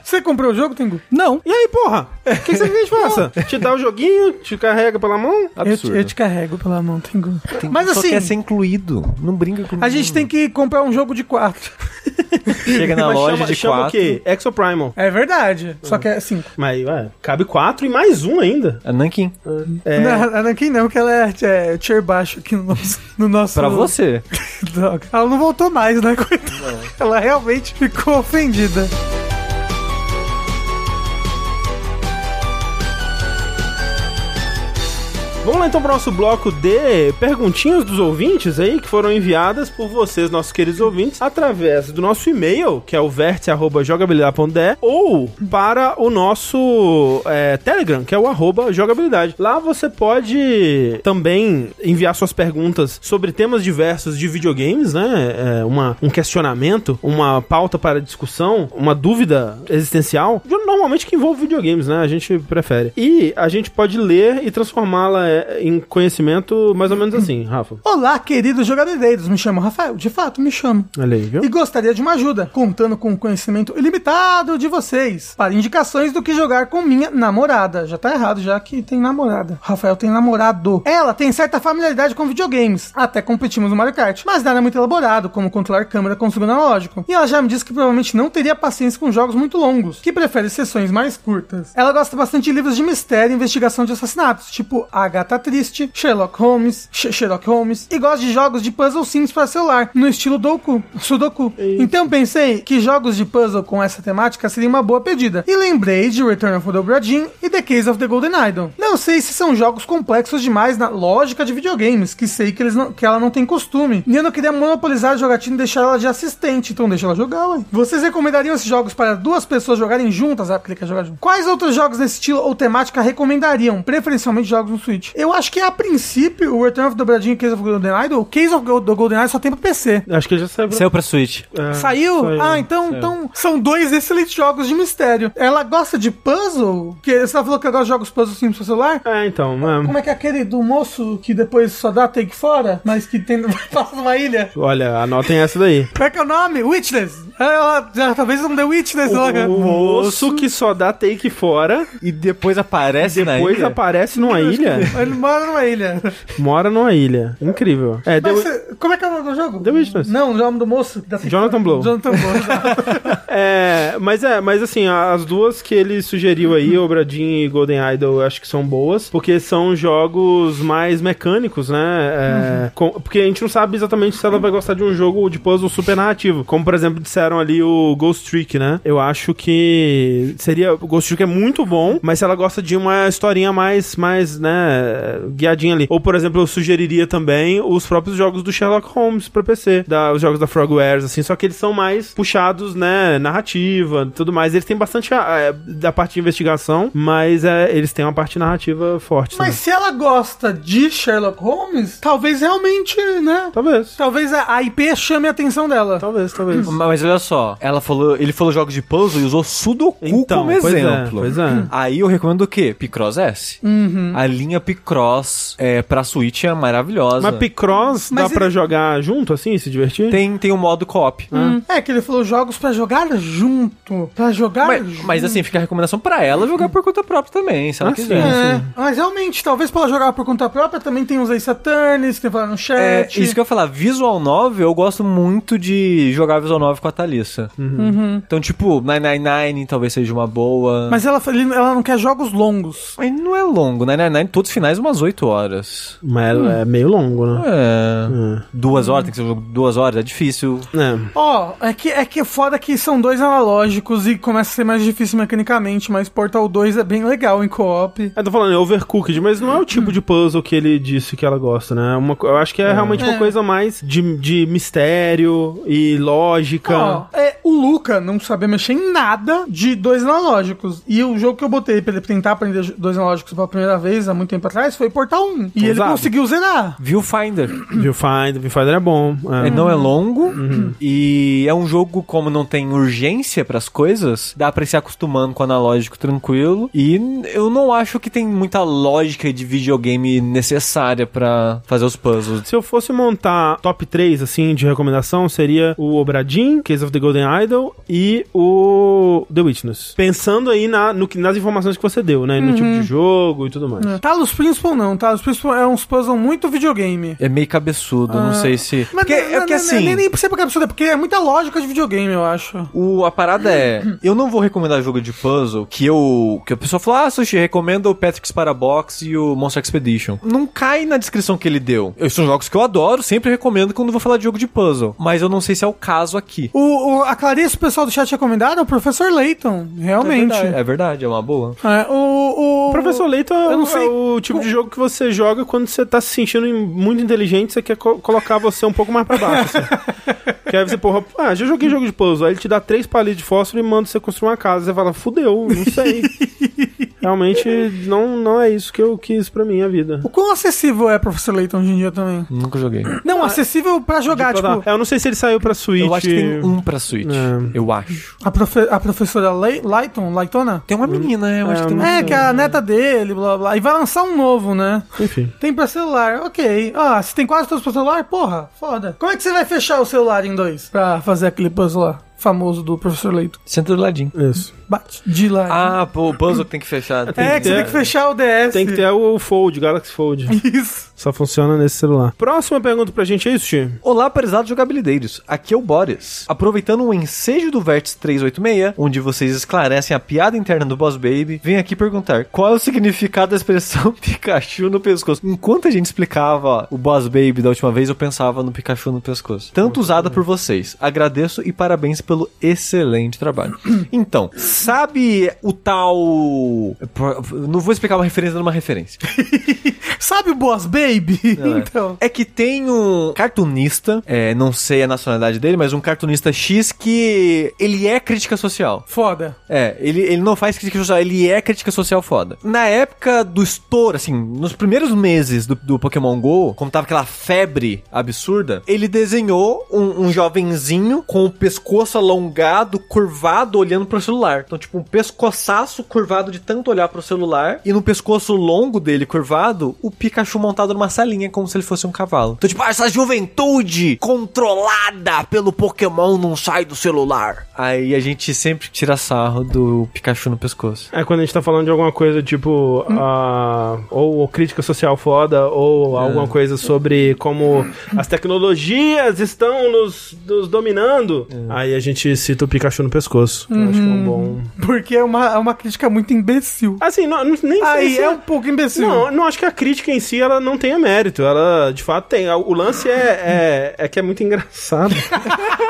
Você comprou o jogo, Tengu? Não. E aí, porra? O que, que você quer que a gente faça? Te dá o joguinho, te carrega pela mão? Eu, te- Absurdo. eu te carrego pela mão, Tengu. Tem- Mas só assim, quer ser incluído. Não brinca com a gente tem que comprar um jogo de quatro. Chega na Mas loja chama, de chama quatro. o quê? Exoprimal. É verdade. Só que é cinco. Mas, ué, cabe quatro e mais um ainda. A Nankin. É. Não, a Anakin não, que ela é, é tier baixo aqui no nosso. No nosso Pra você. Droga. Ela não voltou mais, né, coitada? Ela realmente ficou ofendida. Vamos lá então para o nosso bloco de perguntinhas dos ouvintes aí, que foram enviadas por vocês, nossos queridos ouvintes, através do nosso e-mail, que é o vértice.jogabilidade.de, ou para o nosso é, Telegram, que é o arroba jogabilidade. Lá você pode também enviar suas perguntas sobre temas diversos de videogames, né? É, uma, um questionamento, uma pauta para discussão, uma dúvida existencial, normalmente que envolve videogames, né? A gente prefere. E a gente pode ler e transformá-la é, em conhecimento mais ou menos assim, Rafa. Olá, queridos jogadeiros. Me chamo Rafael. De fato, me chamo. Olha aí, viu? E gostaria de uma ajuda, contando com o conhecimento ilimitado de vocês, para indicações do que jogar com minha namorada. Já tá errado, já que tem namorada. Rafael tem namorado. Ela tem certa familiaridade com videogames, até competimos no Mario Kart, mas nada muito elaborado, como controlar câmera com segundo analógico. E ela já me disse que provavelmente não teria paciência com jogos muito longos, que prefere sessões mais curtas. Ela gosta bastante de livros de mistério e investigação de assassinatos, tipo Agatha Triste, Sherlock Holmes, Sh- Sherlock Holmes, e gosta de jogos de puzzle simples para celular, no estilo Doku, Sudoku. Então pensei que jogos de puzzle com essa temática seria uma boa pedida. E lembrei de Return of the Obra Dinn e The Case of the Golden Idol. Não sei se são jogos complexos demais na lógica de videogames, que sei que, eles não- que ela não tem costume. E eu não queria monopolizar a jogatina e deixar ela de assistente, então deixa ela jogar, ué. Vocês recomendariam esses jogos para duas pessoas jogarem juntas? Ah, porque ele quer jogar junto. Quais outros jogos desse estilo ou temática recomendariam? Preferencialmente jogos no Switch. Eu acho que a princípio o Return of the Obra Dinn e Case of Golden Idol, o Case of the Golden Idol só tem pra PC. Acho que já saiu. Saiu pra Switch. É, Saiu? Ah, então, então são dois excelentes jogos de mistério. Ela gosta de puzzle? Que você falou que ela gosta de jogos puzzle simples pro celular? É, então, é. Como é que é aquele do moço que depois só dá take fora, mas que tem, passa numa ilha? Olha, anotem essa daí. Como é que é o nome? Witness. Ela, já, talvez não dê Witness logo. O moço que só dá take fora, E depois aparece na depois ilha. aparece numa ilha, Ele mora numa ilha. mora numa ilha. Incrível. É, Mas Como é que é o nome do jogo? The Witness. Não, o nome do moço. Da Jonathan Blow. Jonathan Blow. É, mas é, mas assim, as duas que ele sugeriu aí, Obradin e Golden Idol, eu acho que são boas, porque são jogos mais mecânicos, né? É, com- porque a gente não sabe exatamente se ela vai gostar de um jogo de puzzle super narrativo, como por exemplo disseram ali o Ghost Trick, né? Eu acho que seria, o Ghost Trick é muito bom, mas se ela gosta de uma historinha mais, mais, né, guiadinha ali. Ou por exemplo, eu sugeriria também os próprios jogos do Sherlock Holmes pra PC, da, os jogos da Frogwares, assim, só que eles são mais puxados, né, narrativa, tudo mais. Eles têm bastante é, da parte de investigação, mas é, eles têm uma parte narrativa forte. Mas também. se ela gosta de Sherlock Holmes, talvez realmente, né? Talvez. Talvez a a IP chame a atenção dela. Talvez, talvez. Mas olha só, ela falou, ele falou jogos de puzzle e usou Sudoku Então, como pois é, exemplo. pois é. Aí eu recomendo o quê? Picross S. Uhum. A linha Picross é, pra Switch é maravilhosa. Mas Picross dá Mas pra ele- jogar junto, assim, se divertir? tem, tem um modo co-op. Hum. É que ele falou jogos pra jogar junto. Pra jogar Mas, junto. mas assim, fica a recomendação pra ela jogar por conta própria também, se ela Ah, quiser. sim. É, mas realmente, talvez pra ela jogar por conta própria, também tem os Ace Attorneys, que tem falado no chat. É, isso que eu ia falar, Visual Novel, eu gosto muito de jogar Visual Novel com a Thalissa. Então, tipo, 999 talvez seja uma boa. Mas ela, ela não quer jogos longos. Mas não é longo, 999, todos os finais umas 8 horas. Mas é meio longo, né? É. Duas horas, tem que ser um jogo duas horas, é difícil. É. Ó, é que é que é foda que são dois analógicos e começa a ser mais difícil mecanicamente, mas Portal 2 é bem legal em co-op. Eu tô falando, é overcooked, mas não é o tipo de puzzle que ele disse que ela gosta, né? Uma, co- eu acho que é, realmente uma É. coisa mais de, de mistério e lógica. Ó, é, o Luca não sabia mexer em nada de dois analógicos. E o jogo que eu botei pra ele tentar aprender dois analógicos pela primeira vez, há muito tempo atrás, foi Portal 1. E ele conseguiu zerar. Viewfinder. Viewfinder, Viewfinder é bom. é. É, não é longo e é um jogo como não tem urgência pras coisas, dá pra ir se acostumando com o analógico tranquilo e eu não acho que tem muita lógica de videogame necessária pra fazer os puzzles. Se eu fosse montar top 3, assim, de recomendação, seria o Obradin, Case of the Golden Idol e o The Witness. Pensando aí na, no que- nas informações que você deu, né? No tipo de jogo e tudo mais. É. Talos Principal não, Talos Principal é uns puzzles muito videogame. É meio cabeçudo, não sei se. Mas Porque, não- é porque assim. Nem, nem pra absurdo, é porque é muita lógica de videogame, eu acho. O, a parada é, eu não vou recomendar jogo de puzzle que eu. Que a pessoa fala, ah, Sushi, recomenda o Patrick's Parabox e o Monster Expedition. Não cai na descrição que ele deu. Eu, são jogos que eu adoro, sempre recomendo quando vou falar de jogo de puzzle. Mas eu não sei se é o caso aqui. O, o- a Clarice, o pessoal do chat recomendaram, é o Professor Layton, É realmente. verdade, é verdade, é uma boa. É, o, o, O Professor Leito é, eu não o- sei é o tipo de jogo que você joga quando você tá se sentindo muito inteligente, você quer co- colocar você um pouco mais pra baixo. Assim. que aí você, porra, ah, já joguei jogo de puzzle. Aí ele te dá três palitos de fósforo e manda você construir uma casa. Você fala, fudeu, não sei. Realmente não, não é isso que eu quis pra minha vida. O quão acessível é Professor Layton hoje em dia também? Nunca joguei. Não, acessível pra jogar, tipo, É, eu não sei se ele saiu pra Switch. Eu acho que tem um pra Switch. É. Eu acho. a, profe- a professora Lay- Layton, Laytona? Tem uma menina, eu acho que tem uma É, que é a neta dele, blá blá. E vai lançar um novo, né? Enfim. Tem pra celular, ok. Ah, se tem quase todos pra celular, porra, foda. Como é que você vai fechar o celular em dois pra fazer aquele puzzle lá? Famoso do professor Leito. Senta do ladinho. Isso. Bate de lá. Ah, pô, o puzzle que tem que fechar. é, tem que que você tem que fechar o DS. Tem que ter o Fold, Galaxy Fold. Isso. Só funciona nesse celular. Próxima pergunta pra gente é isso, Chi? Olá, prezados jogabilideiros. Aqui é o Boris. Aproveitando o ensejo do Vértice 386, onde vocês esclarecem a piada interna do Boss Baby, venho aqui perguntar qual é o significado da expressão Pikachu no pescoço. Enquanto a gente explicava o Boss Baby da última vez, eu pensava no Pikachu no pescoço. Tanto usada por vocês. Agradeço e parabéns pelo excelente trabalho. Então, sabe o tal. Não vou explicar uma referência numa referência. Sabe o Boss Baby? Então. É que tem um cartunista, é, não sei a nacionalidade dele, mas um cartunista X que ele é crítica social. Foda. É, ele, ele não faz crítica social, ele é crítica social foda. Na época do estouro, assim, nos primeiros meses do, do Pokémon GO, quando tava aquela febre absurda, ele desenhou um, um jovenzinho com o pescoço alongado, curvado, olhando pro celular. Então, tipo, um pescoçaço curvado de tanto olhar pro celular, e no pescoço longo dele, curvado, o Pikachu montado numa salinha, como se ele fosse um cavalo. Então, tipo, ah, essa juventude controlada pelo Pokémon não sai do celular. Aí a gente sempre tira sarro do Pikachu no pescoço. É quando a gente tá falando de alguma coisa tipo. ah, ou crítica social foda, ou alguma coisa sobre como as tecnologias estão nos, nos dominando. Aí a gente cita o Pikachu no pescoço. Eu acho que é um bom. Porque é uma, é uma crítica muito imbecil. Assim, não, nem sei Aí se é um pouco imbecil. Não, não acho que a crítica em si ela não tenha mérito. Ela, de fato, tem. O lance é, é, é que é muito engraçado.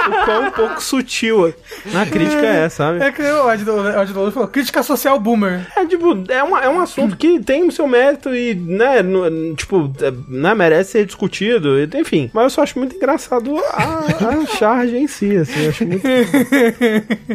o quão um pouco sutil a crítica é, sabe? É que o Ed Dolan falou, crítica social boomer. É, tipo, é, uma, é um assunto que tem o seu mérito e, né, no- tipo, é, né, merece ser discutido, enfim. Mas eu só acho muito engraçado a, a charge em si, assim, acho muito...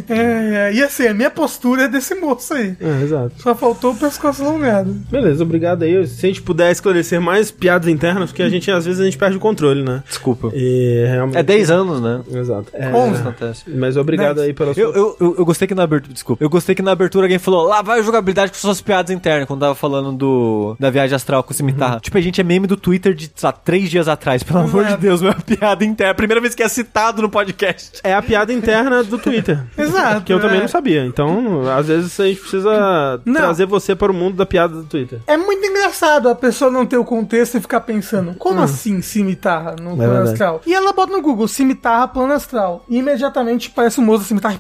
É, é, e assim, a minha postura é desse moço aí. É, exato. Só faltou o pescoço alongado. Beleza, obrigado aí. Se a gente puder esclarecer mais piadas internas, porque a gente, às vezes, a gente perde o controle, né? Desculpa. E realmente... É 10 anos, né? Exato. É, Onze acontece. Mas obrigado aí pela sua... Eu, eu, eu, eu gostei que na abertura, desculpa, eu gostei que na abertura alguém falou, lá vai a jogabilidade com suas piadas internas, quando tava falando do, da viagem astral com o cimitarra. Tipo, a gente é meme do Twitter de, sei lá, três dias atrás, pelo amor de Deus, minha piada interna. Primeira vez que é citado no podcast. É a piada interna do Twitter. Exato. Que eu também é. não sabia. Então, às vezes a gente precisa Não. trazer você para o mundo da piada do Twitter. É muito engraçado a pessoa não ter o contexto e ficar pensando, como assim cimitarra no plano Hum. verdade. astral? E ela bota no Google, cimitarra plano astral. E imediatamente parece um moço da cimitarra e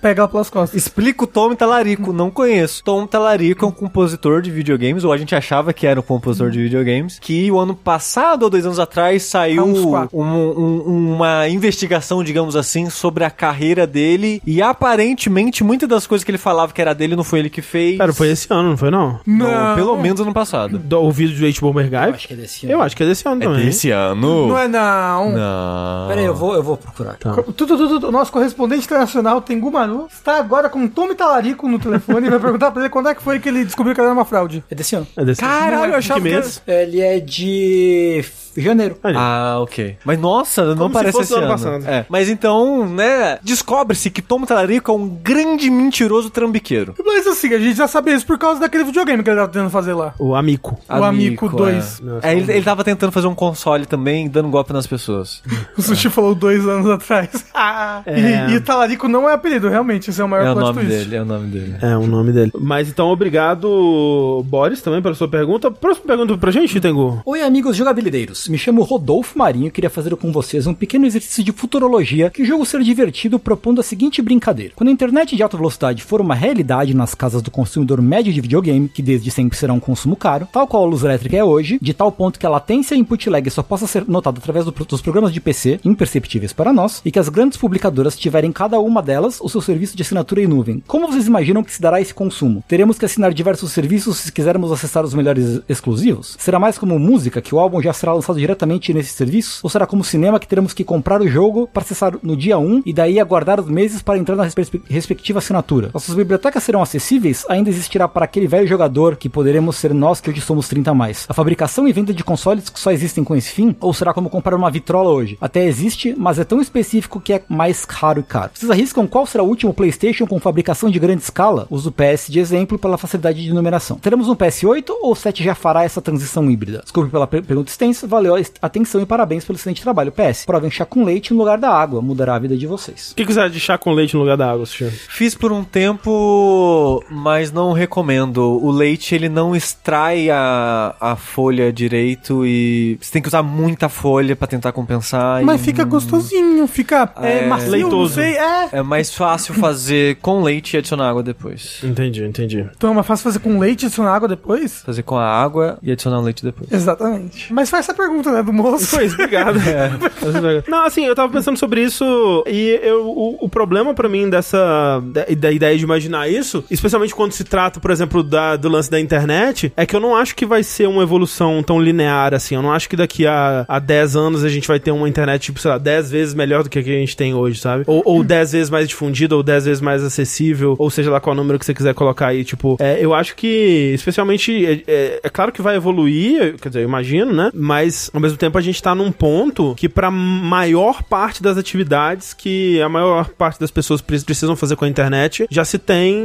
pega ela pelas costas. Explica o Tom Talarico, não conheço. Tom Talarico é um compositor de videogames, ou a gente achava que era um compositor de videogames, que o ano passado ou dois anos atrás saiu quatro. um- um- uma investigação, digamos assim, sobre a carreira dele. E aparentemente, muitas das coisas que ele falava que era dele não foi ele que fez. Cara, foi esse ano, não foi não? Não, pelo menos ano passado. Do, o vídeo do H-Bomber Guy? Eu acho que é desse ano. Eu acho que é desse ano também. ano? Não é não. Não. Pera aí, eu vou, eu vou procurar. Tá. Tudo, tudo, tudo. O nosso correspondente internacional, Tengu Maru, está agora com Tommy Talarico no telefone e vai perguntar pra ele quando é que foi que ele descobriu que era uma fraude. É desse ano. É desse Caralho, eu achava que que mês? Ele é de janeiro. Aí. Ah, ok. Mas nossa, não Como se parece fosse esse do ano ano. passado. É. Mas então, né, descobre-se que Tom Talarico é um grande mentiroso trambiqueiro. Mas assim, a gente já sabia isso por causa daquele videogame que ele tava tentando fazer lá. O Amico. O Amico 2. É. É, ele, ele tava tentando fazer um console também, dando golpe nas pessoas. O Sushi falou dois anos atrás. Ah, É. e, e Talarico não é apelido, realmente. Esse é o maior É o nome twist. dele, é o nome dele. É o nome dele. Mas então, obrigado, Boris, também pela sua pergunta. Próxima pergunta pra gente, Tengu. Oi, amigos jogabilideiros. Me chamo Rodolfo Marinho e queria fazer com vocês um pequeno exercício de futurologia que julgo ser divertido propondo a seguinte brincadeira. Quando a internet de alta velocidade for uma realidade nas casas do consumidor médio de videogame, que desde sempre será um consumo caro, tal qual a luz elétrica é hoje, de tal ponto que a latência e input lag só possa ser notada através do- dos programas de PC, imperceptíveis para nós, e que as grandes publicadoras tiverem cada uma delas o seu serviço de assinatura em nuvem. Como vocês imaginam que se dará esse consumo? Teremos que assinar diversos serviços se quisermos acessar os melhores exclusivos? Será mais como música, que o álbum já será lançado diretamente nesses serviços? Ou será como cinema, que teremos que comprar o jogo para acessar no dia 1 e daí aguardar os meses para entrar na respe- respectiva assinatura? Nossas bibliotecas serão acessíveis? Ainda existirá para aquele velho jogador que poderemos ser nós que hoje somos 30 a mais? A fabricação e venda de consoles que só existem com esse fim? Ou será como comprar uma vitrola hoje? Até existe, mas é tão específico que é mais caro e caro. Vocês arriscam qual será o último PlayStation com fabricação de grande escala? Uso o PS de exemplo pela facilidade de numeração. Teremos um PS8 ou o 7 já fará essa transição híbrida? Desculpe pela per- pergunta extensa, valeu a est- atenção e parabéns pelo excelente trabalho. PS, provem chá com leite no lugar da água, mudará a vida de vocês. O que que você acha de chá com leite no lugar da água, Sushi? Fiz por um tempo, mas não recomendo. O leite, ele não extrai a, a folha direito e você tem que usar muita folha pra tentar compensar. Mas e fica gostosinho, fica é, É, macio, leitoso. não sei. É. É mais fácil fazer com leite e adicionar água depois. Entendi, entendi. Então é mais fácil fazer com leite e adicionar água depois? Fazer com a água e adicionar o leite depois. Exatamente. Mas faz essa pergunta, né, do moço. Foi isso, obrigado. Não, assim, eu tava pensando sobre isso e eu, o, o problema pra mim dessa da, da ideia de imaginar isso, especialmente quando se trata, por exemplo, da, do lance da internet, é que eu não acho que vai ser uma evolução tão linear assim. Eu não acho que daqui a, a 10 anos a gente vai ter uma internet, tipo, sei lá, 10 vezes melhor do que a que a gente tem hoje, sabe? Ou, ou 10 vezes mais difundida, ou 10 vezes mais acessível, ou seja lá qual número que você quiser colocar aí. Tipo, é, eu acho que, especialmente, é, é- é claro que vai evoluir, quer dizer, eu imagino, né? Mas Mas, ao mesmo tempo, a gente tá num ponto que, pra maior parte das atividades que a maior parte das pessoas pre- precisam fazer com a internet, já se tem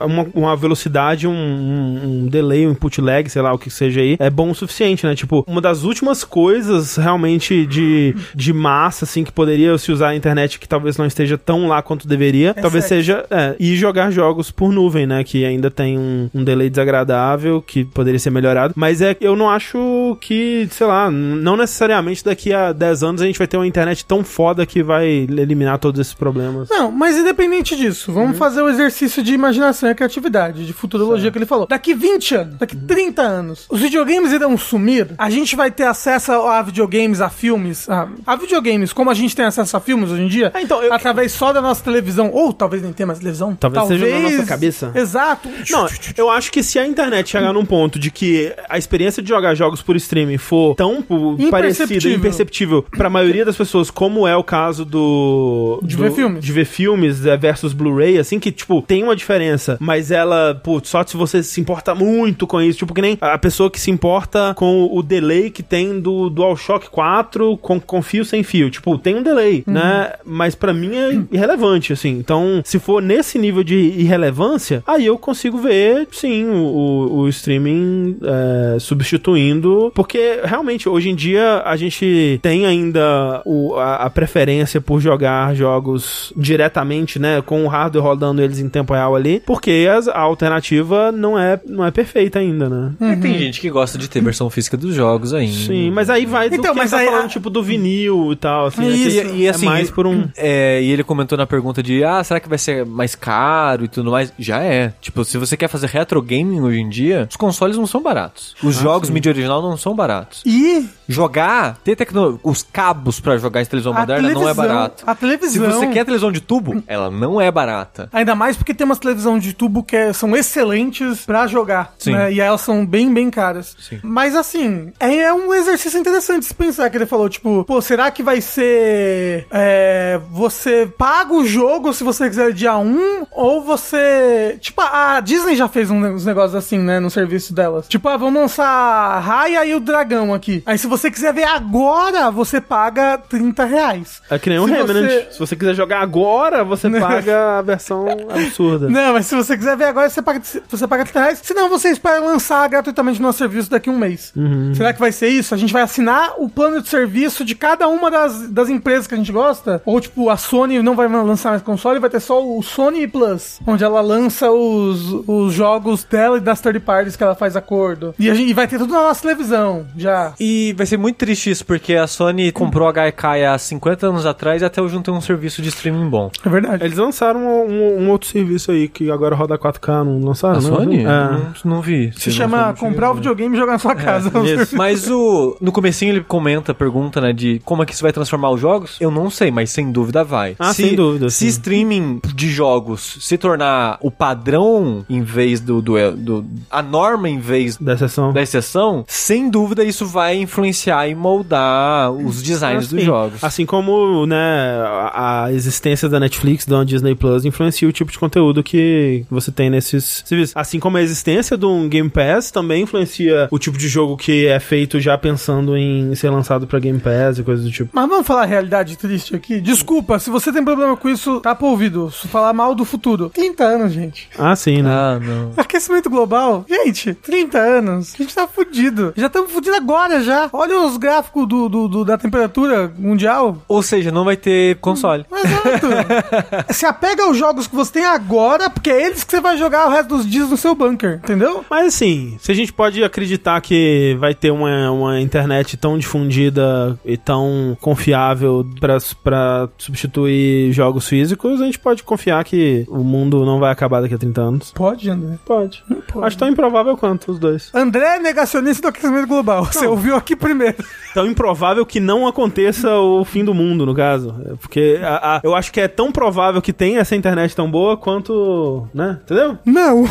uma, uma velocidade, um, um, delay, um input lag, sei lá o que seja aí, é bom o suficiente, né? Tipo, uma das últimas coisas realmente de, de massa, assim, que poderia se usar a internet que talvez não esteja tão lá quanto deveria, talvez sexy. seja é, e jogar jogos por nuvem, né? Que ainda tem um, um delay desagradável que poderia ser melhorado. Mas é eu não acho que, sei lá, não necessariamente daqui a 10 anos a gente vai ter uma internet tão foda que vai eliminar todos esses problemas. Não, mas independente disso, vamos fazer o exercício de imaginação e criatividade, de futurologia que ele falou. Daqui 20 anos, daqui 30 anos, os videogames irão sumir, a gente vai ter acesso a videogames, a filmes, a, a videogames, como a gente tem acesso a filmes hoje em dia, Ah, então, eu- através só da nossa televisão, ou talvez nem tenha mais televisão. Talvez seja na nossa cabeça. Exato. Não, eu acho que se a internet chegar num ponto de que a experiência de jogar jogos por streaming for tão pô, parecida, Imperceptível. pra maioria das pessoas, como é o caso do. De do- ver filmes. De ver filmes é, versus Blu-ray, assim, que, tipo, tem uma diferença, mas ela, putz, só se você se importa muito com isso, tipo, que nem a pessoa que se importa com o delay que tem do DualShock 4 com, com fio sem fio. Tipo, tem um delay, Uhum. né? Mas pra mim é irrelevante, assim. Então, se for nesse nível de irrelevância, aí eu consigo ver, sim, o, o- o streaming é, substituindo. Porque, realmente, hoje em dia, a gente tem ainda o- a, a preferência por jogar jogos diretamente, né? Com o hardware rodando eles em tempo real ali. Porque as- a alternativa não é, não é perfeita ainda, né? E tem gente que gosta de ter versão física dos jogos ainda. Sim, mas aí vai do Então, que mas tá aí falando, a- tipo, do vinil e tal, assim. né, que Isso. E, e assim, é mais por um... É, e ele comentou na pergunta de, ah, será que vai ser mais caro e tudo mais? Já é. Tipo, se você quer fazer retro gaming hoje em dia, os consoles não são baratos. Os Ah, jogos mídia original não são baratos. E Jogar, ter tecnologia, os cabos pra jogar em televisão a moderna não é barato. A Se televisão. você quer televisão de tubo, ela não é barata. Ainda mais porque tem umas televisão de tubo que é- são excelentes pra jogar, Sim. né? E elas são bem, bem caras. Sim. Mas assim, é, é um exercício interessante se pensar que ele falou, tipo, pô, será que vai ser é, você paga o jogo se você quiser dia 1 ou você, tipo, a Disney já fez uns negócios assim, né, no serviço delas. Tipo, ah, vamos lançar Raya e o Dragão aqui. Aí se você quiser ver agora, você paga 30 reais. É que nem um Se Remnant. você- Se você quiser jogar agora, você paga a versão absurda. Não, mas se você quiser ver agora, você paga, você paga 30 reais. Se não, você espera lançar gratuitamente no nosso serviço daqui a um mês. Será que vai ser isso? A gente vai assinar o plano de serviço de cada uma das, das empresas que a gente gosta? Ou, tipo, a Sony não vai lançar mais console, vai ter só o Sony Plus, onde ela lança os, os jogos dela e das third parties que ela faz acordo. E, a gente, e vai ter tudo na nossa televisão, já. E vai ser muito triste isso, porque a Sony comprou a Gaikai há 50 anos atrás e até hoje não tem um serviço de streaming bom. É verdade. Eles lançaram um, um- um outro serviço aí que agora roda 4K, não lançaram? A não? Sony? É. Não, não vi. Se chama comprar o videogame e jogar na sua casa. isso. Mas o no comecinho ele comenta, pergunta, né, de como é que isso vai transformar os jogos? Eu não sei, mas sem dúvida vai. Ah, sem dúvida, Se sim. streaming de jogos se tornar o padrão em vez do, do, do- a norma em vez Da sessão. da exceção, sem dúvida isso vai influenciar e moldar os designs dos Assim, jogos. Assim como, né, a, a existência da Netflix, da Disney Plus, influencia o tipo de conteúdo que você tem nesses serviços. Assim como a existência de um Game Pass também influencia o tipo de jogo que é feito já pensando em ser lançado pra Game Pass e coisas do tipo. Mas vamos falar a realidade triste aqui? Desculpa, se você tem problema com isso, tá pro ouvido. Se falar mal do futuro. 30 anos, gente. Ah, sim, né? Ah, não. Aquecimento global, gente, 30 anos, a gente tá fudido. Já estamos fudidos agora já. Olha os gráficos do, do- do- da temperatura mundial. Ou seja, não vai ter console. Exato. Se apega aos jogos que você tem agora, porque é eles que você vai jogar o resto dos dias no seu bunker, entendeu? Mas assim, se a gente pode acreditar que vai ter uma, uma internet tão difundida e tão confiável pra, pra substituir jogos físicos, a gente pode confiar que o mundo não vai acabar daqui a 30 anos. Pode, André. Pode. pode. Acho tão improvável quanto os dois. André é negacionista do aquecimento global. Você ouviu aqui primeiro. Tão improvável que não aconteça o fim do mundo, no caso. É Porque a- a- eu acho que é tão provável que tenha essa internet tão boa quanto. né? Entendeu? Não.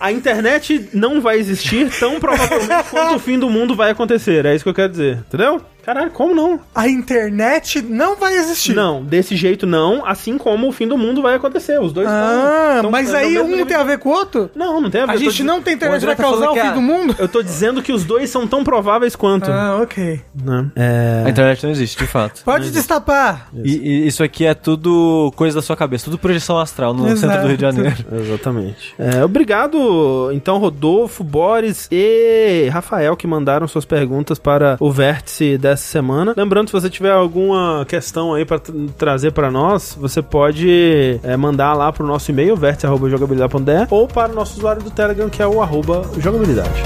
A internet não vai existir tão provavelmente quanto o fim do mundo vai acontecer. É isso que eu quero dizer. Entendeu? Caralho, como não? A internet não vai existir. Não, desse jeito não, assim como o fim do mundo vai acontecer. Os dois Ah, estão- mas aí um nível. tem a ver com o outro? Não, não tem a ver. A gente não tem internet, vai tá causar o fim a- do mundo? Eu tô dizendo que os dois são tão prováveis quanto. Ah, ok. né? É... A internet não existe, de fato. Pode destapar. E, e isso aqui é tudo coisa da sua cabeça, tudo projeção astral no Exato. centro do Rio de Janeiro. Exatamente. É, obrigado, então, Rodolfo, Boris e Rafael, que mandaram suas perguntas para o vértice dessa semana. Lembrando, se você tiver alguma questão aí para trazer para nós, você pode é, mandar lá pro nosso e-mail, vértice.jogabilidade.de, ou para o nosso usuário do Telegram, que é o arroba jogabilidade.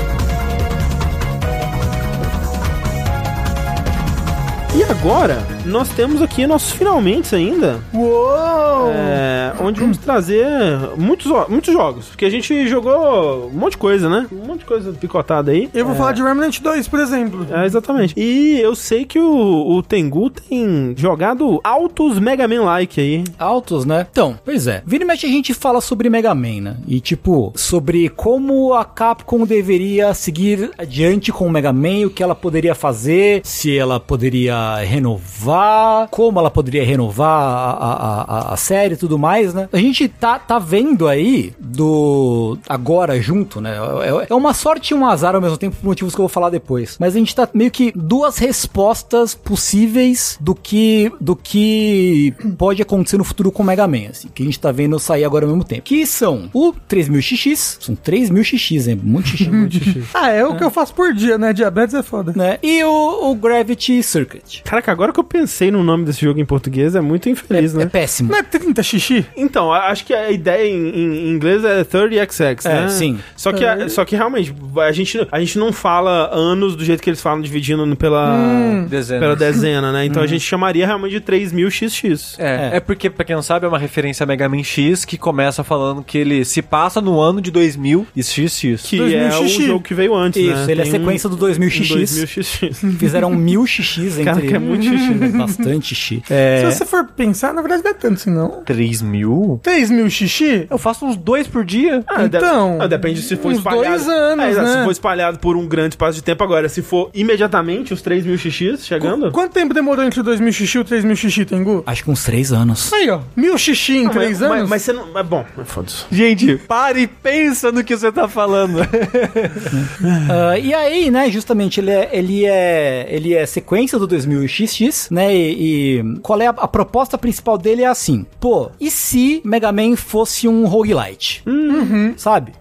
E agora, nós temos aqui nossos finalmente ainda, Uou! é, onde vamos trazer muitos, muitos jogos. Porque a gente jogou um monte de coisa, né? Um monte de coisa picotada aí. Eu vou falar de Remnant 2, por exemplo. É, exatamente. E eu sei que o, o Tengu tem jogado altos Mega Man-like aí. Altos, né? Então, pois é. Vira e mexe a gente fala sobre Mega Man, né? E tipo, sobre como a Capcom deveria seguir adiante com o Mega Man, o que ela poderia fazer, se ela poderia renovar, como ela poderia renovar a, a, a, a série e tudo mais, né? A gente tá, tá vendo aí do agora junto, né? É, é uma sorte e um azar ao mesmo tempo por motivos que eu vou falar depois. Mas a gente tá meio que duas respostas possíveis do que do que pode acontecer no futuro com o Mega Man, assim, que a gente tá vendo sair agora ao mesmo tempo. Que são o 3000XX, são 3000 XX, hein? Muito xixi. Muito xixi. Ah, é o que eu faço por dia, né? Diabetes é foda. né? E o, o Gravity Circuit. Caraca, agora que eu pensei no nome desse jogo em português, é muito infeliz, É né? péssimo. Não é 30 xixi? Então, a- acho que a ideia em, em inglês é 30XX, É, né? sim. Só que, a- só que realmente, a gente, a gente não fala anos do jeito que eles falam, dividindo pela, Dezenas. pela dezena, né? Então a gente chamaria realmente de 3000XX. É, É. é. porque, pra quem não sabe, é uma referência a Mega Man X que começa falando que ele se passa no ano de 2000 e XX. Que 2000 é o xixi. jogo que veio antes, Isso, né? ele é Tem sequência do 2000 XX. 2000XX. Fizeram mil xixis entre Cara, que é muito xixi, né? Bastante xixi. É, Se você for pensar, na verdade não é tanto assim, não. 3 mil? 3 mil xixi? Eu faço uns dois por dia. Ah, Então, deve- ah, depende se for uns espalhado. dois anos, É, né? Se for espalhado por um grande espaço de tempo agora, se for imediatamente os 3 mil XX chegando. Quanto tempo demorou entre o 2 mil xixi e o 3 mil xixi, Tengu? acho que uns três anos. Aí, ó. Mil xixi em Mas- 3 mas, anos? Mas, você não. Mas bom, foda-se. Gente, pare e pensa no que você tá falando. Ah, e aí, né, justamente, ele é, ele é, ele é sequência do 2000XX, né, e, e qual é a, a proposta principal dele é assim, pô, e se Mega Man fosse um roguelite? Sabe?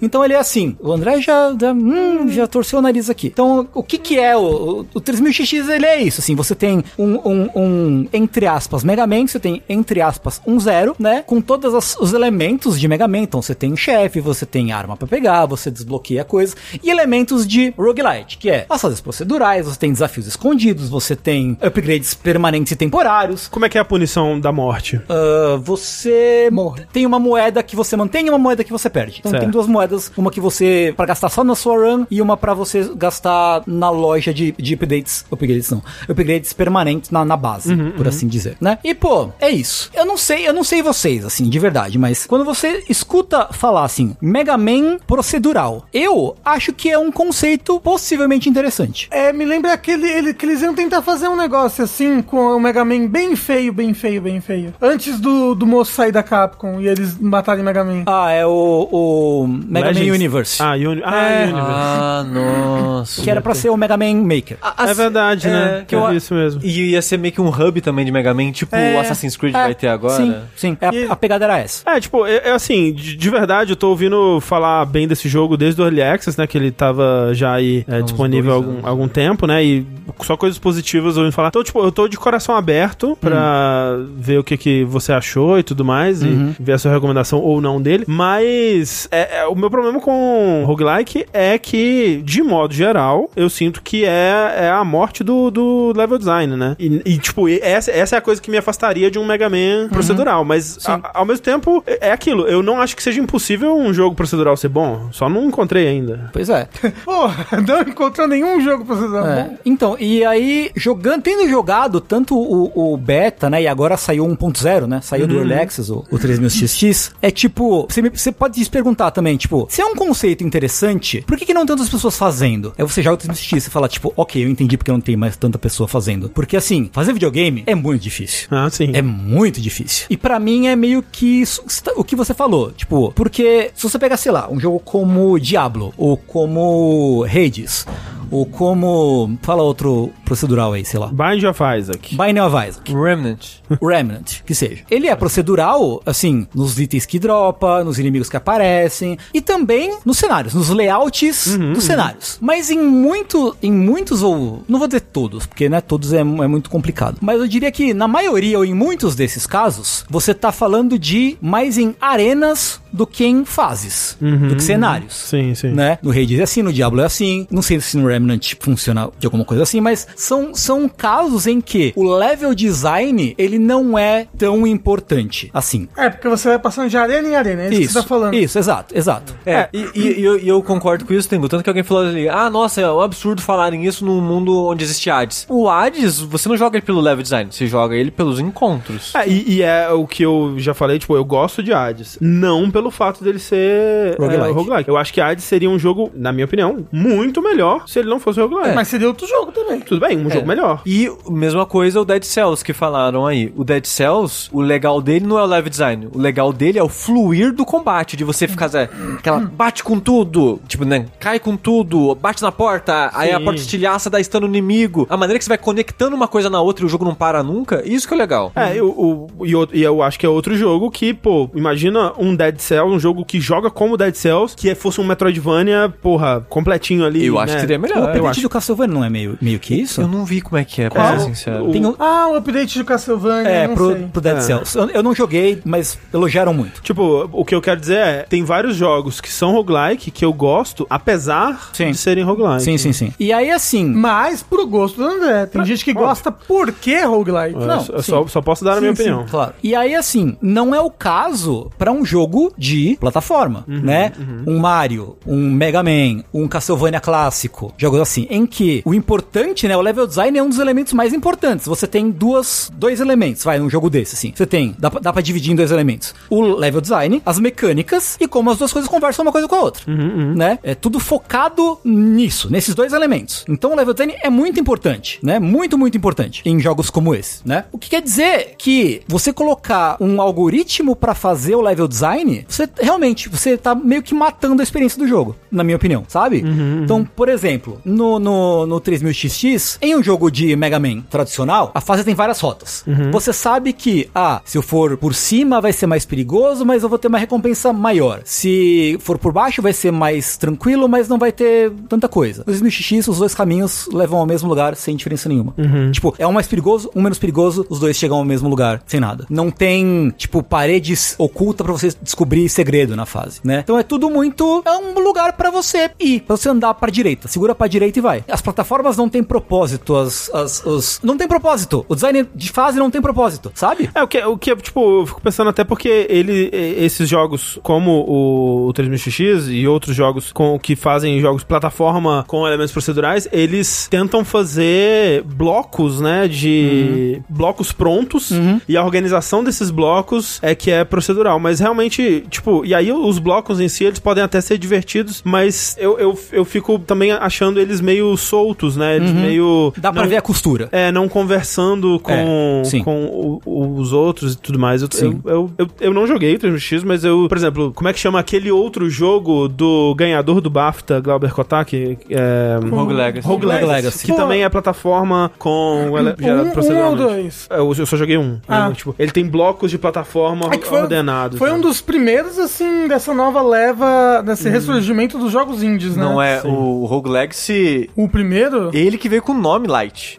Então ele é assim, o André já, já, hum, já torceu o nariz aqui. Então, o que que é o, o, o 3000XX, ele é isso, assim, você tem um, um, um, entre aspas, Mega Man, você tem, entre aspas, um zero, né, com todos os elementos de Mega Man, então você tem chefe, você tem arma pra pegar, você desbloqueia coisas, e elementos de roguelite, que é as fases procedurais, você tem desafios escondidos, você tem upgrades permanentes e temporários, Como é que é a punição da morte? ah, você morre. Tem uma moeda que você mantém e uma moeda que você perde. Então Certo. tem duas moedas, uma que você para gastar só na sua run e uma pra você gastar na loja de, de updates, upgrades não, upgrades permanentes na, na base, por assim dizer, né? E pô, é isso. Eu não sei, eu não sei vocês assim, de verdade, mas quando você escuta falar assim, Mega Man procedural, eu acho que é um conceito possivelmente interessante. É, me lembra aquele ele, que eles iam tentar fazer um negócio assim com o Mega Man bem feio, bem feio, bem feio. Antes do, do moço sair da Capcom e eles matarem Mega Man. Ah, é o, o Mega Legends? Man Universe. Ah, Uni ah, É. Universe. ah, nossa. Que era pra ser o Mega Man Maker. É verdade, né? que eu É isso mesmo. E ia ser meio que um hub também de Mega Man, tipo É, o Assassin's Creed É, vai ter agora. Sim, sim. É, E- a, a pegada era essa. É, tipo, é, é assim, de, de verdade, eu tô ouvindo falar bem desse jogo desde o Early Access, né? Que ele tava já aí é, disponível há algum, algum tempo, né? E só coisas positivas eu ouvindo falar. Então, tipo, eu tô de coração aberto pra ver o que, que você achou e tudo mais, e ver a sua recomendação ou não dele. Mas é, é, o meu problema com roguelike é que, de modo geral, eu sinto que é, é a morte do, do level design, né? E, e, tipo, e essa, essa é a coisa que me afastaria de um Mega Man procedural. Mas, a- ao mesmo tempo, é é aquilo. Eu não acho que seja impossível um jogo procedural ser bom. Só não encontrei ainda. Pois é. Porra, não encontrou nenhum jogo vocês. É. Então, e aí, jogando, tendo jogado tanto o, o beta, né, e agora saiu 1.0, né, saiu do Early Access, o, o 3000XX, é tipo, você, me- você pode se perguntar também, tipo, se é um conceito interessante, por que, que não tantas pessoas fazendo? Aí você joga o 3000XX e fala, tipo, ok, eu entendi porque não tem mais tanta pessoa fazendo. Porque assim, fazer videogame é muito difícil. Ah, sim. É muito difícil. E pra mim é meio que isso- o que você falou. Tipo, porque se você pegar, sei lá, um jogo como Diablo, ou como Hades, ou como. Fala outro procedural aí, sei lá. Bind of Isaac. Binding of Isaac. Remnant. Remnant, que seja. Ele é procedural, assim, nos itens que dropa, nos inimigos que aparecem, e também nos cenários, nos layouts dos cenários. Mas em muito, em muitos, ou não vou dizer todos, porque né, todos é, é muito complicado. Mas eu diria que na maioria ou em muitos desses casos, você tá falando de mais em arenas do que em fases, do que cenários Sim, sim. né? No Hades é assim, no Diablo é assim. Não sei se no Remnant funciona de alguma coisa assim, mas são, são casos em que o level design, ele não é tão importante assim. É, porque você vai passando de arena em arena, é isso, que você tá falando. Isso, exato, exato. É, e, e- e eu, e eu concordo com isso, Tengu. Tanto que alguém falou ali, ah, nossa, é um absurdo falarem isso num mundo onde existe Hades. O Hades, você não joga ele pelo level design, você joga ele pelos encontros. É, e, e é o que eu já falei, tipo, eu gosto de Hades. Não pelo fato dele ser Roguelike. é, roguelike. Eu acho que Hades seria um jogo, na minha opinião, muito melhor se ele não fosse roguelike. Mas seria outro jogo também. Tudo bem, um jogo melhor. E mesma coisa o Dead Cells que falaram aí. O Dead Cells, o legal dele não é o level design. O legal dele é o fluir do combate, de você ficar, Zé, aquela bate com tudo, tipo, né, cai com tudo, bate na porta, aí a Sim. porta estilhaça dá stun no inimigo. A maneira que você vai conectando uma coisa na outra e o jogo não para nunca, isso que é legal. É, eu, o- e, eu, e eu acho que é outro jogo que, pô, imagina um Dead Cells, um jogo que joga como Dead Cells, que fosse um Metroidvania, porra, completinho ali. Eu acho né? que seria melhor. o eu update acho. do Castlevania não é meio, meio que isso? Eu não vi como é que é, Qual? ser sincero. Tem um- Ah, o update de Castlevania, é, não pro, sei. pro Dead É. Cells. Eu, eu não joguei, mas elogiaram muito. Tipo, o que eu quero dizer é, tem vários jogos que são roguelike que eu gosto, apesar Sim. de serem roguelike. Sim, sim, sim. E aí, assim. Mas pro gosto do André. Tem gente que gosta porque roguelike. Eu, Não. eu só, só posso dar a minha Sim, sim. opinião. Claro. E aí, assim, não é o caso pra um jogo de plataforma, né? Um Mario, um Mega Man, um Castlevania clássico, jogos assim, em que o importante, né, o level design é um dos elementos mais importantes. Você tem duas, dois elementos, vai, num jogo desse, assim. Você tem, dá, pra- dá pra dividir em dois elementos. O level design, as mecânicas e como as duas coisas conversam uma coisa com a outra, né? É tudo focado nisso, nesses dois elementos. Então o level design é muito importante, né? Muito, muito importante em jogos como esse, né? O que quer dizer que você colocar um algoritmo pra fazer o level design, você realmente, você tá meio que matando a experiência do jogo, na minha opinião, sabe? Então, por exemplo, no, no, no 3000XX, em um jogo de Mega Man tradicional, a fase tem várias rotas. Você sabe que, ah, se eu for por cima vai ser mais perigoso, mas eu vou ter uma recompensa maior. Se for por baixo vai ser mais tranquilo, mas não vai ter tanta coisa. No 3000XX, os dois caminhos levam ao mesmo lugar sem diferença nenhuma. Tipo, é um mais perigoso, um menos perigoso, os dois chegam ao mesmo lugar sem nada. Não tem, tipo, paredes ocultas pra você descobrir segredo na fase, né? Então é tudo muito. É um lugar pra você ir, pra você andar pra direita. Segura pra direita e vai. As plataformas não têm propósito, as, as, os. Não tem propósito. O design de fase não tem propósito, sabe? É, o que, o que, tipo, eu fico pensando até porque ele, esses jogos, como o, o 3000XX e outros jogos com, que fazem jogos plataforma com elementos procedurais, eles tentam fazer blocos, né, de blocos prontos e a organização desses blocos é que é procedural, mas realmente, tipo, e aí os blocos em si, eles podem até ser divertidos, mas eu, eu, eu fico também achando eles meio soltos, né, eles meio... Dá pra não- ver a costura. é, não conversando com, É, com o- os outros e tudo mais. Eu, Sim. eu, eu, eu, eu não joguei o 3x, mas eu, por exemplo, como é que chama aquele outro jogo do ganhador do BAFTA, Glauber Kotak? É, Rogue Legacy. Rogue Rogue Legacy, Legacy. que Pô. também é plataforma com ele- Um, um dois? É, Eu, eu só joguei um. Ah. né? Tipo, ele tem blocos de plataforma É que foi, ordenados. foi né? um dos primeiros, assim, dessa nova leva, desse ressurgimento dos jogos indies, né? Não é Sim. o Rogue Legacy. O primeiro? Ele que veio com o nome Light,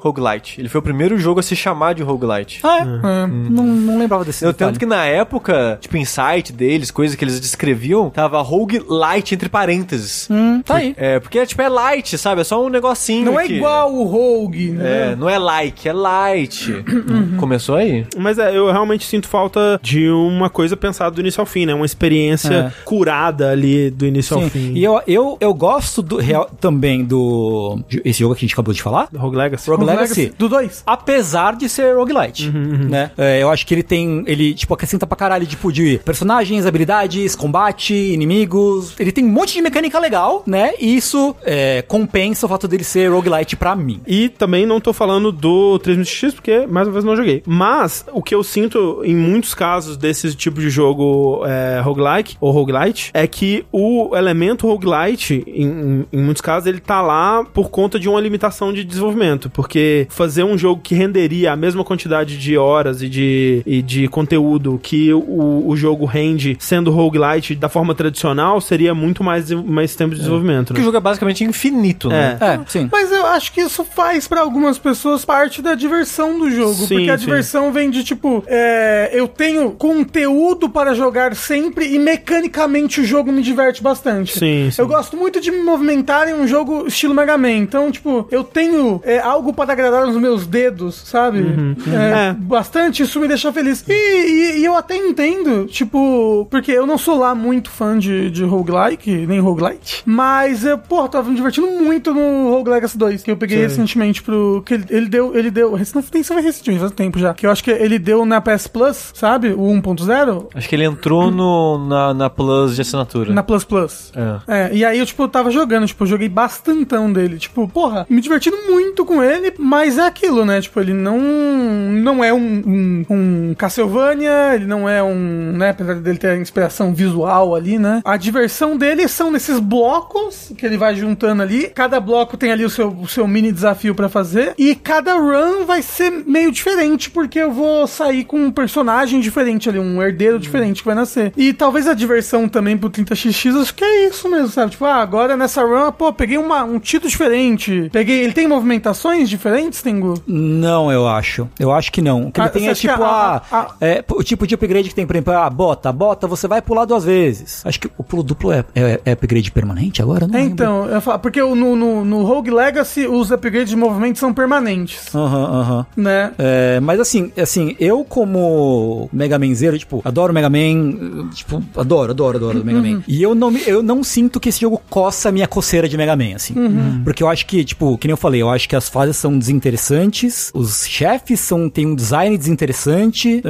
Roguelite. Ele foi o primeiro jogo a se chamar de Roguelite. Ah, é? É. Não, não lembrava desse Eu, detalhe. tanto que na época, tipo, em site deles, coisas que eles descreviam, tava Roguelite entre parênteses. Hum, tá aí. É, porque, tipo, é light, sabe? É só um negocinho Não é que- igual o Rogue, né? É, não é like, é light. Começou aí. Mas é, eu realmente sinto falta de uma coisa pensada do início ao fim, né? Uma experiência É. curada ali do início ao Sim. fim. E eu, eu, eu gosto do, real, também do. Esse jogo que a gente acabou de falar? Rogue Legacy. Rogue Legacy. Do 2. Apesar de ser roguelite, né? É, eu acho que ele tem, ele, tipo, acrescenta pra caralho, tipo, de personagens, habilidades, combate, inimigos. Ele tem um monte de mecânica legal, né? E isso é, compensa o fato dele ser roguelite pra mim. E também não tô falando do 3000X, porque mais uma vez não joguei. Mas o que eu sinto em muitos casos desse tipo de jogo é, roguelike ou roguelite é que o elemento roguelite, em, em, em muitos casos, ele tá lá por conta de uma limitação de desenvolvimento. Porque fazer um jogo que renderia a mesma quantidade de horas e de, e de conteúdo que o, o jogo rende sendo roguelite da forma tradicional seria muito mais, mais tempo de desenvolvimento. Porque Né? o jogo é basicamente infinito, né? É. É, sim. Mas eu acho que isso faz pra algumas pessoas parte da diversão do jogo. Sim, porque a sim. diversão vem de tipo, é, eu tenho conteúdo para jogar sempre e mecanicamente o jogo me diverte bastante. Sim, sim. Eu gosto muito de me movimentar em um jogo estilo Mega Man. Então, tipo, eu tenho é, algo para agradar os meus dedos, sabe? É, É. Bastante, isso me deixa feliz. E, e- e eu até entendo, tipo, porque eu não sou lá muito fã de, de roguelike, nem roguelite, mas, eu, pô, tava me divertindo muito no Rogue Legacy 2, que eu peguei recentemente pro. que ele, ele deu, ele deu. Não tem se recentemente, faz tempo já. Que eu acho que ele deu na PS Plus, sabe? O 1.0, Acho que ele entrou no, na, na Plus de assinatura. na Plus Plus. É. É, e aí eu, tipo, tava jogando, tipo, eu joguei bastantão dele. Tipo, porra, me divertindo muito com ele, mas é aquilo, né? Tipo, ele não, não é um, um, um Castlevania, ele não é um, né? Apesar dele ter a inspiração visual ali, né? A diversão dele são nesses blocos que ele vai juntando ali. Cada bloco tem ali o seu, o seu mini desafio pra fazer. E cada run vai ser meio diferente, porque eu vou sair com um personagem diferente ali, um herdeiro diferente que vai nascer. E talvez a diversão também pro 30xx, acho que é isso mesmo, sabe? Tipo, ah, agora nessa run, pô, peguei uma, um título diferente. Peguei. Ele tem movimentações diferentes, Não, eu acho. Eu acho que não. O que Ah, ele tem é tipo a- a, a- é, o tipo de upgrade que tem, por exemplo, a bota. Bota, você vai pular duas vezes. Acho que o pulo duplo é, é, é upgrade permanente agora? Não É, lembro. então, eu falo, porque no, no, no Rogue Legacy os upgrades de movimento são permanentes, Aham, aham. né? É, mas assim, assim, eu como Mega Manzeiro, tipo, adoro Mega Man, tipo, adoro, adoro, adoro Mega Man. E eu não, eu não sinto que esse jogo coça a minha coceira de Mega Man, assim. Porque eu acho que, tipo, que nem eu falei, eu acho que as fases são desinteressantes, os chefes são, tem um design desinteressante, é,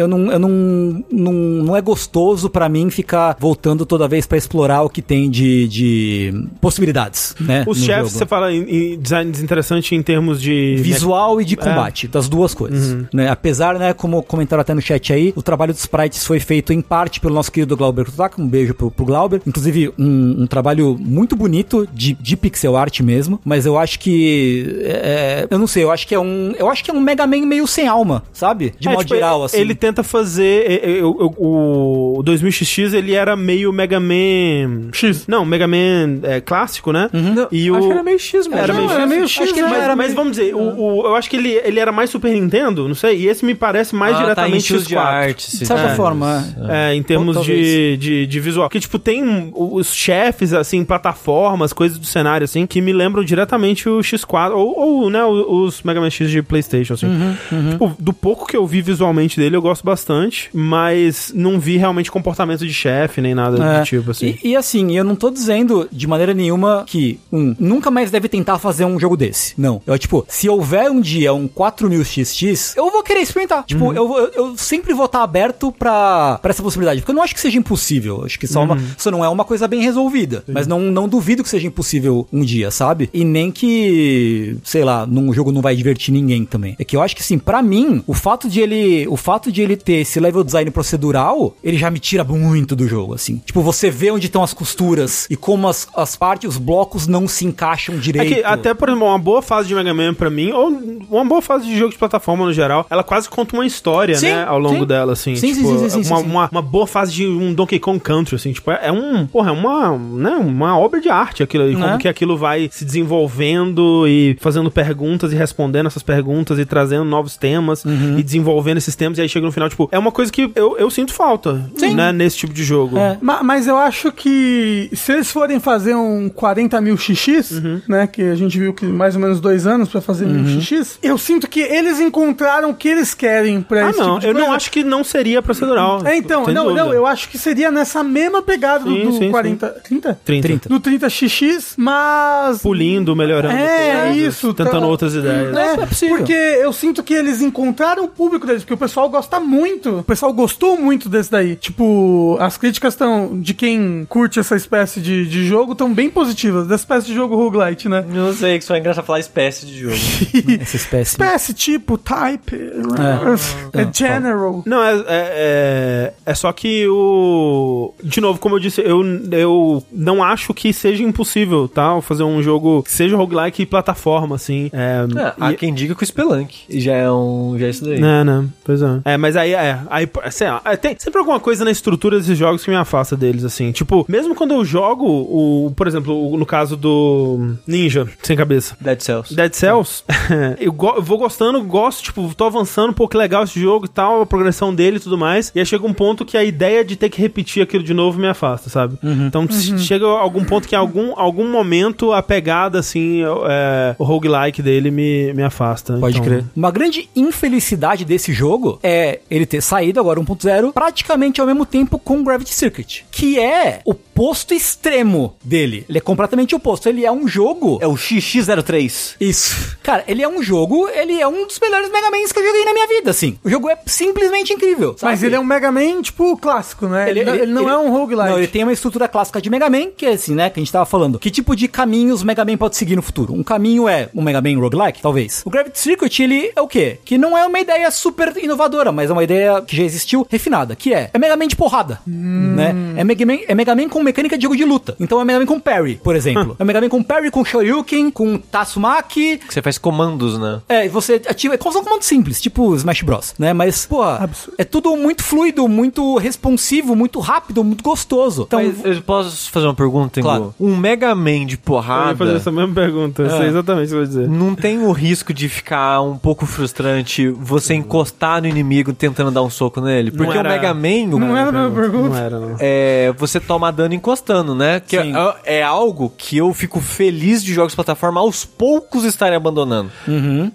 eu não, eu não, não, não é gostoso pra mim ficar voltando toda vez pra explorar o que tem de, de possibilidades, né? Os chefes, você fala em, em design desinteressante em termos de. Visual e de combate, das duas coisas. Né? Apesar, né, como comentaram até no chat aí, o trabalho dos sprites foi feito em parte pelo nosso querido Glauber Kutaka, um beijo pro, pro Glauber. Inclusive, um, um trabalho muito bonito de, de pixel art mesmo, mas eu acho que. é, eu não sei, eu acho que é um. Eu acho que é um Mega Man meio sem alma, sabe? De É, modo tipo, geral, assim. Ele tenta fazer. é, é, o- o, o 2000XX ele era meio Mega Man. X. Não, Mega Man é, clássico, né? Não, E o- Acho que era meio X mesmo. Era Não, meio era X. meio Acho X, que ele né? mas, Era mas meio- vamos dizer, o, o- eu acho que ele, ele era mais Super Nintendo, não sei, e esse me parece mais Ah, tá em diretamente de X4. arte. de certa É. forma. é. É, em termos Ou de, de, de visual. Que, tipo, tem os chefes, assim, plataformas, coisas do cenário, assim, que me lembram diretamente o X4, ou, ou né, o- os Mega Man X de Playstation, assim. Uhum, Tipo, do pouco que eu vi visualmente dele, eu gosto bastante, mas não vi realmente comportamento de chefe, nem nada É. do tipo, assim. E, e assim, eu não tô dizendo de maneira nenhuma que, um, nunca mais deve tentar fazer um jogo desse. Não. Eu, tipo, se houver um dia um 4000XX, eu vou querer experimentar. Tipo, Uhum. eu, eu, eu sempre vou estar aberto pra, pra essa possibilidade. Porque eu não acho que seja impossível. Acho que só, uma, Uhum. só não é uma coisa bem resolvida. Mas não, não duvido que seja impossível um dia, sabe? E nem que, sei lá, num jogo não vai divertir ninguém também. É que eu acho que, assim, pra mim, o fato de ele, o fato de ele ter esse level design procedural, ele já me tira muito do jogo, assim. Tipo, você vê onde estão as costuras e como as, as partes, os blocos não se encaixam É direito. que até, por exemplo, uma boa fase de Mega Man pra mim, ou uma boa fase de jogo de plataforma no geral, ela quase conta uma história, Sim, né, ao longo sim. dela, assim. Sim, tipo, sim, sim, sim, uma. Uma, uma boa fase de um Donkey Kong Country, assim, tipo, é um, porra, é uma, né, uma obra de arte aquilo aí, como Né? que aquilo vai se desenvolvendo e fazendo perguntas e respondendo essas perguntas e trazendo novos temas Uhum. e desenvolvendo esses temas e aí chega no final, tipo, é uma coisa que eu, eu sinto falta, Sim. né, nesse tipo de jogo. É. Ma- Mas eu acho que se eles forem fazer um 40 mil XX, né? Que a gente viu que mais ou menos dois anos pra fazer mil XX, eu sinto que eles encontraram o que eles querem pra Ah, esse não, tipo de eu não coisa. acho que não seria procedural. É, então, não, dúvida. não, eu acho que seria nessa mesma pegada do- Sim, do, sim, 40. 30? 30. 30. Do 30XX, mas... Pulindo, melhorando. É, coisas, isso, Tentando tá- outras ideias. É, é possível. porque eu sinto que eles encontraram o público deles, porque o pessoal gosta muito. O pessoal gostou muito desse daí. Tipo, as críticas estão de quem curte essa espécie de, de jogo estão bem positivas. Dessa espécie de jogo roguelite, né? Não sei, que só é engraçado falar espécie de jogo. Espécie. Espécie, tipo, type, é, É, general. Não, é, é, é, é só que o. De novo, como eu disse, eu, eu não acho que seja impossível, tá? Fazer um jogo que seja roguelike e plataforma, assim. É, Ah, há e- quem diga que o Spelunk já é um. Já é isso daí. Né, né? Pois é. É, mas aí, é. Aí, sei lá, é, tem sempre alguma coisa na estrutura desses jogos que me afasta deles, assim. Tipo, mesmo quando eu jogo, o, por exemplo, o- no caso do Ninja, sem cabeça. Dead Cells. Dead Cells, eu, go- vou gostando, gosto, tipo, tô avançando, pô, que legal esse jogo e tal, a progressão dele e tudo mais. E aí chega um ponto que a ideia de ter que repetir aquilo de novo me afasta, sabe? Então se- chega algum ponto que em algum, algum momento a pegada, assim, é, o roguelike dele me, me afasta. Pode Então, crer. Uma grande infelicidade desse jogo é ele ter saído agora 1.0 praticamente ao mesmo tempo com Gravity Circuit, que é o oposto extremo dele. Ele é completamente oposto. Ele é um jogo. É o XX03. Isso. Cara, ele é um jogo, ele é um dos melhores Mega Mans que eu joguei na minha vida, assim. O jogo é simplesmente incrível. Mas sabe? ele é um Mega Man, tipo, clássico, né? Ele, não- ele não é um roguelite. Não, ele tem uma estrutura clássica de Mega Man, que é assim, né, que a gente tava falando. Que tipo de caminhos o Mega Man pode seguir no futuro? Um caminho é um Mega Man roguelike, talvez. O Gravity Circuit, ele é o quê? Que não é uma ideia super inovadora, mas é uma ideia que já existiu, refinada, que é, é Mega Man de porrada, né? É Mega Man, é Mega Man com mecânica de jogo de luta. Então é Mega Man com parry, por exemplo. é Mega Man com parry, com Shoryuken, com Tatsumaki, Que você faz comandos, né? É, você ativa. É como um comando simples, tipo Smash Bros, né? Mas, pô, Absurdo. é tudo muito fluido, muito responsivo, muito rápido, muito gostoso. Então, Mas eu posso fazer uma pergunta, Tengu? Claro. Um Mega Man de Eu ia porrada fazer essa mesma pergunta, eu sei exatamente o que você vai dizer. não tem o risco de ficar um pouco frustrante você encostar no inimigo tentando dar um soco nele? Porque era- o Mega Man, o- Não era a mesma pergunta. Não era, não. é, você toma dano encostando, né? Que Sim. é, é algo que eu fico feliz de jogos de plataforma aos poucos estarem abandonando.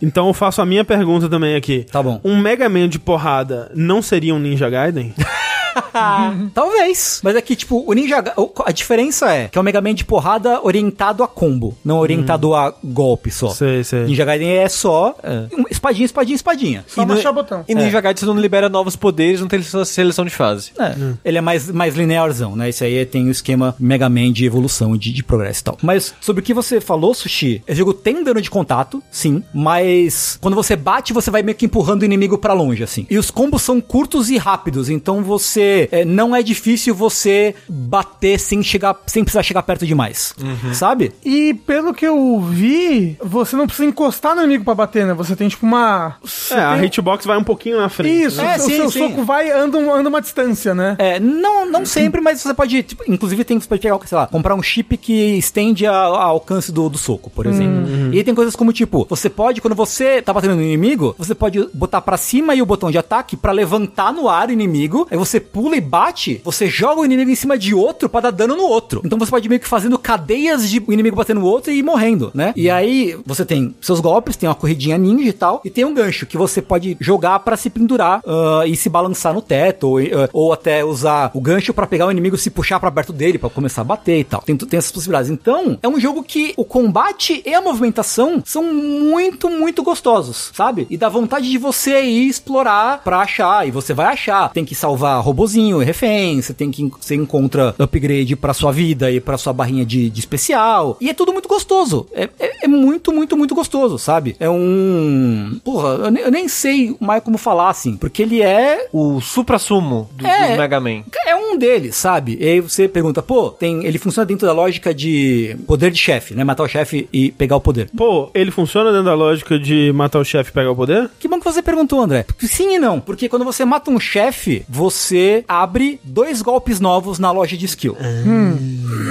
Então eu faço a minha pergunta também aqui. Tá bom. Um Mega Man de porrada não seria um Ninja Gaiden? talvez. Mas aqui, tipo, o Ninja. A diferença é que é o Mega Man de porrada orientado a combo, não orientado a golpe só. sei, sei. Ninja Gaiden é só um espadinha, espadinha, espadinha. Só E no- baixar o botão. E Ninja Gaiden você não libera novos poderes, não tem seleção de fase. É, ele é mais, mais linearzão, né? Esse aí tem o esquema Mega Man de evolução e de, de progresso e tal. Mas sobre o que você falou, Sushi, esse jogo tem dano de contato, sim, mas quando você bate, você vai meio que empurrando o inimigo pra longe, assim. E os combos são curtos e rápidos, então você é, não é difícil você bater sem chegar, sem precisar chegar perto demais, sabe? E pelo que eu vi, você não precisa encostar no inimigo pra bater, né? Você tem tipo uma. você É, a tem- hitbox vai um pouquinho na frente. Isso, É, o sim, seu sim. soco vai anda, anda uma distância, né? É, não, não sempre, mas você pode, tipo, inclusive tem, você pode pegar, sei lá, comprar um chip que estende a- a alcance do, do soco, por exemplo. E aí tem coisas como, tipo, você pode, quando você tá batendo no inimigo, você pode botar pra cima e o botão de ataque pra levantar no ar o inimigo, aí você pula e bate, você joga o inimigo em cima de outro pra dar dano no outro. Então você pode meio que fazendo cadeias de inimigo batendo no outro e morrendo, né? E aí você tem seus golpes, tem uma corridinha ninja e tal, e tem um gancho que você pode jogar pra se pendurar ah, e se balançar no teto, ou, ah, ou até usar o gancho pra pegar o inimigo se puxar pra perto dele pra começar a bater e tal. Tem, tem essas possibilidades. Então, é um jogo que o combate e a movimentação são muito, muito gostosos, sabe? E dá vontade de você ir explorar pra achar, e você vai achar. Tem que salvar robozinho, refém, você tem que você encontra upgrade pra sua vida e pra sua barrinha de, de especial. E é tudo muito gostoso. É, é, é muito, muito, muito gostoso, sabe? É um. Porra, eu nem, eu nem sei mais como falar assim, porque ele é O supra-sumo do, É. do Mega Man. é um deles, sabe? E aí você pergunta, pô, tem, ele funciona dentro da lógica de poder de chefe, né? Matar o chefe e pegar o poder. Pô, ele funciona dentro da lógica de matar o chefe e pegar o poder? Que bom que você perguntou, André. Sim e não. Porque quando você mata um chefe, você abre dois golpes novos na loja de skill.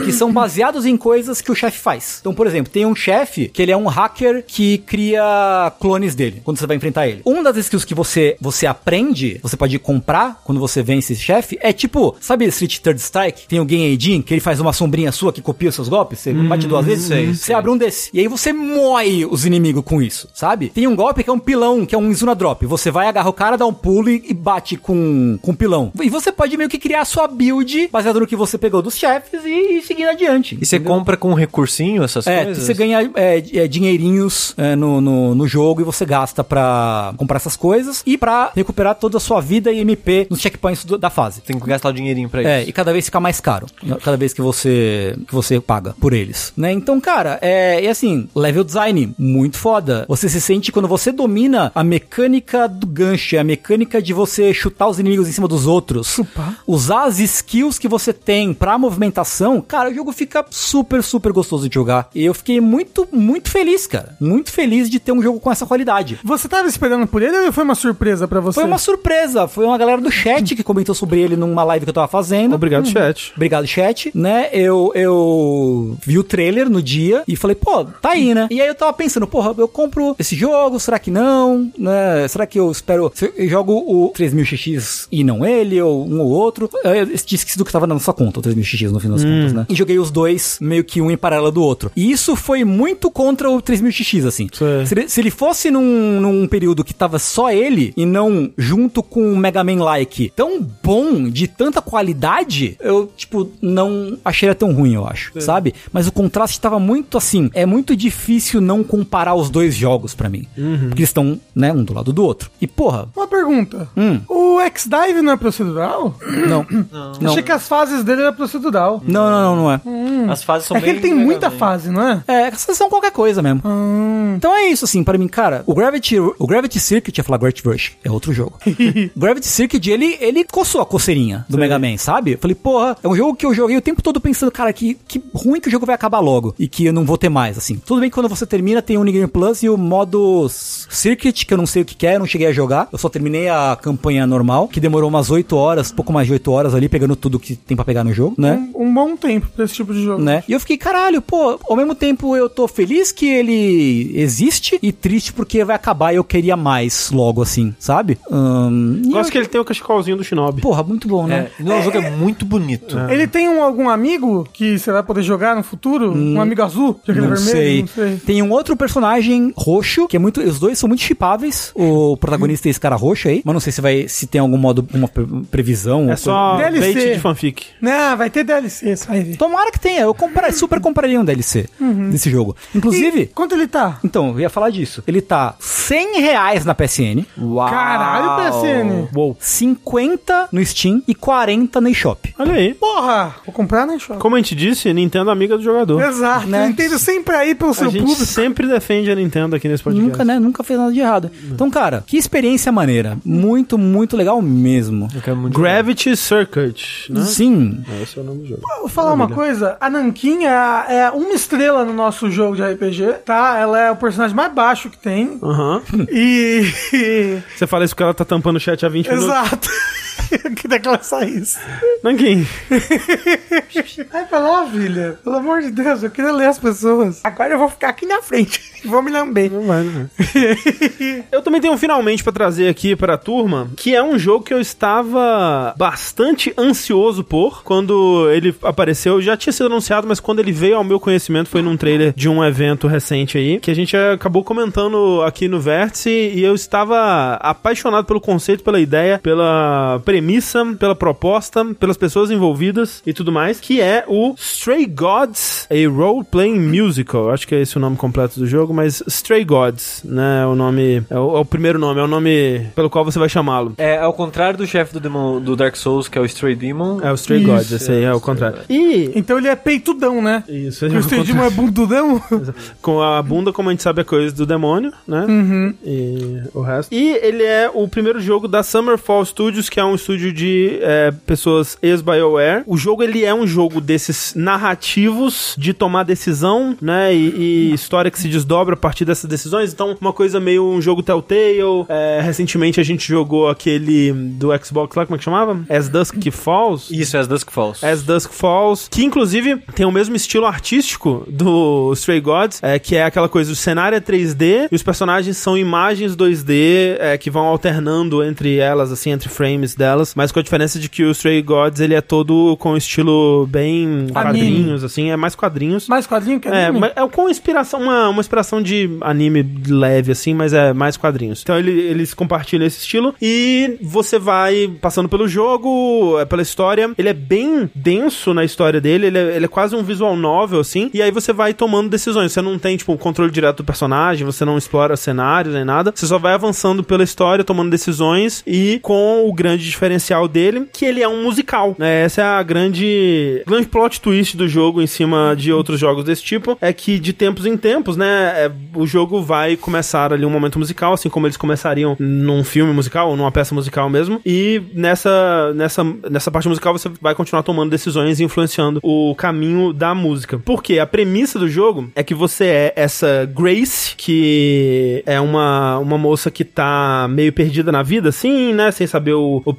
Que são baseados em coisas que o chefe faz. Então, por exemplo, tem um chefe que ele é um hacker que cria clones dele quando você vai enfrentar ele. Uma das skills que você, você aprende, você pode comprar quando você vence esse chefe, é tipo, sabe Street Third Strike? Tem o Game Aidin, que ele faz uma sombrinha sua que copia os seus golpes, você bate duas vezes, sei, você sei. abre um desse. E aí você moe os inimigos com isso, sabe? Tem um golpe que é um pilão, que é um Izuna Drop. Você vai, agarra o cara, dá um pulo e, e bate com, com o pilão. E você pode meio que criar a sua build baseado no que você pegou dos chefes e, e seguir adiante. E você entendeu? compra com recursinho essas É, coisas? você ganha é, é, dinheirinhos é, no, no, no jogo e você gasta pra comprar essas coisas e pra recuperar toda a sua vida e MP nos checkpoints do- da fase. Tem que gastar o dinheirinho pra É, isso. e cada vez fica mais caro. Cada vez que você que você paga por eles, né? Então, cara, é, e assim, level design muito foda. Você se sente quando você domina a mecânica do gancho, a mecânica de você chutar os inimigos em cima dos outros. Chupar. Usar as skills que você tem pra movimentação, cara, o jogo fica super, super gostoso de jogar. E eu fiquei muito, muito feliz, cara. Muito feliz de ter um jogo com essa qualidade. Você tava esperando por ele ou foi uma surpresa pra você? Foi uma surpresa, foi uma galera do chat que comentou sobre ele numa live que eu tava fazendo. Obrigado, chat. Obrigado, chat, né? Eu, eu vi o trailer no dia e falei, pô, tá aí, né? E aí eu tava pensando, porra, eu compro esse jogo, será que não? Né? Será que eu espero. Eu jogo o 3000XX e não ele, ou um ou outro? Eu tinha esquecido que tava na nossa conta, o 3000XX no fim das contas, né? E joguei os dois meio que um em paralelo do outro. E isso foi muito contra o 3000XX, assim. Se ele, se ele fosse num, num período que tava só ele e não junto com o Mega Man Like tão bom, de tanta qualidade, eu, tipo, não achei tão ruim, eu acho, sabe? Mas o contraste tava muito assim. É muito difícil não comparar os dois jogos pra mim. Porque eles estão, né, um do lado do outro. E, porra, Uma pergunta. Hum. O X-Dive não é procedural? Não. Não. Achei que as fases dele eram procedural. Não, não, não, não é. As fases são É que bem ele tem muita fase, não é? É, essas são qualquer coisa mesmo. Hum. Então é isso, assim, pra mim, cara. O Gravity, o Gravity Circuit, ia falar Gravity Rush, é outro jogo. o Gravity Circuit, ele, ele coçou a coceirinha do Mega Man, sabe? Eu falei, porra, é um jogo que eu joguei o tempo todo pensando, cara, que, que ruim que o jogo vai acabar logo e que eu não vou ter mais, assim. Tudo bem que quando você termina tem o Unigame Plus e o modo Circuit, que eu não sei o que que é, eu não cheguei a jogar. Eu só terminei a campanha normal, que demorou umas 8 horas, pouco mais de 8 horas ali, pegando tudo que tem pra pegar no jogo, né? Um, um bom tempo pra esse tipo de jogo. né? E eu fiquei, caralho, pô, ao mesmo tempo eu tô feliz que ele existe e triste porque vai acabar e eu queria mais logo assim, sabe? Hum, Gosto eu- que ele tem o cachecolzinho do Shinobi. Porra, muito bom, né? É, não, o jogo é muito bonito. Ele tem um- algum amigo que você vai poder jogar no futuro? Um amigo azul? Não vermelho? sei. Não sei. Tem um outro personagem roxo, que é muito. Os dois são muito chipáveis. O protagonista é esse cara roxo aí. Mas não sei se vai se tem algum modo, uma previsão. É só DLC. bait de fanfic. Não, vai ter DLC, você vai ver. Tomara que tenha. Eu comprar, super compraria um DLC desse jogo. Inclusive. E quanto ele tá? Então, eu ia falar disso. Ele tá 100 reais na PSN. Uau! Caralho, PSN. Uou. 50 no Steam e 40 no eShop. Olha aí. Porra! Vou comprar na shop. Como a gente disse, Nintendo é amiga do jogador. Exato. Né? Nintendo sempre aí pelo A seu gente público. sempre defende a Nintendo aqui nesse podcast. Nunca, né? Nunca fez nada de errado. Então, cara, que experiência maneira. Muito, muito legal mesmo. Eu quero muito Gravity Circuit, né? Sim. Esse é o nome do jogo. Vou falar uma coisa, a Nankin é, é uma estrela no nosso jogo de RPG, tá? Ela é o personagem mais baixo que tem. Aham. E. Você fala isso porque ela tá tampando o chat há 20 minutos. Exato. Que ela saísse. Nankin. Ai, filha. Pelo amor de Deus, eu queria ler as pessoas. Agora eu vou ficar aqui na frente. Vou me lamber. Não vai, não vai. Eu também tenho um finalmente pra trazer aqui pra turma, que é um jogo que eu estava bastante ansioso por quando ele apareceu. Já tinha sido anunciado, mas quando ele veio ao meu conhecimento foi num trailer de um evento recente aí, que a gente acabou comentando aqui no Vértice e eu estava apaixonado pelo conceito, pela ideia, pela premissa, pela proposta, pelas pessoas envolvidas e tudo mais, que é o Stray Gods, a role-playing musical. Acho que é esse o nome completo do jogo, mas Stray Gods, né? É o nome, é o, é o primeiro nome, é o nome pelo qual você vai chamá-lo. É ao contrário do chefe do, Demon- do Dark Souls, que é o Stray Demon. É o Stray Isso, Gods, esse aí é o contrário. E Então ele é peitudão, né? isso, Porque o Stedimo é bundudão. com a bunda, como a gente sabe, é coisa do demônio, né? Uhum. E o resto. E ele é o primeiro jogo da Summer Fall Studios, que é um estúdio de é, pessoas ex-BioWare. O jogo, ele é um jogo desses narrativos de tomar decisão, né? E, e história que se desdobra a partir dessas decisões. Então, uma coisa meio um jogo Telltale. É, recentemente a gente jogou aquele do Xbox lá, como é que chamava? As Dusk Falls. Isso, as Dusk Falls. As Dusk Falls, que inclusive tem o mesmo estilo artístico do Stray Gods, é, que é aquela coisa, o cenário é 3D e os personagens são imagens 2D é, que vão alternando entre elas, assim, entre frames mas com a diferença de que o Stray Gods, ele é todo com estilo bem quadrinhos, assim, é mais quadrinhos. Mais quadrinho que É, anime? mas é com inspiração, uma, uma inspiração de anime leve, assim, mas é mais quadrinhos. Então ele, eles compartilham esse estilo e você vai passando pelo jogo, é, pela história. Ele é bem denso na história dele, ele é, ele é quase um visual novel, assim, e aí você vai tomando decisões. Você não tem, tipo, o controle direto do personagem, você não explora cenários nem nada. Você só vai avançando pela história, tomando decisões e com o grande diferencial dele, que ele é um musical, né? Essa é a grande, grande plot twist do jogo em cima de outros jogos desse tipo, é que de tempos em tempos, né, é, o jogo vai começar ali um momento musical, assim como eles começariam num filme musical ou numa peça musical mesmo, e nessa, nessa, nessa parte musical você vai continuar tomando decisões e influenciando o caminho da música. Porque a premissa do jogo é que você é essa Grace, que é uma, uma moça que tá meio perdida na vida, assim, né, sem saber o, o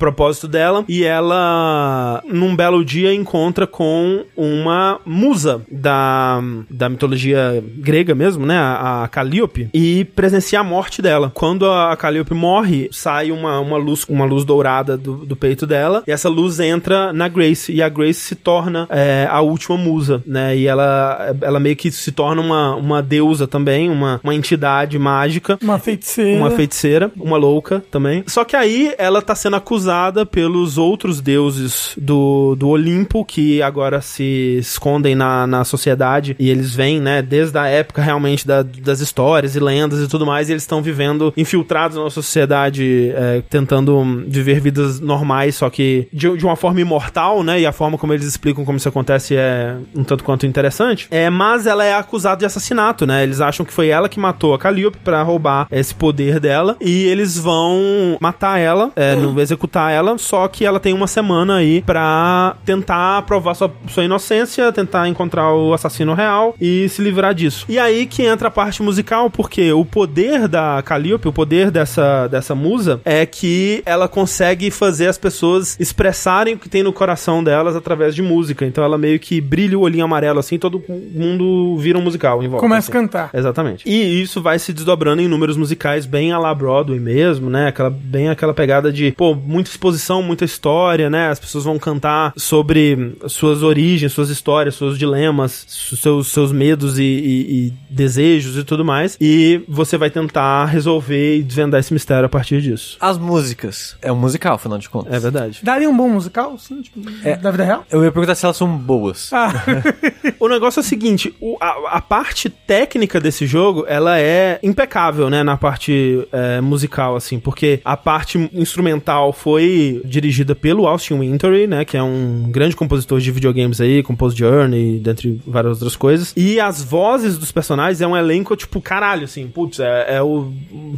dela, e ela, num belo dia, encontra com uma musa da, da mitologia grega mesmo, né, a, a Calliope, e presencia a morte dela. Quando a Calliope morre, sai uma, uma luz uma luz dourada do, do peito dela, e essa luz entra na Grace, e a Grace se torna é, a última musa, né, e ela, ela meio que se torna uma, uma deusa também, uma, uma entidade mágica, Uma feiticeira. uma feiticeira, uma louca também. Só que aí ela tá sendo acusada pelos outros deuses do, do Olimpo, que agora se escondem na, na sociedade e eles vêm, né, desde a época realmente da- das histórias e lendas e tudo mais, e eles estão vivendo infiltrados na sociedade, é, tentando viver vidas normais, só que de, de uma forma imortal, né, e a forma como eles explicam como isso acontece é um tanto quanto interessante. É, mas ela é acusada de assassinato, né, eles acham que foi ela que matou a Calliope pra roubar esse poder dela, e eles vão matar ela, é, não executar ela, só que ela tem uma semana aí pra tentar provar sua, sua inocência, tentar encontrar o assassino real e se livrar disso. E aí que entra a parte musical, porque o poder da Calliope, o poder dessa, dessa musa, é que ela consegue fazer as pessoas expressarem o que tem no coração delas através de música. Então ela meio que brilha o olhinho amarelo assim, todo mundo vira um musical em volta. Começa assim. a cantar. Exatamente. E isso vai se desdobrando em números musicais bem a la Broadway mesmo, né? Aquela, bem aquela pegada de, pô, muita exposição, muita história, né? As pessoas vão cantar sobre suas origens, suas histórias, seus dilemas, seus, seus medos e, e- e desejos e tudo mais. E você vai tentar resolver e desvendar esse mistério a partir disso. As músicas. É um musical, afinal de contas. É verdade. Daria um bom musical, sim, tipo, da vida real? Eu ia perguntar se elas são boas. Ah, O negócio é o seguinte, o- a, a parte técnica desse jogo, ela é impecável, né, na parte é, musical, assim, porque a parte instrumental foi dirigida pelo Austin Wintory, né, que é um grande compositor de videogames aí, compôs Journey, dentre várias outras coisas, e as vozes dos personagens é um elenco, tipo, caralho, assim, putz, é, é o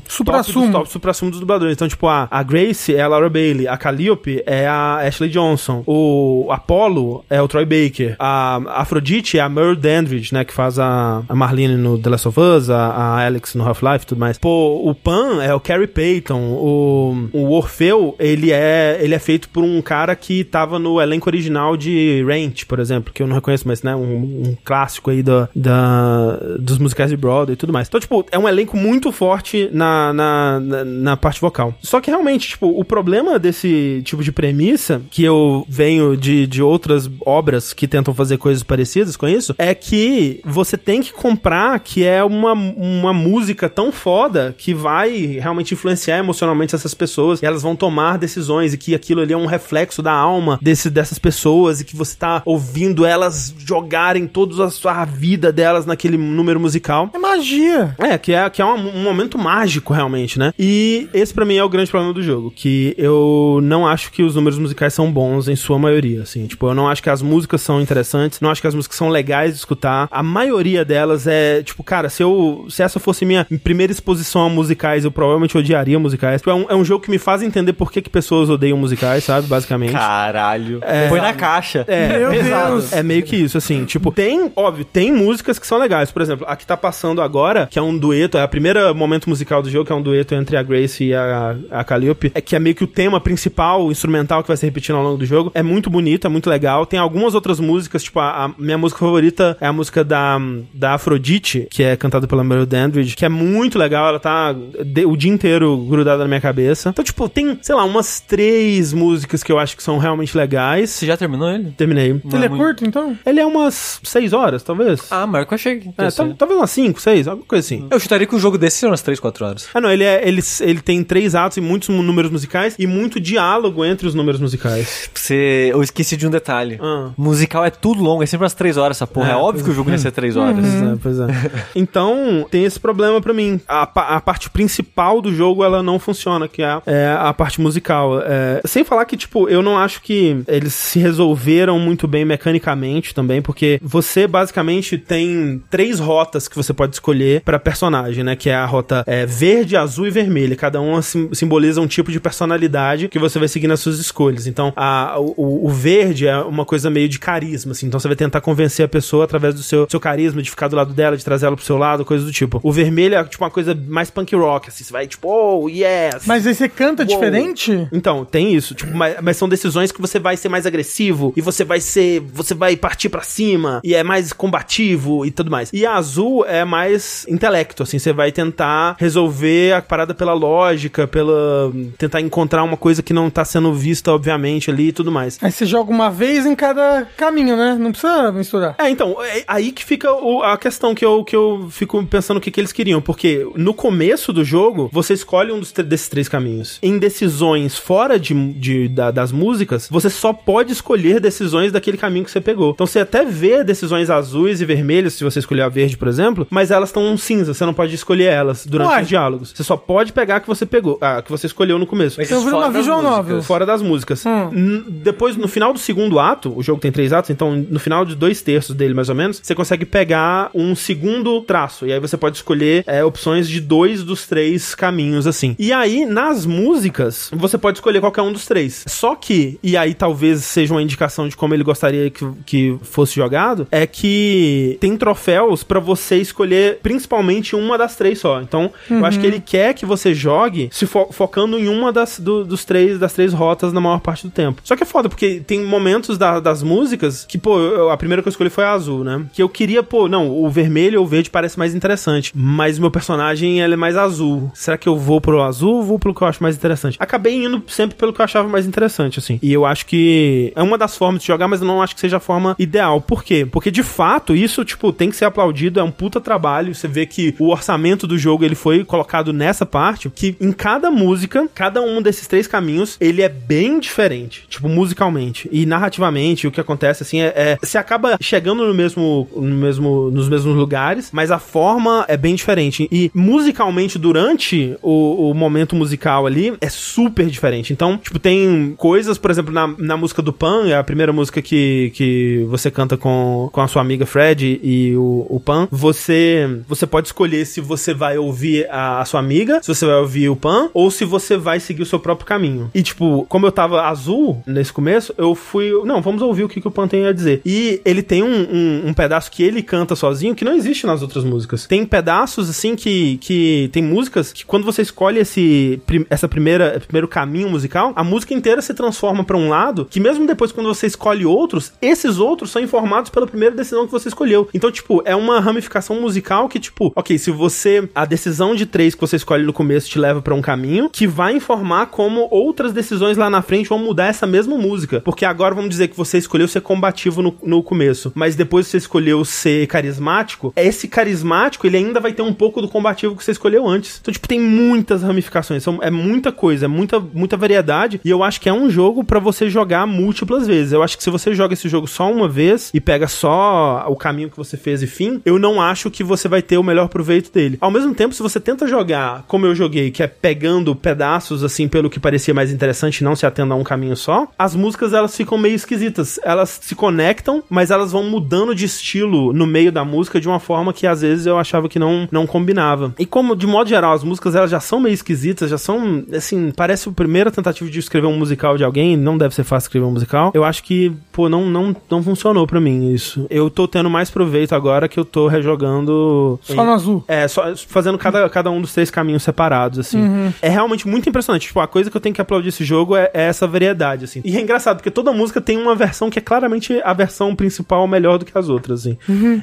Supra-sumo. top, supra-sumo dos dubladores. Então, tipo, a, a Grace é a Laura Bailey, a Calliope é a Ashley Johnson, o Apollo é o Troy Baker, a Afrodite é a Merle Dandridge, né, que faz a, a Marlene no The Last of Us, a, a Alex no Half-Life e tudo mais. Pô, o Pan é o Carrie Payton, o, o Orfeu, ele é, ele é feito por um cara que tava no elenco original de Rent, por exemplo, que eu não reconheço, mas, né, um, um clássico aí da, da, dos musicais de Broadway e tudo mais. Então, tipo, é um elenco muito forte na, na, na, na parte vocal. Só que realmente, tipo, o problema desse tipo de premissa, que eu venho de, de outras obras que tentam fazer coisas parecidas com isso, é que você tem que comprar que é uma, uma música tão foda que vai realmente influenciar emocionalmente essas pessoas e elas vão tomar decisões e que aquilo ali é um reflexo da alma desse, dessas pessoas e que você tá ouvindo elas jogarem toda a sua vida delas naquele número musical. é magia. É, que é, que é um, um momento mágico, realmente, né? E esse pra mim é o grande problema do jogo, que eu não acho que os números musicais são bons em sua maioria, assim. Tipo, eu não acho que as músicas são interessantes, não acho que as músicas são legais de escutar. A maioria delas é, tipo, cara, se eu se essa fosse minha primeira exposição a musicais, eu provavelmente odiaria musicais. Tipo, é, um, é um jogo que me faz entender por que, que pessoas odeiam musicais, sabe? Basicamente. Caralho. É. Põe na caixa. É, Meu pesado. Deus. É meio que isso, assim. Tipo, tem, óbvio, tem músicas que são legais. Por exemplo, a que tá passando agora, que é um dueto, é a primeira momento musical do jogo, que é um dueto entre a Grace e a, a Calliope, é que é meio que o tema principal, o instrumental que vai se repetindo ao longo do jogo. É muito bonito, é muito legal. Tem algumas outras músicas, tipo, a, a minha música favorita é a música da, da Afrodite, que é cantada pela Meryl Dandridge, que é muito legal. Ela tá de- o dia inteiro grudada na minha cabeça. Então, tipo, tem, sei lá, umas três músicas que eu acho que são realmente legais. Você já terminou ele? Terminei. Não Ele é muito- curto, então? Ele é umas 6 horas, talvez. Ah, mas eu achei que é, tal- talvez umas 5, 6, alguma coisa assim. Eu chutaria que o jogo desse seria umas 3, 4 horas. Ah, não, ele, é, ele, ele tem três atos e muitos mu- números musicais e muito diálogo entre os números musicais. Você... Eu esqueci de um detalhe. Ah. Musical é tudo longo, é sempre umas 3 horas essa porra. É, É, óbvio que o jogo ia ser 3 horas. Pois é, pois é. Então, tem esse problema pra mim. A, a parte principal do jogo, ela não funciona, que é, é a parte musical. É, sem falar que, tipo, eu não acho que eles se resolveram muito bem mecanicamente também, porque você basicamente tem três rotas que você pode escolher pra personagem, né? Que é a rota é, verde, azul e vermelha. Cada uma sim- simboliza um tipo de personalidade que você vai seguir nas suas escolhas. Então, a, o, o verde é uma coisa meio de carisma, assim. Então, você vai tentar convencer a pessoa através do seu, seu carisma, de ficar do lado dela, de trazer ela pro seu lado, coisa do tipo. O vermelho é, tipo, uma coisa mais punk rock, assim. Você vai, tipo, oh, yes! Mas aí você canta Uou. diferente? Então, tem isso. Tipo, mas, mas são decisões que você vai ser mais agressivo e você vai ser. Você vai partir pra cima e é mais combativo e tudo mais. E a azul é mais intelecto, assim. Você vai tentar resolver a parada pela lógica, pela. tentar encontrar uma coisa que não tá sendo vista, obviamente, ali e tudo mais. Aí você joga uma vez em cada caminho, né? Não precisa misturar. É, então, é aí que fica o- a questão que eu, que eu fico pensando o que, que eles queriam. Porque no começo do jogo, você escolhe um dos desses três caminhos. Em decisões fora de, de- da- das músicas, você só pode escolher decisões daquele caminho que você pegou. Então você até vê decisões azuis e vermelhas, se você escolher a verde, por exemplo, mas elas estão cinza, você não pode escolher elas durante Uai. os diálogos. Você só pode pegar a que você pegou, a que você escolheu no começo. Mas isso vira uma fora das visual músicas. novel. Fora das músicas. Hum. Depois, no final do segundo ato, o jogo tem três atos, então no final de dois terços dele, mais ou menos, você consegue pegar um segundo traço. E aí você pode escolher é, opções de dois dos três caminhos, assim. E aí, nas músicas, você pode escolher qualquer um dos três. Só que, e aí talvez seja uma indicação de como ele gostaria que, que fosse jogado, é que tem troféus pra você escolher principalmente uma das três só. Então, eu acho que ele quer que você jogue se fo- focando em uma das, do- dos três, das três rotas na maior parte do tempo. Só que é foda, porque tem momentos da- das músicas que, pô, eu- a primeira que eu escolhi foi a azul, né? Que eu queria, pô, não, o vermelho ou o verde parece mais interessante. Mas meu personagem, ele é mais azul. Será que eu vou pro azul ou vou pelo que eu acho mais interessante? Acabei indo sempre pelo que eu achava mais interessante, assim. E eu acho que é uma das formas de jogar, mas eu não acho que seja a forma ideal. Por quê? Porque de fato, isso, tipo, tem que ser aplaudido, é um puta trabalho. Você vê que o orçamento do jogo ele foi colocado nessa parte, que em cada música, cada um desses três caminhos, ele é bem diferente, tipo, musicalmente. E narrativamente, o que acontece, assim, é. é você acaba chegando no mesmo, no mesmo, nos mesmos lugares, mas a forma é bem diferente. E musicalmente, durante o, o momento musical ali, é super diferente. Então, tipo, tem coisas, por exemplo, na, na música do Pan, é a primeira música que, que você canta com, com a sua amiga Fred e o, o Pan, você, você pode escolher se você vai ouvir a, a sua amiga, se você vai ouvir o Pan, ou se você vai seguir o seu próprio caminho. E, tipo, como eu tava azul nesse começo, eu fui. Não, vamos ouvir o que, que o Pan tem a dizer. E ele tem um, um, um pedaço que ele canta sozinho que não existe nas outras músicas. Tem pedaços, assim, que, que tem músicas que quando você escolhe esse, essa primeira, primeiro caminho musical, a música inteira se transforma pra um lado que mesmo depois quando você escolhe outros, esses outros são informados pela primeira decisão que você escolheu. Então, tipo, é uma ramificação musical que, tipo, ok, se você. A decisão de três que você escolhe no começo te leva pra um caminho que vai informar como outras decisões lá na frente vão mudar essa mesma música. Porque agora vamos dizer que você escolheu ser combativo no, no começo, mas depois você escolheu ser carismático. Esse carismático, ele ainda vai ter um pouco do combativo que você escolheu antes. Então, tipo, tem muitas ramificações. São, é muita coisa, é muita, muita variedade. E eu acho que é um jogo pra você jogar múltiplas vezes. Eu acho que se você joga esse jogo só uma vez e pega só o caminho que você fez e fim, eu não acho que você vai ter o melhor proveito dele. Ao mesmo tempo, se você tenta jogar como eu joguei, que é pegando pedaços assim pelo que parecia mais interessante, não se atendo a um caminho só, as músicas elas ficam meio esquisitas. Elas se conectam, mas elas vão mudando de estilo no meio da música de uma forma que às vezes eu achava que não, não combinava. E como, de modo geral, as músicas elas já são meio esquisitas, já são, assim, parece a primeira tentativa de escrever um musical de alguém, não deve ser fácil escrever um musical. Eu acho que, pô, não, não, não funcionou pra mim isso. Eu tô tendo mais proveito agora que eu tô rejogando. Só no azul. É, só fazendo cada, cada um dos três caminhos separados, assim. Uhum. É realmente muito impressionante. Tipo, a coisa que eu tenho que aplaudir esse jogo é, é essa variedade, assim. E é engraçado, porque toda música tem uma versão que é claramente a versão principal melhor do que as outras, assim.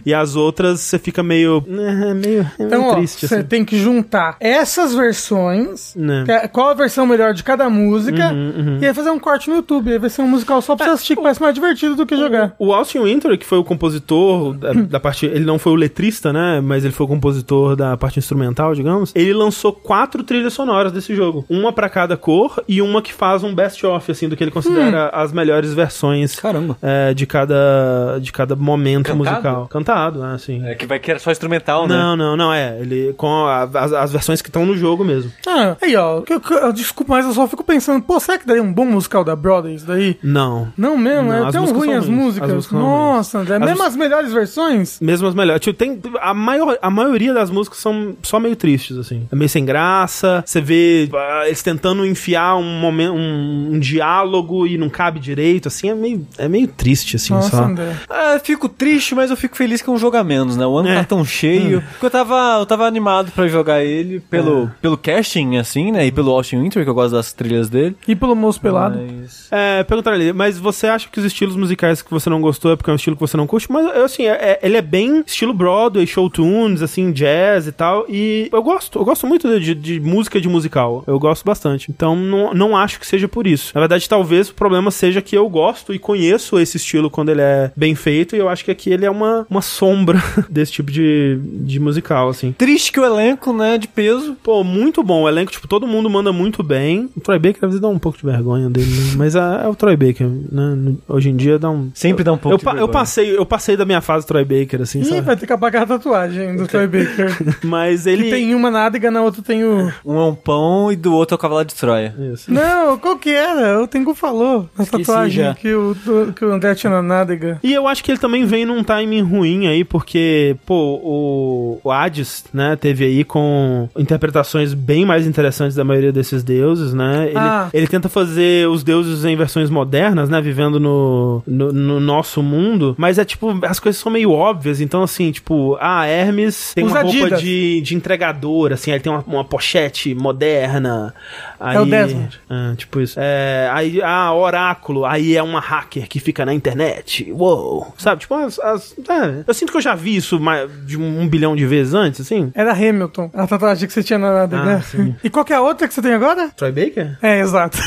E as outras você fica meio. É, meio, é Então, meio ó, triste, você assim. tem que juntar essas versões, Né. é- qual a versão melhor de cada música, Uhum, e aí fazer um corte no YouTube. Aí vai ser um musical só pra você assistir, que parece mais divertido do que jogar. O Austin Winter, que foi o compositor da, da parte. Ele não foi o letrista, né? Mas ele foi o compositor da parte instrumental, digamos. Ele lançou quatro trilhas sonoras desse jogo. Uma pra cada cor e uma que faz um best-of, assim, do que ele considera as melhores versões Caramba. é, de, cada, de cada momento Cantado? musical. Cantado, né? Assim. É que vai que era só instrumental, né? Não, não, não, é. Ele com a- as, as versões que estão no jogo mesmo. Ah, aí, ó. que eu- que eu- desculpa, mas eu só fico pensando, pô, será que daria um bom musical da Broadway isso daí? Não. Não mesmo, Não, é tão ruim as ruins. músicas. As músicas Nossa, André, As mesmo as melhores versões. Mesmo as melhores. Tipo, tem. A, maior, a maioria das músicas são só meio tristes, assim. É meio sem graça. Você vê ah, eles tentando enfiar um momento, um, um diálogo e não cabe direito, assim. É meio, é meio triste, assim, Nossa, só. André. Eu fico triste, mas eu fico feliz que é um jogo a menos, né? O ano É. tá tão cheio. Porque eu tava, eu tava animado pra jogar ele pelo, pelo casting, assim, né? E pelo Austin Winter, que eu gosto das trilhas dele. E pelo moço pelado. Mas... É, perguntaram ali, mas você acha que os estilos musicais que você não gostou é porque é um estilo que você não curte? Mas, eu, assim, é- é- ele é bem estilo Broadway, show tunes, assim, jazz e tal. E eu gosto, eu gosto muito de, de música de musical. Eu gosto bastante. Então, não, não acho que seja por isso. Na verdade, talvez o problema seja que eu gosto e conheço esse estilo quando ele é bem feito. E eu acho que aqui ele é uma, uma sombra desse tipo de, de musical, assim. Triste que o elenco, né, de peso. Pô, muito bom. O elenco, tipo, todo mundo manda muito bem. O Troy Baker às vezes dá um pouco de vergonha dele, né? mas é, é o Troy Baker, né? Hoje em dia dá um. Sempre dá um pouco Eu, de pa- eu vergonha. passei, eu passei da minha fase Troy Baker, assim, Ih, sabe? vai ter que apagar a tatuagem do Troy Baker. Mas ele. Que tem uma nádega, na outra tem o... Um é um pão e do outro é o cavalo de Troia. Isso. Não, qual que era? O Tengu falou na Esqueci tatuagem já. que o, do- que o André tinha na nádega. E eu acho que ele também vem num timing ruim aí, porque, pô, o, o Hades, né, teve aí com interpretações bem mais interessantes da maioria desses deuses, né? Ele, Ah. ele tenta fazer os deuses em versões modernas, né, vivendo no, no, no nosso mundo, mas é tipo, as coisas são meio óbvias, então assim, tipo, ah, Hermes tem Usa uma roupa Adidas. de, de entregador, assim, aí tem uma, uma pochete moderna. Aí, É o Desmond. é, tipo isso. É, aí, ah, oráculo, aí é uma hacker que fica na internet. Uou. Sabe? Tipo, as. as- é, eu sinto que eu já vi isso mais de um, bilhão de vezes antes, assim. Era Hamilton, a tatuagem que você tinha na. Ah, sim. E qual que é a outra que você tem agora? Troy Baker? É, exato.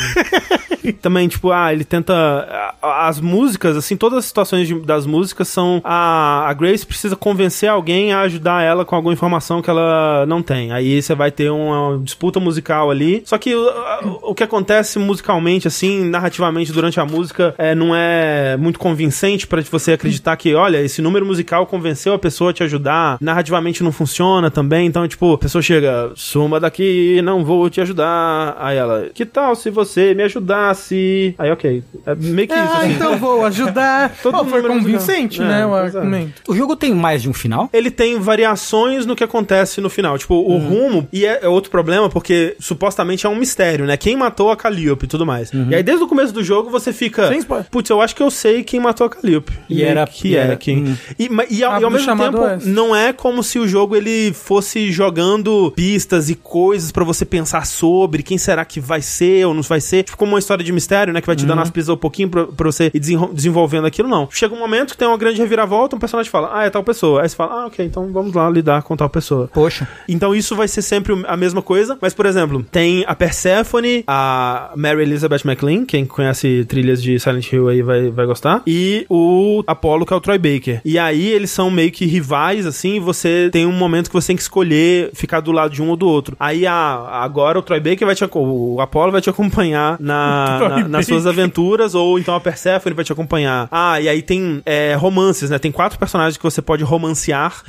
Também, tipo, ah, ele tenta. As músicas, assim, todas as situações de- das músicas são. A, a Grace precisa convencer alguém a ajudar ela com alguma informação que ela não tem. Aí você vai ter uma disputa musical ali. Só que o, o que acontece musicalmente, assim, narrativamente durante a música, é, não é muito convincente pra você acreditar que, olha, esse número musical convenceu a pessoa a te ajudar. Narrativamente não funciona também. Então, tipo, a pessoa chega, suma daqui, não vou te ajudar. Aí ela, que tal se você me ajudasse? Aí, ok. É meio que isso, ah, assim. então vou ajudar. Todo Oh, foi convincente, musical. né, É, o é. argumento. O jogo tem mais de um final? ele tem variações no que acontece no final. Tipo, o rumo. E é, é outro problema, porque supostamente é um mistério, né? Quem matou a Calliope e tudo mais. E aí, desde o começo do jogo, você fica. Putz, eu acho que eu sei quem matou a Calliope. E era- Que e é era- quem. hum. E, e ao, Ah, e ao mesmo tempo, Oeste. não é como se o jogo ele fosse jogando pistas e coisas pra você pensar sobre quem será que vai ser ou não vai ser. Tipo, como uma história de mistério, né? Que vai te dando as pistas um pouquinho pra, pra você ir desenvolvendo aquilo, não. Chega um momento que tem uma grande reviravolta, um personagem fala, ah, é tal pessoa. Aí você fala, ah, ok, então vamos lá lidar com tal pessoa. Poxa. Então isso vai ser sempre a mesma coisa, mas por exemplo, tem a Persephone, a Mary Elizabeth McLean, quem conhece trilhas de Silent Hill aí vai, vai gostar, e o Apollo, que é o Troy Baker. E aí eles são meio que rivais, assim, e você tem um momento que você tem que escolher ficar do lado de um ou do outro. Aí a, agora o Troy Baker vai te o Apollo vai te acompanhar na na- nas suas aventuras, ou então a Persephone vai te acompanhar. Ah, e aí tem é, romances, né? Tem quatro personagens que você pode romancear,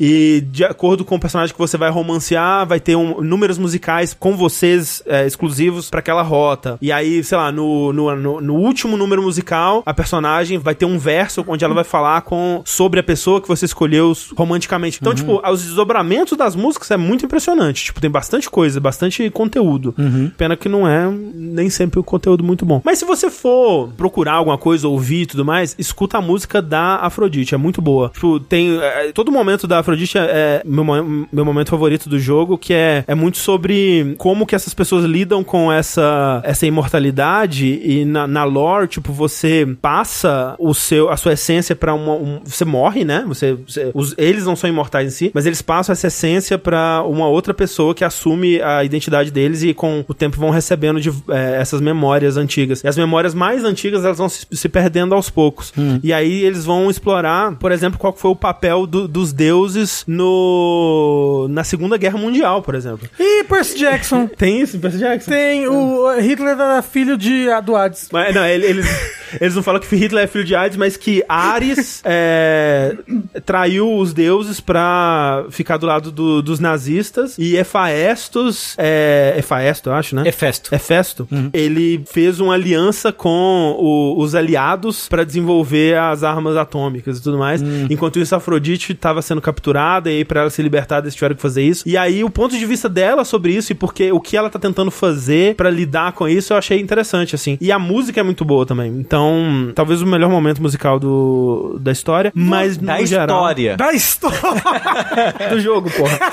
e de acordo com o personagem que você vai romancear, vai ter um, números musicais com vocês é, exclusivos pra aquela rota. E aí, sei lá, no, no, no, no último número musical, a personagem vai ter um verso onde ela vai falar com, sobre a pessoa que você escolheu romanticamente. Então, tipo, os desdobramentos das músicas é muito impressionante. Tipo, tem bastante coisa, bastante conteúdo. Pena que não é nem sempre um conteúdo muito bom. Mas se você for procurar alguma coisa, ouvir e tudo mais, escuta a música da Afrodite, é muito boa. Tipo, tem. é, todo momento da Afrodite é, é meu, meu momento favorito do jogo, que é, é muito sobre como que essas pessoas lidam com essa, essa imortalidade e na, na lore, tipo, você passa o seu, a sua essência pra uma. um- você morre, né? Você, você- os- eles não são imortais em si, mas eles passam essa essência pra uma outra pessoa que assume a identidade deles e com o tempo vão recebendo de, é, essas memórias antigas. E as memórias mais antigas elas vão se, se perdendo aos poucos. E aí eles vão explorar, por exemplo, qual foi o papel do- dos deuses no na Segunda Guerra Mundial, por exemplo. E Percy Jackson. Tem isso, Percy Jackson? Tem o Hitler era filho de do Hades. Mas, não, ele- eles, eles não falam que Hitler é filho de Hades, mas que Ares é, traiu os deuses pra ficar do lado do- dos nazistas e Efaestos, é, Efaesto, eu acho, né? Hefesto. Hefesto, ele fez uma aliança com o- os aliados pra desenvolver as armas atômicas e tudo mais. Enquanto isso, Afrodite estava sendo capturada e aí pra ela se libertar, eles tiveram que fazer isso. E aí o ponto de vista dela sobre isso e porque o que ela tá tentando fazer pra lidar com isso, eu achei interessante assim. E a música é muito boa também. Então, talvez o melhor momento musical do da história, mas Da no geral história. Da história. do jogo, porra.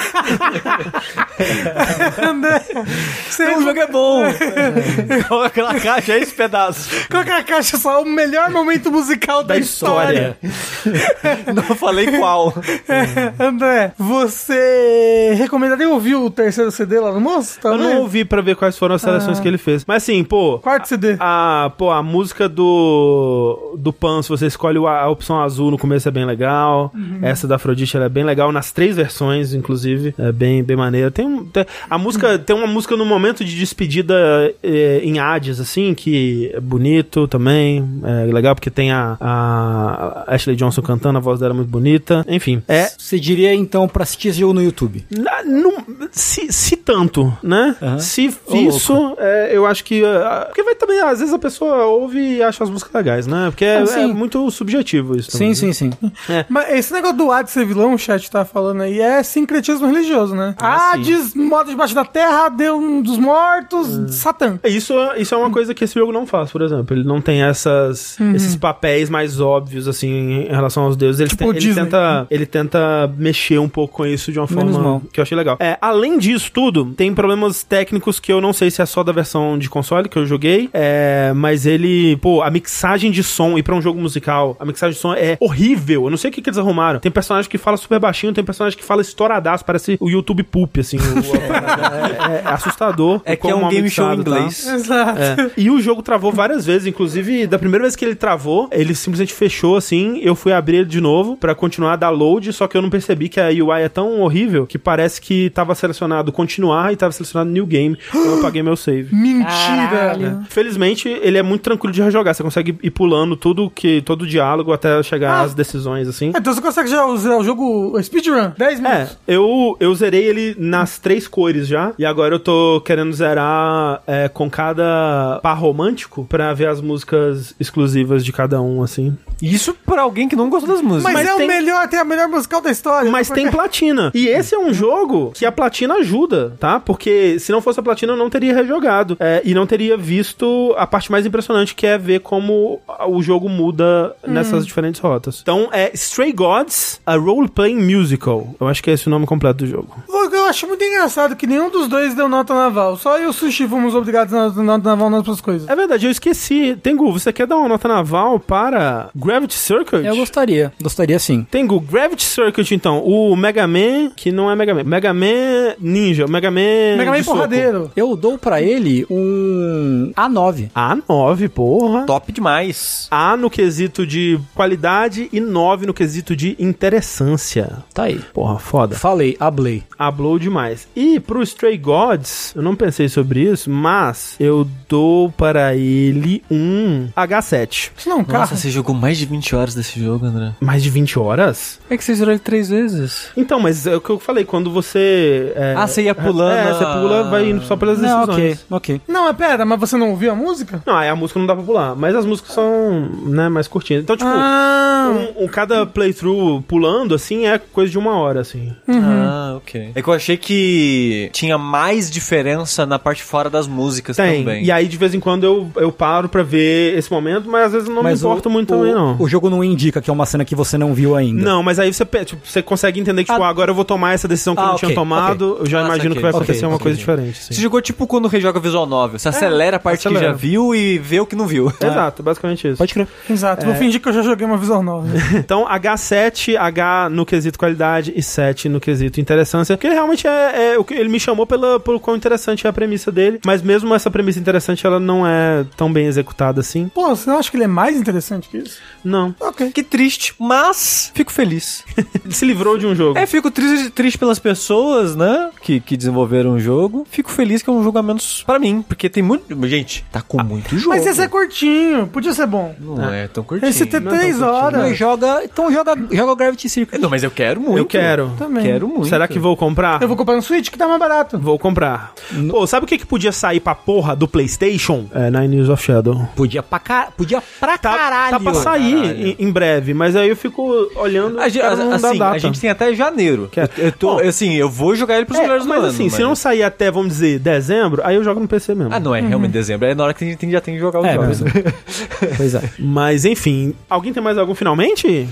O jogo é bom. Coloca aquela caixa, é esse pedaço. coloca a caixa só o melhor momento musical da, Da história. história. Não falei qual. André, você recomendaria ouvir o terceiro CD lá no Moço? Eu Também? não ouvi pra ver quais foram as seleções que ele fez. Mas assim, pô, Quarto CD. A, pô, a música do do Pan, se você escolhe o- a, opção azul no começo é bem legal. Essa da Afrodite é bem legal nas três versões, inclusive, é bem bem maneira. Tem, tem- a música tem uma música no momento de despedida é, em Hades assim, que é bonito também, é legal porque tem a, a Ashley Johnson cantando, a voz dela é muito bonita. Enfim, é Você diria então pra assistir esse jogo no YouTube? na- não- se, se tanto, né? Aham. Se Ô, isso, é, eu acho que. ah, porque vai também, às vezes a pessoa ouve e acha as músicas legais, né? Porque é, Ah, é muito subjetivo isso. também, Sim, né? sim, sim. Mas esse negócio do Hades ser vilão, o chat tá falando aí, é sincretismo religioso, né? Ah, sim. Hades, modo debaixo da terra, deu um dos mortos, Satã. Isso, isso é uma coisa que esse jogo não faz, por exemplo. Ele não tem essas, esses papéis mais óbvios, assim, em relação aos deuses. Ele, Tipo tem- ele tenta, ele tenta mexer um pouco com isso de uma Menos forma mal. que eu achei legal. É, além disso tudo, tem problemas técnicos que eu não sei se é só da versão de console que eu joguei, é, mas ele, pô, a mixagem de som e pra um jogo musical, a mixagem de som é horrível. Eu não sei o que, que eles arrumaram. Tem personagem que fala super baixinho, tem personagem que fala estouradaço, parece o YouTube Poop, assim. o- parada. é, é assustador. É que é um game show em tá. inglês. Exato. É. E o jogo travou várias vezes, inclusive da primeira vez que ele travou, ele simplesmente fechou assim. Eu fui abrir ele de novo pra continuar a dar load, só que eu não percebi que a UI é tão horrível que parece que tava selecionado continuar e tava selecionado new game. Então eu apaguei meu save. Mentira. É. Felizmente, ele é muito tranquilo de rejogar. Você consegue ir pulando tudo que todo o diálogo até chegar Ah. às decisões assim. Então você consegue já usar o jogo speedrun? 10 É, minutos. eu, eu zerei ele nas três cores já. E agora eu tô querendo zerar é, com cada par romântico pra ver as músicas exclusivas de cada um, assim. Isso pra alguém que não gostou das músicas. Mas, mas é tem- o melhor, tem a melhor musical da história. Mas Porque- tem platina. E esse é um jogo que a platina ajuda, tá? Porque se não fosse a platina, eu não teria rejogado. É, e não teria visto a parte mais impressionante, que é ver como o jogo muda nessas diferentes rotas. Então, é Stray Gods, a Role-Playing Musical. Eu acho que é esse o nome completo do jogo. Eu acho muito engraçado que nenhum dos dois deu nota naval. Só eu Sushi fomos obrigados a dar nota naval nas outras coisas. É verdade, eu esqueci. Tengu, você quer dar uma nota naval para Gravity Circuit? Eu gostaria. Gostaria sim. Tengu, Gravity Circuit, então. O Mega Man, que não é Mega Man. Mega Man Ninja, Mega Man. Mega Man de soco. porradeiro. Eu dou pra ele um A9. A9, porra. Top demais. A no quesito de qualidade e 9 no quesito de interessância. Tá aí. Porra, foda. Falei, ablei. Falou demais. E pro Stray Gods, eu não pensei sobre isso, mas eu dou para ele um H7. Isso não é um carro. Nossa, você jogou mais de 20 horas desse jogo, André. Mais de 20 horas? É que você zerou ele três vezes. Então, mas é o que eu falei, quando você... é, Ah, você ia pulando É, você pula, vai indo só pelas Não, decisões. ok, ok. Não, mas pera, mas você não ouviu a música? Não, aí a música não dá pra pular, mas as músicas são, né, mais curtinhas. Então, tipo, Ah, um, um- cada playthrough pulando, assim, é coisa de uma hora, assim. Ah, ok. É que eu achei que tinha mais diferença na parte fora das músicas Tem. também. E aí, de vez em quando, eu, eu paro pra ver esse momento, mas às vezes eu não Mas me importo o- muito o, também, não. O jogo não indica que é uma cena que você não viu ainda. Não, mas aí você, tipo, você consegue entender que, tipo, Ah. agora eu vou tomar essa decisão que eu Ah, não tinha ok, tomado, eu já Ah, imagino saquei. que vai acontecer uma coisa diferente, assim. Você jogou tipo quando rejoga visual novel. Você acelera a parte que acelera. já viu e vê o que não viu. Exato, basicamente isso. Pode crer. exato. É. Vou fingir que eu já joguei uma visual nova. Então, H7, H no quesito qualidade e 7 no quesito interessância. Porque ele realmente é, é o que ele me chamou pela, pelo quão interessante é a premissa dele. Mas mesmo essa premissa interessante, ela não é tão bem executada assim. Pô, você não acha que ele é mais interessante que isso? Não. Ok. Que triste, mas fico feliz. Ele se livrou de um jogo. É, fico triste, triste pelas pessoas, né? Que, que desenvolveram o jogo. Fico feliz que é um jogo a menos pra mim. Porque tem muito. Gente, tá com muito jogo. Mas esse é curtinho, podia ser bom. Não é, tão curtinho. Esse tem é três horas. Não, joga, então joga, joga o Gravity Circle. Não, mas eu quero muito. Eu quero. Também. Quero muito. Será que vou comprar? Eu vou comprar no Switch que tá mais barato. Vou comprar. Pô, sabe o que, que podia sair pra porra do PlayStation? É Nine Years of Shadow. Podia pra, ca... Podia pra Tá, caralho. tá pra sair Caralho. em, em breve, mas aí eu fico olhando. A, gente- cara, dá assim, data. a gente tem até janeiro. Quer- Eu, eu tô, Bom, assim, eu vou jogar ele pros É, melhores do mas ano. assim, se não sair até, vamos dizer, dezembro, aí eu jogo no PC mesmo. Ah, não é realmente dezembro. É na hora que a gente tem- já tem que jogar os É, jogos. Pois é. Mas enfim, alguém tem mais algum finalmente?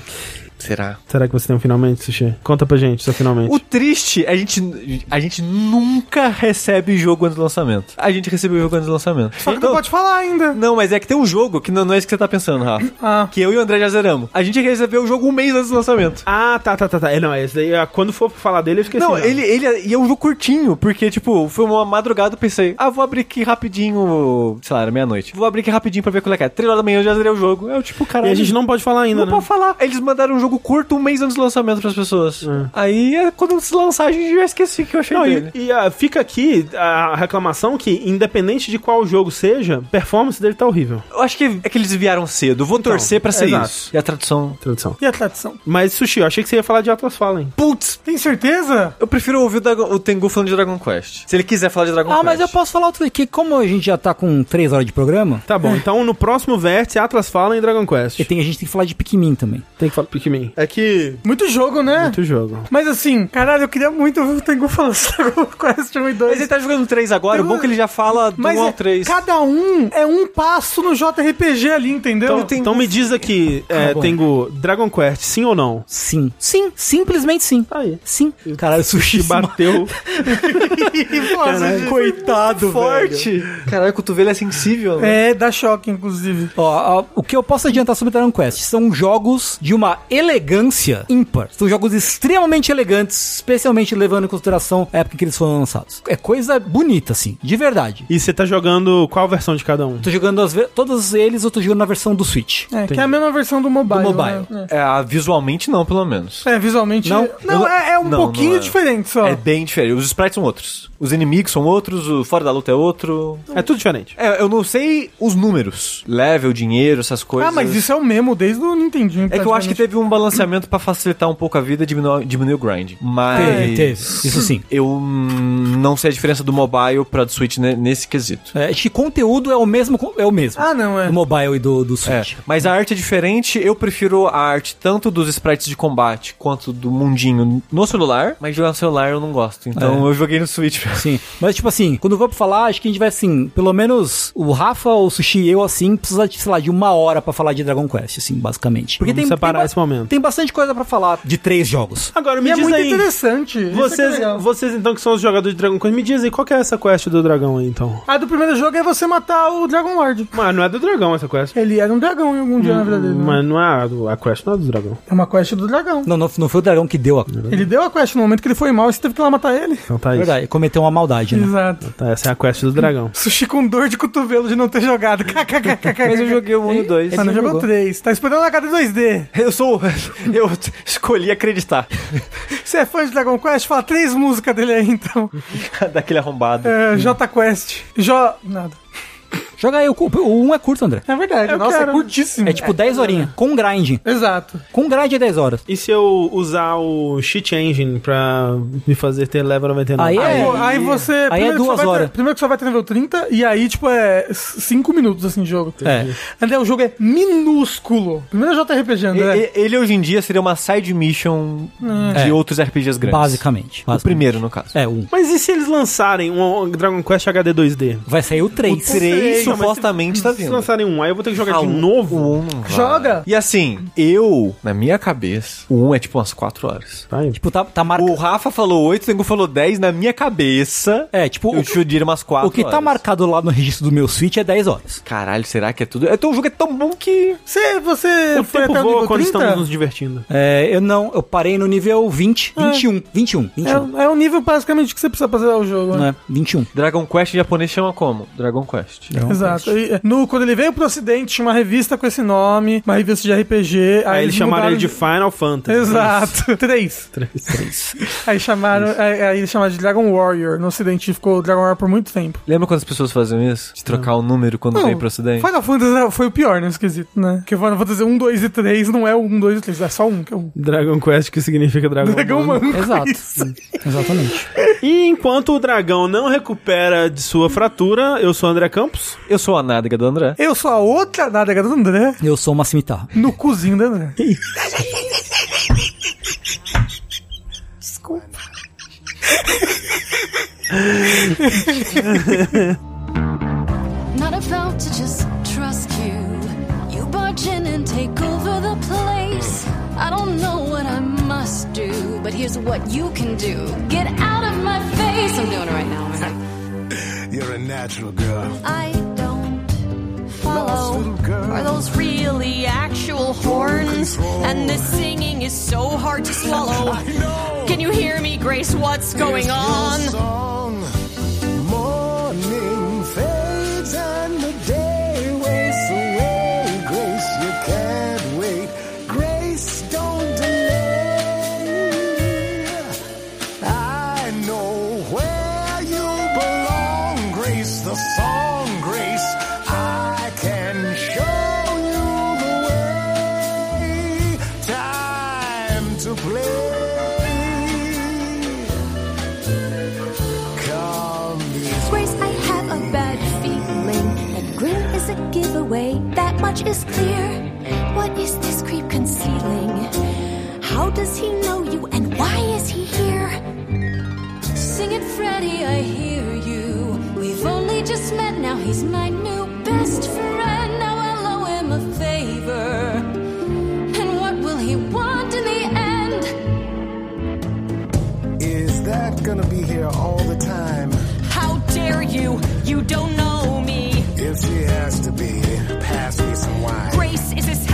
Será? Será que você tem um finalmente, Sushi? Conta pra gente, seu finalmente. O triste, a gente, a gente nunca recebe jogo antes do lançamento. A gente recebeu o jogo antes do lançamento. Só que Então- não pode falar ainda. Não, mas é que tem um jogo que não, não é isso que você tá pensando, Rafa. Ah. Que eu e o André já zeramos. A gente recebeu o jogo um mês antes do lançamento. Ah, tá, tá, tá, tá. É, não, esse daí, ah, quando for falar dele, eu esqueci. Não, já. ele, ele e é um jogo curtinho, porque, tipo, foi uma madrugada, eu pensei, ah, vou abrir aqui rapidinho, sei lá, era meia-noite. Vou abrir aqui rapidinho pra ver qual é que é. Três horas da manhã eu já zerei o jogo. Eu, tipo, E caralho. a gente não pode falar ainda, Não né? pode falar. Eles mandaram um jogo curto um mês antes do lançamento pras pessoas. Aí, é, quando se lançar, a gente já esqueci o que eu achei Não, dele. e, e, ah, fica aqui a reclamação que, independente de qual jogo seja, a performance dele tá horrível. Eu acho que é que eles vieram cedo. Vou torcer pra ser exato. isso. E a tradução. Tradução. E a tradição? Mas, Sushi, eu achei que você ia falar de Atlas Fallen. Putz! Tem certeza? Eu prefiro ouvir o, Dragon- o Tengu falando de Dragon Quest. Se ele quiser falar de Dragon Ah, Quest. mas eu posso falar outro que como a gente já tá com três horas de programa, Tá bom, então no próximo vértice, Atlas Fallen e Dragon Quest. e tem, a gente tem que falar de Pikmin também. Tem que falar Pikmin. É que... Muito jogo, né? Muito jogo. Mas assim, caralho, eu queria muito ouvir o Tengu falando de Dragon Quest 1 e 2. Mas ele tá jogando 3 agora, o bom é que ele já fala do Mas 1 é- ao 3. cada um é um passo no JRPG ali, entendeu? Então, então me diz aqui, é. Tengu, Dragon Quest, sim ou não? Sim. Sim, simplesmente sim. Tá aí. Sim. Caralho, sushi Te bateu. Nossa, gente. Coitado, Forte! Caralho, o cotovelo é sensível, né? É, dá choque, inclusive. Ó, ó, o que eu posso adiantar sobre Dragon Quest são jogos de uma elegância ímpar. São jogos extremamente elegantes, especialmente levando em consideração a época em que eles foram lançados. É coisa bonita, assim, de verdade. E você tá jogando qual versão de cada um? Tô jogando as ve- todos eles, eu tô jogando na versão do Switch. É, que é a mesma versão do mobile. Do mobile. né? É, ah, visualmente não, pelo menos. É, visualmente. Não, Não, eu- é, é um não, pouquinho não é. diferente só. É bem diferente. Os sprites são outros. Os inimigos são outros, o fora da luta é outro. É tudo diferente. É, eu não sei os números. Level, dinheiro, essas coisas. Ah, mas isso é o mesmo desde o Nintendinho. É que eu acho que teve um balanceamento pra facilitar um pouco a vida e diminuir, diminuir o grind. Mas. Teve, teve. Isso sim. Eu não sei a diferença do mobile pra do Switch ne- nesse quesito. É, acho que conteúdo é o mesmo, é o mesmo. Ah, não, é. Do mobile e do, do É, Switch. mas a arte é diferente. Eu prefiro a arte tanto dos sprites de combate quanto do mundinho no celular. Mas jogar no celular eu não gosto. Então É. eu joguei no Switch. Sim, mas tipo assim, quando eu vou falar, acho que a gente vai assim, pelo menos o Rafa, o Sushi e eu, assim, precisa sei lá, de uma hora pra falar de Dragon Quest, assim, basicamente. Porque Vamos tem, separar tem, esse momento. Tem bastante coisa pra falar de três jogos. Agora, me E é diz muito aí... interessante. é é Vocês, legal. vocês então que são os jogadores de Dragon Quest, me diz aí, qual que é essa quest do dragão aí, então? A do primeiro jogo é você matar o Dragon Lord. Mas não é do dragão essa quest. Ele era um dragão em algum dia na vida dele. né? Mas não é a, do- a quest, não é do dragão. É uma quest do dragão. Não, não, não foi o dragão que deu a. Ele deu a quest no momento que ele foi mal e você teve que ir lá matar ele. Então tá isso. Verdade, cometeu uma maldade, né? Exato. Tá, essa é a quest do dragão. Sushi com dor de cotovelo de não ter jogado. Mas eu joguei o 1 e o 2. Ah, não jogou jogou. 3. Tá esperando a HD 2D. Eu sou. Eu escolhi acreditar Você é fã de Dragon Quest? Fala três músicas dele aí, então. daquele arrombado. É, J Quest. J... Nada. Joga aí, o, o 1 é curto, André. É verdade. Eu Nossa, quero. é curtíssimo. É tipo 10 horinhas, com grind. Exato. Com grind é 10 horas. E se eu usar o Cheat Engine pra me fazer ter level 99? Aí Aí, é- aí você. aí é duas vai ter- horas. primeiro que só vai ter nível 30, e aí, tipo, é 5 minutos assim de jogo. É. André, o jogo é minúsculo. Primeiro JRPG, E- André. e- Ele hoje em dia seria uma side mission de É. outros RPGs grandes. Basicamente. O basicamente. primeiro, no caso. É, um. Mas e se eles lançarem um Dragon Quest HD 2D? Vai sair o 3. O 3 Não, mas supostamente se, tá Se vindo. lançarem um, aí eu vou ter que jogar Ah, de o- novo. O 1 não vai. Joga. E assim, eu, na minha cabeça, o 1 é tipo umas 4 horas. Vai. Tipo, tá, tá marcado. O Rafa falou 8, o Tengu falou 10, na minha cabeça. É, tipo, eu o, te diria umas 4 o que tá horas. marcado lá no registro do meu Switch é 10 horas. Caralho, será que é tudo? Então o jogo é tão bom que. Você, você O foi tempo voa quando 30? estamos nos divertindo. É, eu não, eu parei no nível 20, 21, 21, 21. É, é o nível basicamente que você precisa fazer o jogo, né? Né? 21. Dragon Quest em japonês chama como? Dragon Quest. Exato. E, no, quando ele veio pro ocidente, tinha uma revista com esse nome, uma revista de RPG. Aí, eles chamaram ele de Final Fantasy. Exato. Três. Três. Aí chamaram. Aí, aí eles chamaram de Dragon Warrior. No ocidente ficou Dragon Warrior por muito tempo. Lembra quando as pessoas faziam isso? De trocar o número quando vem pro ocidente? Final Fantasy foi o pior nesse quesito, né? Porque Final Fantasy 1, 2 e 3 não é o 1, 2 e 3, é só um, que é o Dragon Quest, que significa Dragon, Dragão Ball. Manco. Exato. Exatamente. E enquanto o dragão não recupera de sua fratura, eu sou o André Campos. Eu sou a nádega do André. Eu sou a outra nádega do André, Eu sou uma cimitarra. no cozinho do André. Desculpa. Not about to just trust you. You barge in and take over the place. I don't know what I must do, but here's what you can do. Get out of my face. I'm doing it right now. You're a natural girl. I don't follow. Are those really actual horns? And this singing is so hard to swallow. know. Can you hear me, Grace? What's going on? Much is clear. What is this creep concealing? How does he know you and why is he here? Sing it, Freddy, I hear you. We've only just met, now he's my new best friend. Now I'll owe him a favor. And what will he want in the end? Is that gonna be here all the time? How dare you? You don't know me. If she has to be, pass me some wine. Grace, is this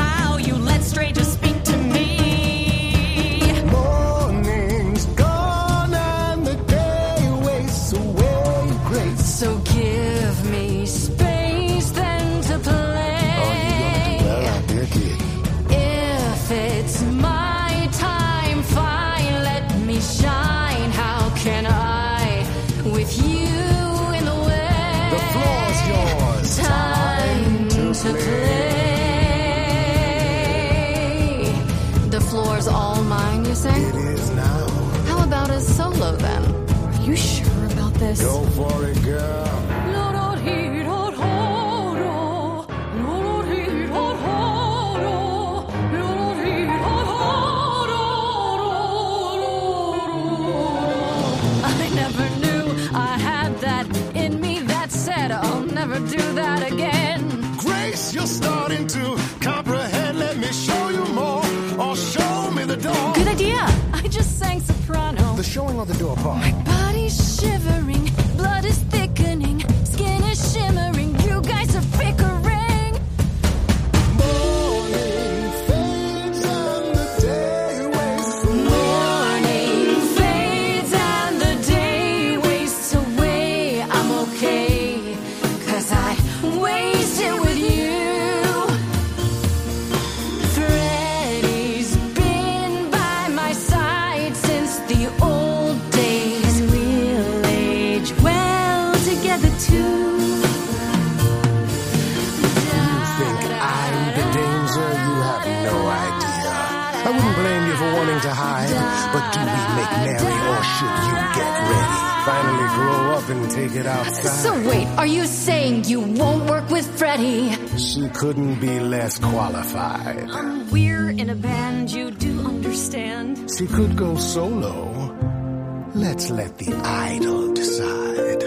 this? Go for it, girl. I never knew I had that in me. That said, I'll never do that again. Grace, you're starting to comprehend. Let me show you more, or show me the door. Good idea. I just sang soprano. The showing or the door part? shivering grow and take it outside. So wait, are you saying you won't work with Freddie? she couldn't be less qualified. Um, we're in a band, you do understand. She could go solo. Let's let the idol decide.